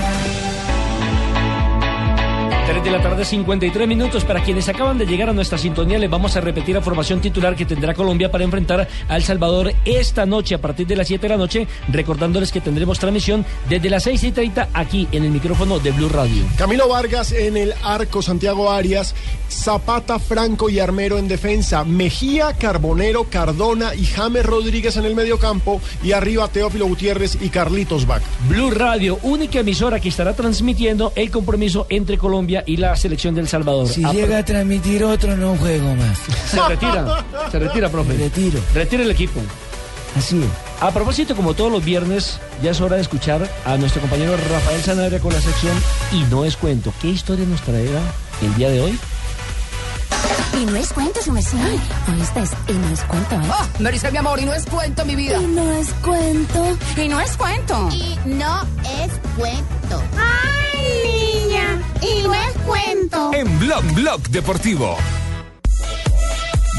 Speaker 7: 3 de la tarde, 53 minutos. Para quienes acaban de llegar a nuestra sintonía, les vamos a repetir la formación titular que tendrá Colombia para enfrentar a El Salvador esta noche a partir de las 7 de la noche. Recordándoles que tendremos transmisión desde las 6 y 30 aquí en el micrófono de Blue Radio.
Speaker 10: Camilo Vargas en el arco, Santiago Arias, Zapata, Franco y Armero en defensa, Mejía, Carbonero, Cardona y James Rodríguez en el mediocampo y arriba Teófilo Gutiérrez y Carlitos Vaca.
Speaker 7: Blue Radio, única emisora que estará transmitiendo el compromiso entre Colombia y la selección del Salvador.
Speaker 69: Si
Speaker 7: A-
Speaker 69: llega a transmitir otro, no juego más.
Speaker 7: Se retira, se retira, profe.
Speaker 69: Retiro.
Speaker 7: Retira el equipo.
Speaker 69: Así es.
Speaker 7: A propósito, como todos los viernes, ya es hora de escuchar a nuestro compañero Rafael Sanabria con la sección Y no es cuento. ¿Qué historia nos traerá el día de hoy?
Speaker 70: Y no es cuento, su merced. ¿Oíste? Y no es cuento, ¿eh?
Speaker 71: Ah, me dice mi amor, y no es cuento, mi vida.
Speaker 70: Y no es cuento.
Speaker 71: Y no es cuento.
Speaker 70: Y no es cuento. ¡Ay, niña! Y no es cuento.
Speaker 48: En Blog Blog Deportivo.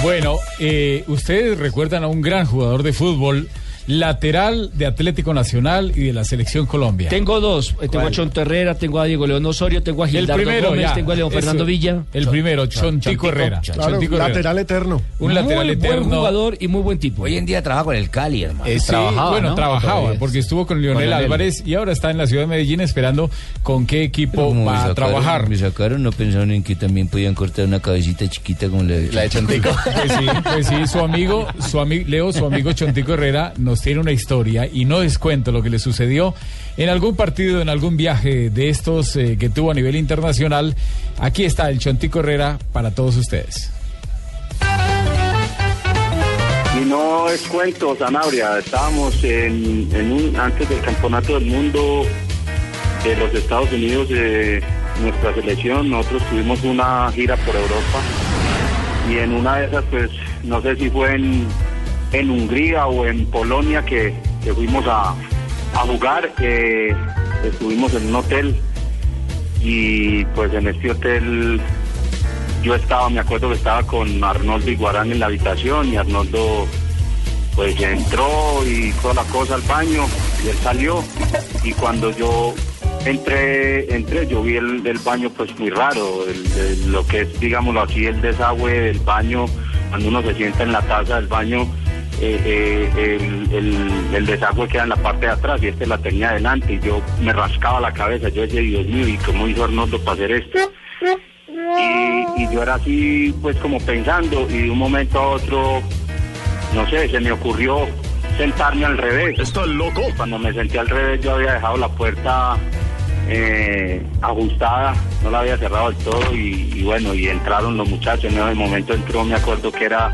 Speaker 8: Bueno, eh, ustedes recuerdan a un gran jugador de fútbol, lateral de Atlético Nacional y de la Selección Colombia.
Speaker 7: Tengo dos. Eh, Tengo a. Chonto Herrera, tengo a Diego León Osorio, tengo a
Speaker 8: El
Speaker 7: Gildardo
Speaker 8: primero,
Speaker 7: Gómez,
Speaker 8: ya,
Speaker 7: tengo a León. Fernando Villa.
Speaker 8: El primero, Chontico Herrera.
Speaker 10: Claro,
Speaker 8: Chontico Herrera.
Speaker 10: lateral eterno.
Speaker 8: Un lateral
Speaker 7: Muy
Speaker 8: eterno.
Speaker 7: buen jugador y muy buen tipo.
Speaker 12: Hoy en día trabaja con el Cali, hermano.
Speaker 8: Eh, sí, bueno, trabajaba porque estuvo con Lionel
Speaker 12: Con.
Speaker 8: Álvarez y ahora está en la ciudad de Medellín esperando con qué equipo va a trabajar.
Speaker 72: Me sacaron, no pensaron en que también podían cortar una cabecita chiquita como la,
Speaker 8: La de Chontico. Pues sí, pues sí, su amigo, su amigo, Leo, su amigo Chontico Herrera tiene una historia y no descuento lo que le sucedió en algún partido, en algún viaje de estos eh, que tuvo a nivel internacional. Aquí está el Chontico Herrera para todos ustedes.
Speaker 73: Y no es cuento, Sanabria. Estábamos en, un, antes del Campeonato del Mundo de los Estados Unidos, de nuestra selección. Nosotros tuvimos una gira por Europa. Y en una de esas, pues, no sé si fue en, en Hungría o en Polonia que, fuimos a, jugar. estuvimos en un hotel. Y pues en este hotel yo estaba, me acuerdo que estaba con Arnoldo Iguarán en la habitación y Arnoldo pues entró y toda la cosa al baño y él salió y cuando yo entré, entré yo vi el, el baño pues muy raro, el- lo que es digámoslo así el desagüe del baño, cuando uno se sienta en la taza del baño eh, eh, el, el- el desagüe queda en la parte de atrás y este la tenía adelante y yo me rascaba la cabeza, yo decía Dios mío y cómo hizo Arnoldo para hacer esto y, y yo era así pues como pensando y de un momento a otro no sé se me ocurrió sentarme al revés. Estoy loco cuando me senté al revés yo había dejado la puerta eh, ajustada no la había cerrado del todo y, y bueno y entraron los muchachos. En ese momento entró me acuerdo que era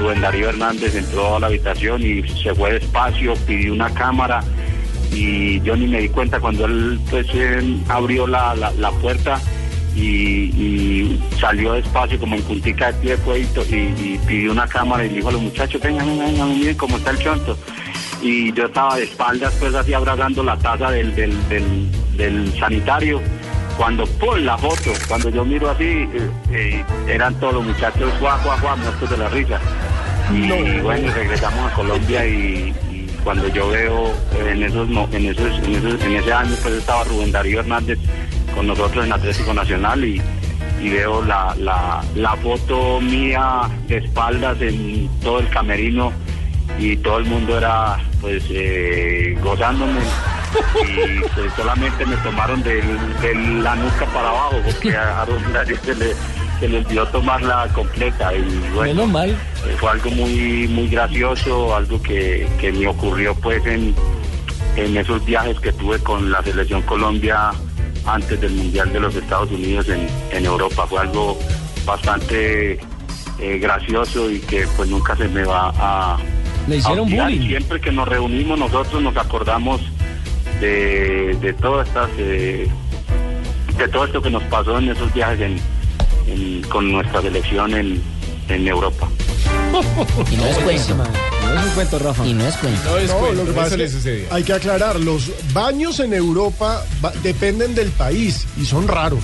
Speaker 73: Rubén Darío Hernández entró a la habitación y se fue despacio pidió una cámara y yo ni me di cuenta cuando él pues eh, abrió la, la, puerta y, salió despacio como en puntica de pie fue y, pidió una cámara y dijo a los muchachos vengan, vengan, miren cómo está el chonto y yo estaba de espaldas pues así abrazando la taza del, del, del sanitario cuando por la foto cuando yo miro así eh, eh, eran todos los muchachos guau guau guau muertos de la risa. Y bueno regresamos a Colombia y, y cuando yo veo eh, en esos en esos, en esos en ese año pues estaba Rubén Darío Hernández con nosotros en Atlético Nacional y, y veo la, la, la foto mía de espaldas en todo el camerino y todo el mundo era pues eh, gozándome y pues, solamente me tomaron del- de la nuca para abajo porque a, a Darío se le, se le olvidó tomarla completa y bueno
Speaker 7: Menos mal.
Speaker 73: eh, fue algo muy muy gracioso, algo que, que me ocurrió pues en, en esos viajes que tuve con la selección Colombia antes del Mundial de los Estados Unidos en, en Europa. Fue algo bastante eh, gracioso y que pues nunca se me va a...
Speaker 7: Le hicieron
Speaker 73: a
Speaker 7: bullying.
Speaker 73: Siempre que nos reunimos nosotros nos acordamos de, de todas estas... eh, de todo esto que nos pasó en esos viajes en- en- con nuestra selección en, en Europa.
Speaker 12: Y no es cuento.
Speaker 7: No es un cuento, Rafa.
Speaker 12: Y no es cuento.
Speaker 8: No es
Speaker 10: No, lo que pasa
Speaker 8: le
Speaker 10: es que hay que aclarar, los baños en Europa dependen del país y son raros.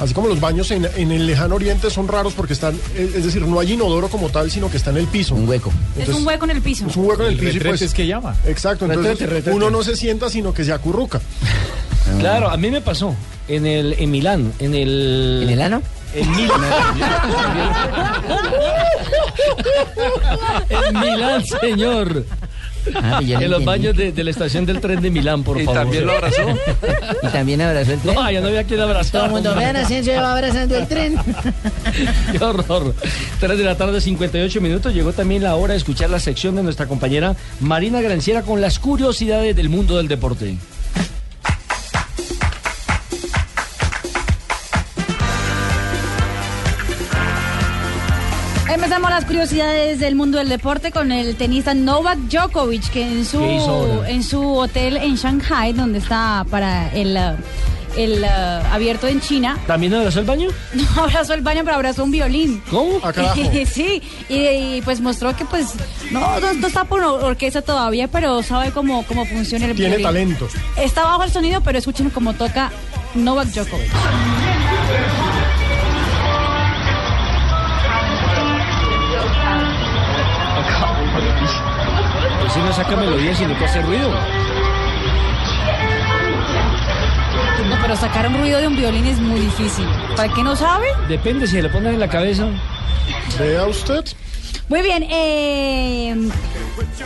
Speaker 10: Así como los baños en, en el lejano oriente son raros porque están, es es decir, no hay inodoro como tal, sino que está en el piso. Un
Speaker 12: hueco.
Speaker 14: Es un hueco en el piso.
Speaker 10: Es un hueco en el,
Speaker 8: El
Speaker 10: piso y pues,
Speaker 8: es que llama.
Speaker 10: Exacto, entonces
Speaker 7: Retrete, retrete.
Speaker 10: uno no se sienta, sino que se acurruca. *laughs*
Speaker 7: Claro, a mí me pasó en el en Milán, en el
Speaker 12: ¿En el ano?
Speaker 7: En Milán. *laughs* *laughs* en Milán, señor.
Speaker 12: Ah, yo
Speaker 7: en los
Speaker 12: entendí.
Speaker 7: baños de, de la estación del tren de Milán, por *laughs*
Speaker 12: ¿Y
Speaker 7: favor.
Speaker 12: también lo abrazó? ¿Y también abrazó el tren?
Speaker 7: No, ya no había quien abrazar.
Speaker 12: Todo el mundo, vean, Asensio va abrazando el tren. *laughs*
Speaker 7: Qué horror. 3 de la tarde, 58 minutos. Llegó también la hora de escuchar la sección de nuestra compañera Marina Granciera con las curiosidades del mundo del deporte.
Speaker 14: Las curiosidades del mundo del deporte con el tenista Novak Djokovic, que en
Speaker 7: ¿Qué hizo
Speaker 14: su, en su hotel en Shanghai, donde está para el, el ah, abierto en China.
Speaker 7: ¿También abrazó el baño? *laughs*
Speaker 14: No abrazó el baño, pero abrazó un violín.
Speaker 7: ¿Cómo? *laughs*
Speaker 14: Sí, y, y, pues mostró que pues no, no, no está por or- orquesta todavía, pero sabe cómo, cómo funciona el
Speaker 10: Tiene
Speaker 14: violín.
Speaker 10: talento.
Speaker 14: Está bajo el sonido, pero escuchen cómo toca Novak Djokovic.
Speaker 7: Si no saca melodía, sino que hace ruido.
Speaker 14: No, pero sacar un ruido de un violín es muy difícil. ¿Para que no sabe?
Speaker 7: Depende, si le ponen en la cabeza.
Speaker 10: Vea usted.
Speaker 14: Muy bien, eh,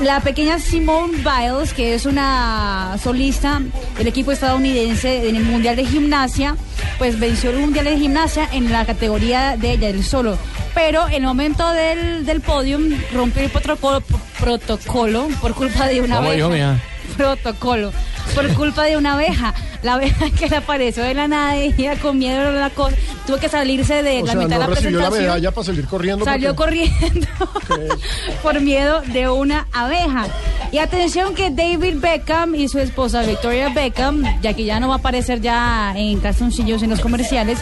Speaker 14: la pequeña Simone Biles, que es una solista del equipo estadounidense en el Mundial de Gimnasia, pues venció el Mundial de Gimnasia en la categoría de ella, el solo. Pero en el momento del, del podium rompió el protocolo, protocolo por culpa de una
Speaker 74: ¿Cómo
Speaker 14: abeja. Protocolo. Por culpa de una abeja. La abeja *laughs* que le apareció de la nada y ella con miedo a la cosa. Tuvo que salirse de
Speaker 10: O
Speaker 14: la
Speaker 10: sea,
Speaker 14: mitad
Speaker 10: no
Speaker 14: de la
Speaker 10: recibió la
Speaker 14: presentación.
Speaker 10: medalla para salir corriendo.
Speaker 14: Salió
Speaker 10: porque-
Speaker 14: corriendo *laughs* por miedo de una abeja. Y atención que David Beckham y su esposa Victoria Beckham, ya que ya no va a aparecer ya en calzoncillos en los comerciales,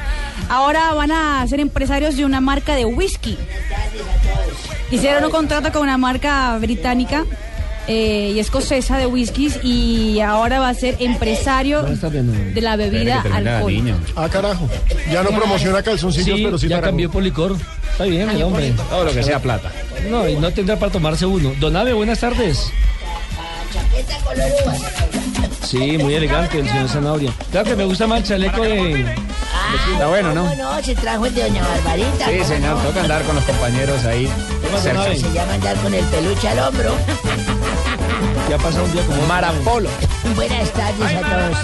Speaker 14: ahora van a ser empresarios de una marca de whisky. Hicieron un contrato con una marca británica eh, y escocesa de whiskies y ahora va a ser empresario de la bebida alcohólica.
Speaker 10: Ah, carajo. Ya no promociona calzoncillos,
Speaker 7: Sí,
Speaker 10: pero sí
Speaker 7: ya cambió por licor. Está bien, el hombre.
Speaker 8: Todo lo que sea plata.
Speaker 7: No, y no tendrá para tomarse uno. Don Ave, buenas tardes. Sí, muy elegante el señor Zanabria. Claro que me gusta más el chaleco de...
Speaker 8: Está bueno, ¿no?
Speaker 12: ¿Cómo no? Se trajo el de Doña Barbarita.
Speaker 8: Sí,
Speaker 12: ¿cómo
Speaker 8: señor,
Speaker 12: no?
Speaker 8: toca andar con los compañeros ahí. cerca.
Speaker 12: Se llama andar con el peluche al hombro. *laughs*
Speaker 7: Ya pasa un día como...
Speaker 8: Marapolo.
Speaker 12: Buenas tardes a todos.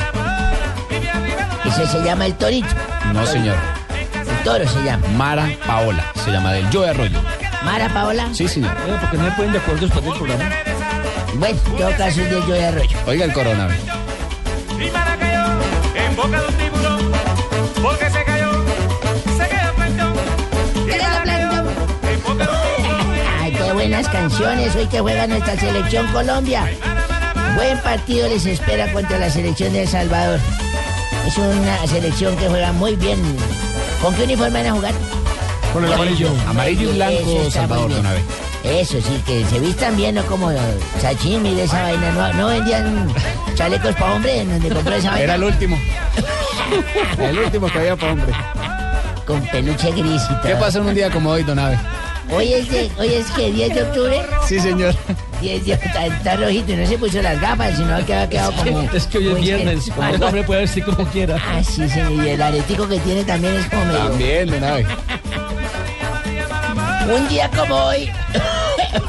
Speaker 12: Ese se llama el torito.
Speaker 8: No, señor.
Speaker 12: El toro se llama.
Speaker 8: Mara Paola, se llama del Yo Arroyo.
Speaker 12: Mara Paola.
Speaker 8: Sí, señor.
Speaker 7: ¿Por qué no me pueden de acuerdo después del programa?
Speaker 12: Bueno, en todo caso es del yo de arroyo.
Speaker 8: Oiga el coronavirus.
Speaker 75: En boca de un tiburón, porque se cayó, se quedó plantón.
Speaker 12: Ay, qué buenas canciones hoy que juega nuestra selección Colombia. Buen partido les espera contra la selección de El Salvador. Es una selección que juega muy bien. ¿Con qué uniforme van a jugar?
Speaker 10: Con el amarillo.
Speaker 8: Amarillo y blanco, Salvador, de una vez.
Speaker 12: Eso sí, que se vistan bien, no como sashimi de esa vaina. No, no vendían chalecos para hombre en donde compró esa vaina.
Speaker 8: Era el último. *laughs* el último que había para hombre.
Speaker 12: Con peluche gris y todo.
Speaker 8: ¿Qué pasa en un día como hoy, Don Ave?
Speaker 12: Hoy es, de, hoy es que 10 de octubre.
Speaker 8: Sí, señor.
Speaker 12: 10 de está, está rojito y no se puso las gafas, sino que había quedado como. *laughs*
Speaker 7: Es que hoy es
Speaker 12: muy
Speaker 7: viernes,
Speaker 12: sensual.
Speaker 7: el hombre puede vestir como quiera.
Speaker 12: Ah, sí, señor. Y el aretico que tiene también es como medio.
Speaker 8: También, Don Ave.
Speaker 12: Un día como hoy,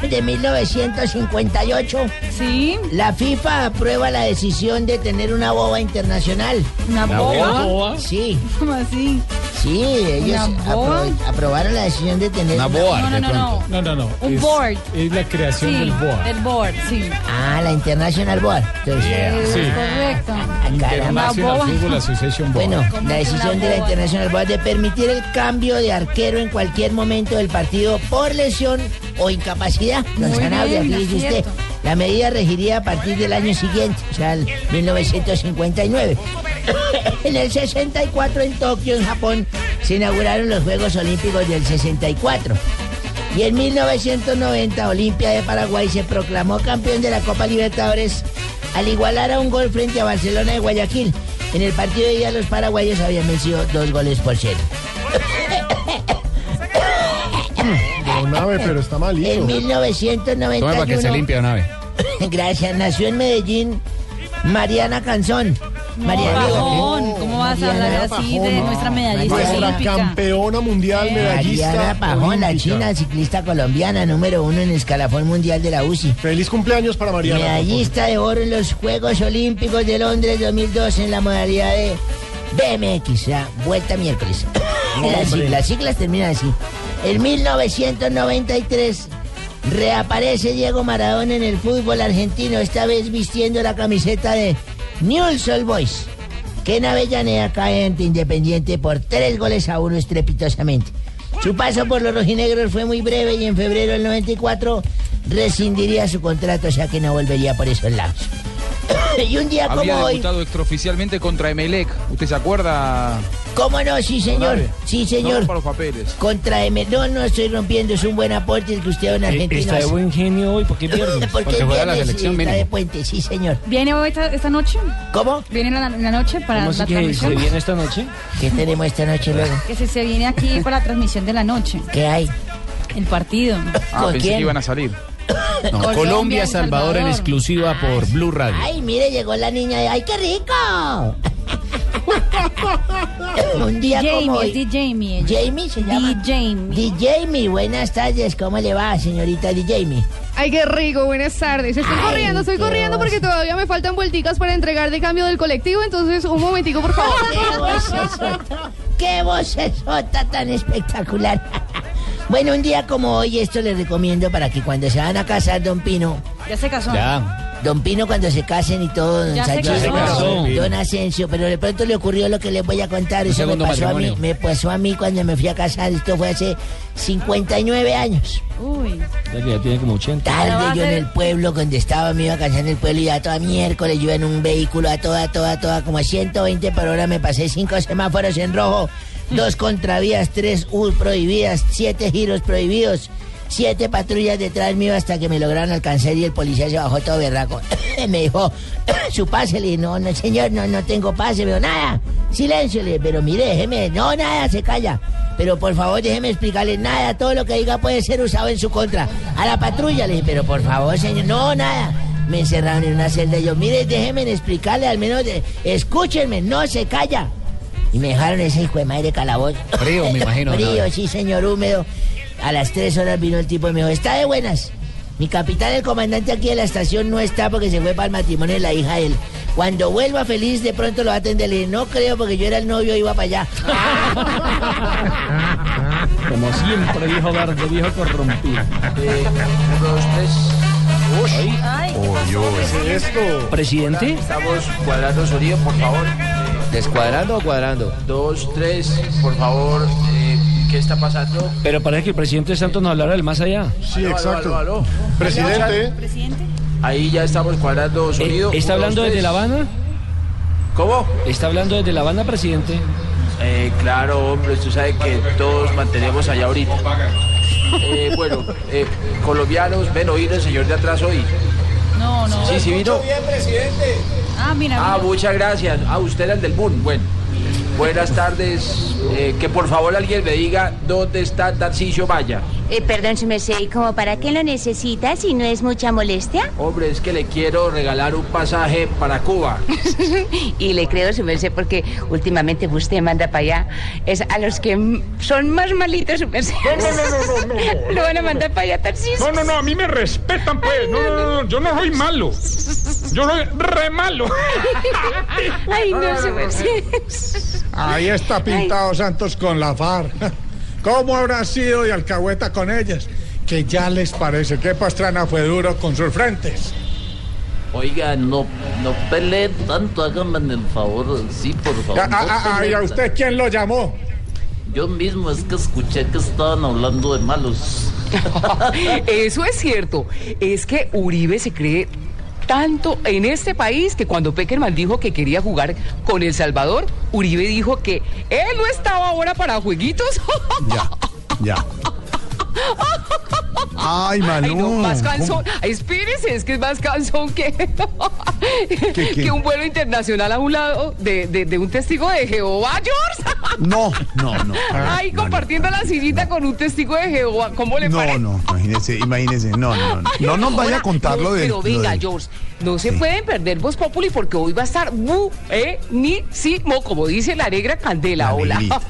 Speaker 12: *laughs* de 1958,
Speaker 14: ¿Sí?
Speaker 12: la FIFA aprueba la decisión de tener una boba internacional.
Speaker 14: ¿Una boba?
Speaker 12: Sí,
Speaker 14: ¿Cómo así?
Speaker 12: Sí, ellos
Speaker 14: ¿Una
Speaker 12: apro- aprobaron la decisión de tener
Speaker 8: Una boa,
Speaker 14: No, no, no, no.
Speaker 8: No, no, no.
Speaker 14: Un
Speaker 8: es,
Speaker 14: board.
Speaker 8: Es la creación
Speaker 14: Sí,
Speaker 8: del BOA.
Speaker 14: del board, sí.
Speaker 12: Ah, la International Board. Entonces,
Speaker 14: Es
Speaker 8: Sí.
Speaker 14: correcto.
Speaker 12: ah.
Speaker 8: International. Football Association Board.
Speaker 12: Bueno, la decisión de la. International Board de permitir el cambio de arquero en cualquier momento del partido por lesión o incapacidad. Don Sanabria, fíjese usted. La medida regiría a partir del año siguiente, o sea, el 1959. *laughs* en el 64 en Tokio, en Japón, se inauguraron los Juegos Olímpicos del 64. Y en 1990, Olimpia de Paraguay se proclamó campeón de la Copa Libertadores al igualar a un gol frente a Barcelona de Guayaquil. En el partido de ida los paraguayos habían vencido dos goles por cero.
Speaker 10: Don Ave, pero está malito.
Speaker 12: En
Speaker 8: Tome para que se
Speaker 12: 1991,
Speaker 8: limpie, Don Ave. *laughs*
Speaker 12: gracias, nació en Medellín Mariana Canzón. Mariana
Speaker 14: Pajón, ¿cómo vas a hablar así de nuestra medallista
Speaker 10: Nuestra
Speaker 14: olímpica?
Speaker 10: campeona mundial medallista.
Speaker 12: Mariana Pajón, la
Speaker 10: olímpica.
Speaker 12: china ciclista colombiana, número uno en escalafón mundial de la UCI.
Speaker 10: Feliz cumpleaños para Mariana.
Speaker 12: Medallista de oro en los Juegos Olímpicos de Londres 2002 en la modalidad de BMX, o sea, vuelta miércoles. *coughs* las, siglas, las siglas terminan así. En 1993 reaparece Diego Maradona en el fútbol argentino, esta vez vistiendo la camiseta de Newell's Old Boys, que en Avellaneda cae ante Independiente por tres goles a uno estrepitosamente. Su paso por los rojinegros fue muy breve y en febrero del 94 rescindiría su contrato, o sea que no volvería por esos lados. *coughs* y un día
Speaker 76: Había
Speaker 12: como hoy...
Speaker 76: debutado extraoficialmente contra Emelec. ¿Usted se acuerda?
Speaker 12: ¿Cómo no? Sí, señor. Sí,
Speaker 76: No
Speaker 12: señor.
Speaker 76: los papeles.
Speaker 12: Contra M. No, no estoy rompiendo. Es un buen aporte el que usted, don
Speaker 7: Eh,
Speaker 12: argentino.
Speaker 7: Está de buen genio hoy, ¿por qué pierde?
Speaker 12: Porque, es *laughs* viernes y está de puente, sí, señor.
Speaker 14: ¿Viene hoy esta, esta noche?
Speaker 12: ¿Cómo?
Speaker 14: ¿Viene en la, en la noche para
Speaker 7: ¿Cómo
Speaker 14: la
Speaker 7: que
Speaker 14: transmisión?
Speaker 7: se viene esta noche?
Speaker 12: ¿Qué tenemos esta noche *laughs* luego?
Speaker 14: Que se, se viene aquí *laughs* para la transmisión de la noche.
Speaker 12: ¿Qué hay?
Speaker 14: El partido.
Speaker 76: Ah, pensé que iban a salir. *coughs*
Speaker 77: No,
Speaker 14: Colombia,
Speaker 77: Colombia,
Speaker 14: El
Speaker 77: Salvador en
Speaker 14: Salvador.
Speaker 77: exclusiva por Blue Radio.
Speaker 12: Ay, mire, llegó la niña. de- ¡Ay, qué rico! Un día
Speaker 14: Jamie,
Speaker 12: como
Speaker 14: es
Speaker 12: hoy.
Speaker 14: di Jamie.
Speaker 12: Jamie se llama.
Speaker 14: Di Jamie.
Speaker 12: Di Jamie, buenas tardes. ¿Cómo le va, señorita Di Jamie?
Speaker 70: Ay, qué rico, buenas tardes. Estoy
Speaker 12: Ay,
Speaker 70: corriendo, estoy corriendo porque todavía me faltan vuelticas para entregar de cambio del colectivo, entonces un momentico, por favor.
Speaker 12: ¡Qué vocesota! ¡Qué vocesota tan espectacular! *laughs* bueno, un día como hoy, esto les recomiendo para que cuando se van a casar, don Pino,
Speaker 14: Ya se casó.
Speaker 12: Don Pino cuando se casen y todo, don
Speaker 14: Ya se casó.
Speaker 12: don Asensio, pero de pronto le ocurrió lo que les voy a contar.
Speaker 77: Un
Speaker 12: Eso me
Speaker 77: segundo
Speaker 12: pasó a mí,
Speaker 77: matrimonio.
Speaker 12: me pasó a mí cuando me fui a casar. Esto fue hace 59 años.
Speaker 14: Uy.
Speaker 7: Ya que ya tiene como 80.
Speaker 14: Pero va
Speaker 12: Tarde
Speaker 14: a
Speaker 12: yo en
Speaker 14: ser-
Speaker 12: el pueblo, donde estaba, me iba a casar en el pueblo y ya toda miércoles yo en un vehículo a toda, toda, toda, como a 120 por hora. Me pasé cinco semáforos en rojo, dos contravías, tres U prohibidas, siete giros prohibidos. Siete patrullas detrás mío hasta que me lograron alcanzar y el policía se bajó todo berraco. *coughs* me dijo, *coughs* su pase, le dije, no, no, señor, no, no tengo pase, dijo, nada, silencio, le dije, pero mire, déjeme, no, nada, se calla. Pero por favor, déjeme explicarle nada, todo lo que diga puede ser usado en su contra. A la patrulla, le dije, pero por favor, señor, no, nada. Me encerraron en una celda y yo, mire, déjeme explicarle, al menos, de- escúchenme, no se calla. Y me dejaron ese hijo de madre calabozo.
Speaker 77: Frío, me imagino, *coughs*
Speaker 12: Frío,
Speaker 77: ¿no?
Speaker 12: sí, señor, húmedo. A las tres horas vino el tipo y me dijo, está de buenas. Mi capitán, el comandante aquí de la estación, no está porque se fue para el matrimonio de la hija de él. Cuando vuelva feliz, de pronto lo va a atender. Le dije, no creo porque yo era el novio y iba para allá. *laughs*
Speaker 7: Como siempre, viejo gardo, viejo corrompido.
Speaker 10: ¿Qué es esto?
Speaker 7: ¿Presidente?
Speaker 23: Estamos cuadrando sonido, por favor.
Speaker 78: ¿Descuadrando o cuadrando?
Speaker 23: Dos, tres, por favor. eh, ¿Qué está pasando?
Speaker 7: Pero parece que el presidente Santos nos hablara del más allá.
Speaker 10: Sí,
Speaker 23: Aló,
Speaker 10: exacto.
Speaker 23: aló, aló.
Speaker 10: Presidente.
Speaker 14: ¿Presidente?
Speaker 23: Ahí ya estamos cuadrando sonido.
Speaker 7: Eh, ¿Está
Speaker 23: Uno,
Speaker 7: hablando
Speaker 23: dos,
Speaker 7: desde. La Habana?
Speaker 23: ¿Cómo?
Speaker 7: ¿Está hablando desde La Habana, presidente?
Speaker 23: Eh, claro, hombre, usted sabe que todos mantenemos allá ahorita. Eh, bueno, eh, colombianos, ven oír el señor de atrás hoy.
Speaker 14: No, no.
Speaker 23: Sí, sí vino.
Speaker 79: bien, presidente.
Speaker 14: Ah, mira,
Speaker 23: Ah, muchas gracias. Ah, usted era el del Moon. Bueno, buenas tardes. Eh, que por favor alguien me diga dónde está Tarcisio Maya.
Speaker 80: Eh, perdón, su merced, ¿y como para qué lo necesita si no es mucha molestia? *laughs*
Speaker 23: Hombre, es que le quiero regalar un pasaje para Cuba.
Speaker 80: y le creo, su merced, porque últimamente usted manda para allá es a los que son más malitos, su merced.
Speaker 81: No, no, no, no, no, no. *laughs*
Speaker 80: Lo van a mandar para allá, Tarcisio.
Speaker 81: No, no, no, a mí me respetan, pues. No, no, no, no, yo no soy malo. Yo soy re malo. *laughs*
Speaker 80: Ay, no, su merced.
Speaker 81: Ahí está pintado Santos con la FARC. ¿Cómo habrá sido y alcahueta con ellas? Que ya les parece que Pastrana fue duro con sus frentes.
Speaker 82: Oiga, no, no peleen tanto, háganme el favor, sí, por favor.
Speaker 81: Ah, ah,
Speaker 82: no
Speaker 81: ah, ¿Y
Speaker 82: peleen
Speaker 81: a usted quién lo llamó?
Speaker 82: Yo mismo es que escuché que estaban hablando de malos. *laughs*
Speaker 83: Eso es cierto. Es que Uribe se cree tanto en este país que cuando Peckerman dijo que quería jugar con El Salvador, Uribe dijo que él no estaba ahora para jueguitos.
Speaker 84: Ya, ya. *laughs* Ay, Malú.
Speaker 83: Ay, no, más cansón. Ay, espérese, es que es más cansón que, *laughs* que un vuelo internacional a un lado de, de- de un testigo de Jehová, George. *laughs*
Speaker 84: No, no, no.
Speaker 83: Ay, compartiendo la sillita con un testigo de Jehová. ¿Cómo le
Speaker 84: No,
Speaker 83: parece?
Speaker 84: no, imagínese, imagínese. No, no, no. No nos vaya a contar
Speaker 83: No,
Speaker 84: lo de.
Speaker 83: Pero venga, George, no se pueden perder Voz Populi porque hoy va a estar buenísimo, como dice la negra Candela. Hola.
Speaker 84: Negrita.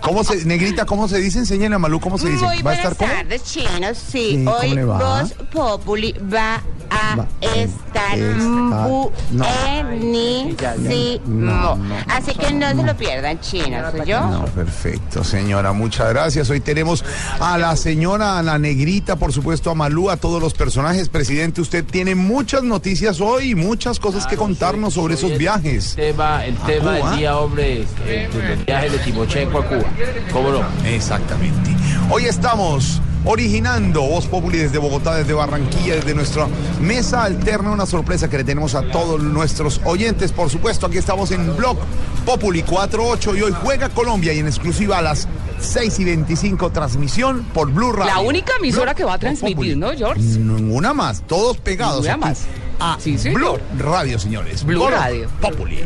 Speaker 84: ¿Cómo se, negrita, cómo se dice? Enséñale a Malú cómo se dice.
Speaker 80: Muy
Speaker 84: ¿Va a
Speaker 80: buenas
Speaker 84: estar cómo?
Speaker 80: tardes, chinos. Sí,
Speaker 84: Sí, ¿cómo
Speaker 80: hoy? Voz Populi va a
Speaker 84: Va-
Speaker 80: estar
Speaker 84: estar- no.
Speaker 80: buenísimo.
Speaker 84: No, no.
Speaker 80: Así que no se lo pierdan, chinos. ¿Yo?
Speaker 84: No, perfecto, señora, muchas gracias. Hoy tenemos a la señora, a la negrita, por supuesto, a Malú, a todos los personajes. Presidente, usted tiene muchas noticias hoy y muchas cosas que contarnos sobre esos viajes.
Speaker 23: Tema, el
Speaker 84: ¿A
Speaker 23: tema del día, hombre, el, el viaje de Timochenko a Cuba. ¿Cómo no?
Speaker 84: Exactamente. Hoy estamos originando Voz Populi desde Bogotá, desde Barranquilla, desde nuestra mesa alterna, una sorpresa que le tenemos a todos nuestros oyentes. Por supuesto, aquí estamos en Blog Populi 48 y hoy juega Colombia y en exclusiva a las 6 y 25 transmisión por Blue Radio.
Speaker 83: La única emisora
Speaker 84: Blog
Speaker 83: que va a
Speaker 84: Populi.
Speaker 83: transmitir, ¿no, George?
Speaker 84: Ninguna más, todos pegados.
Speaker 83: Ninguna
Speaker 84: aquí
Speaker 83: más.
Speaker 84: A
Speaker 83: Sí.
Speaker 84: Blue Radio, señores.
Speaker 83: Blue Radio.
Speaker 84: Populi.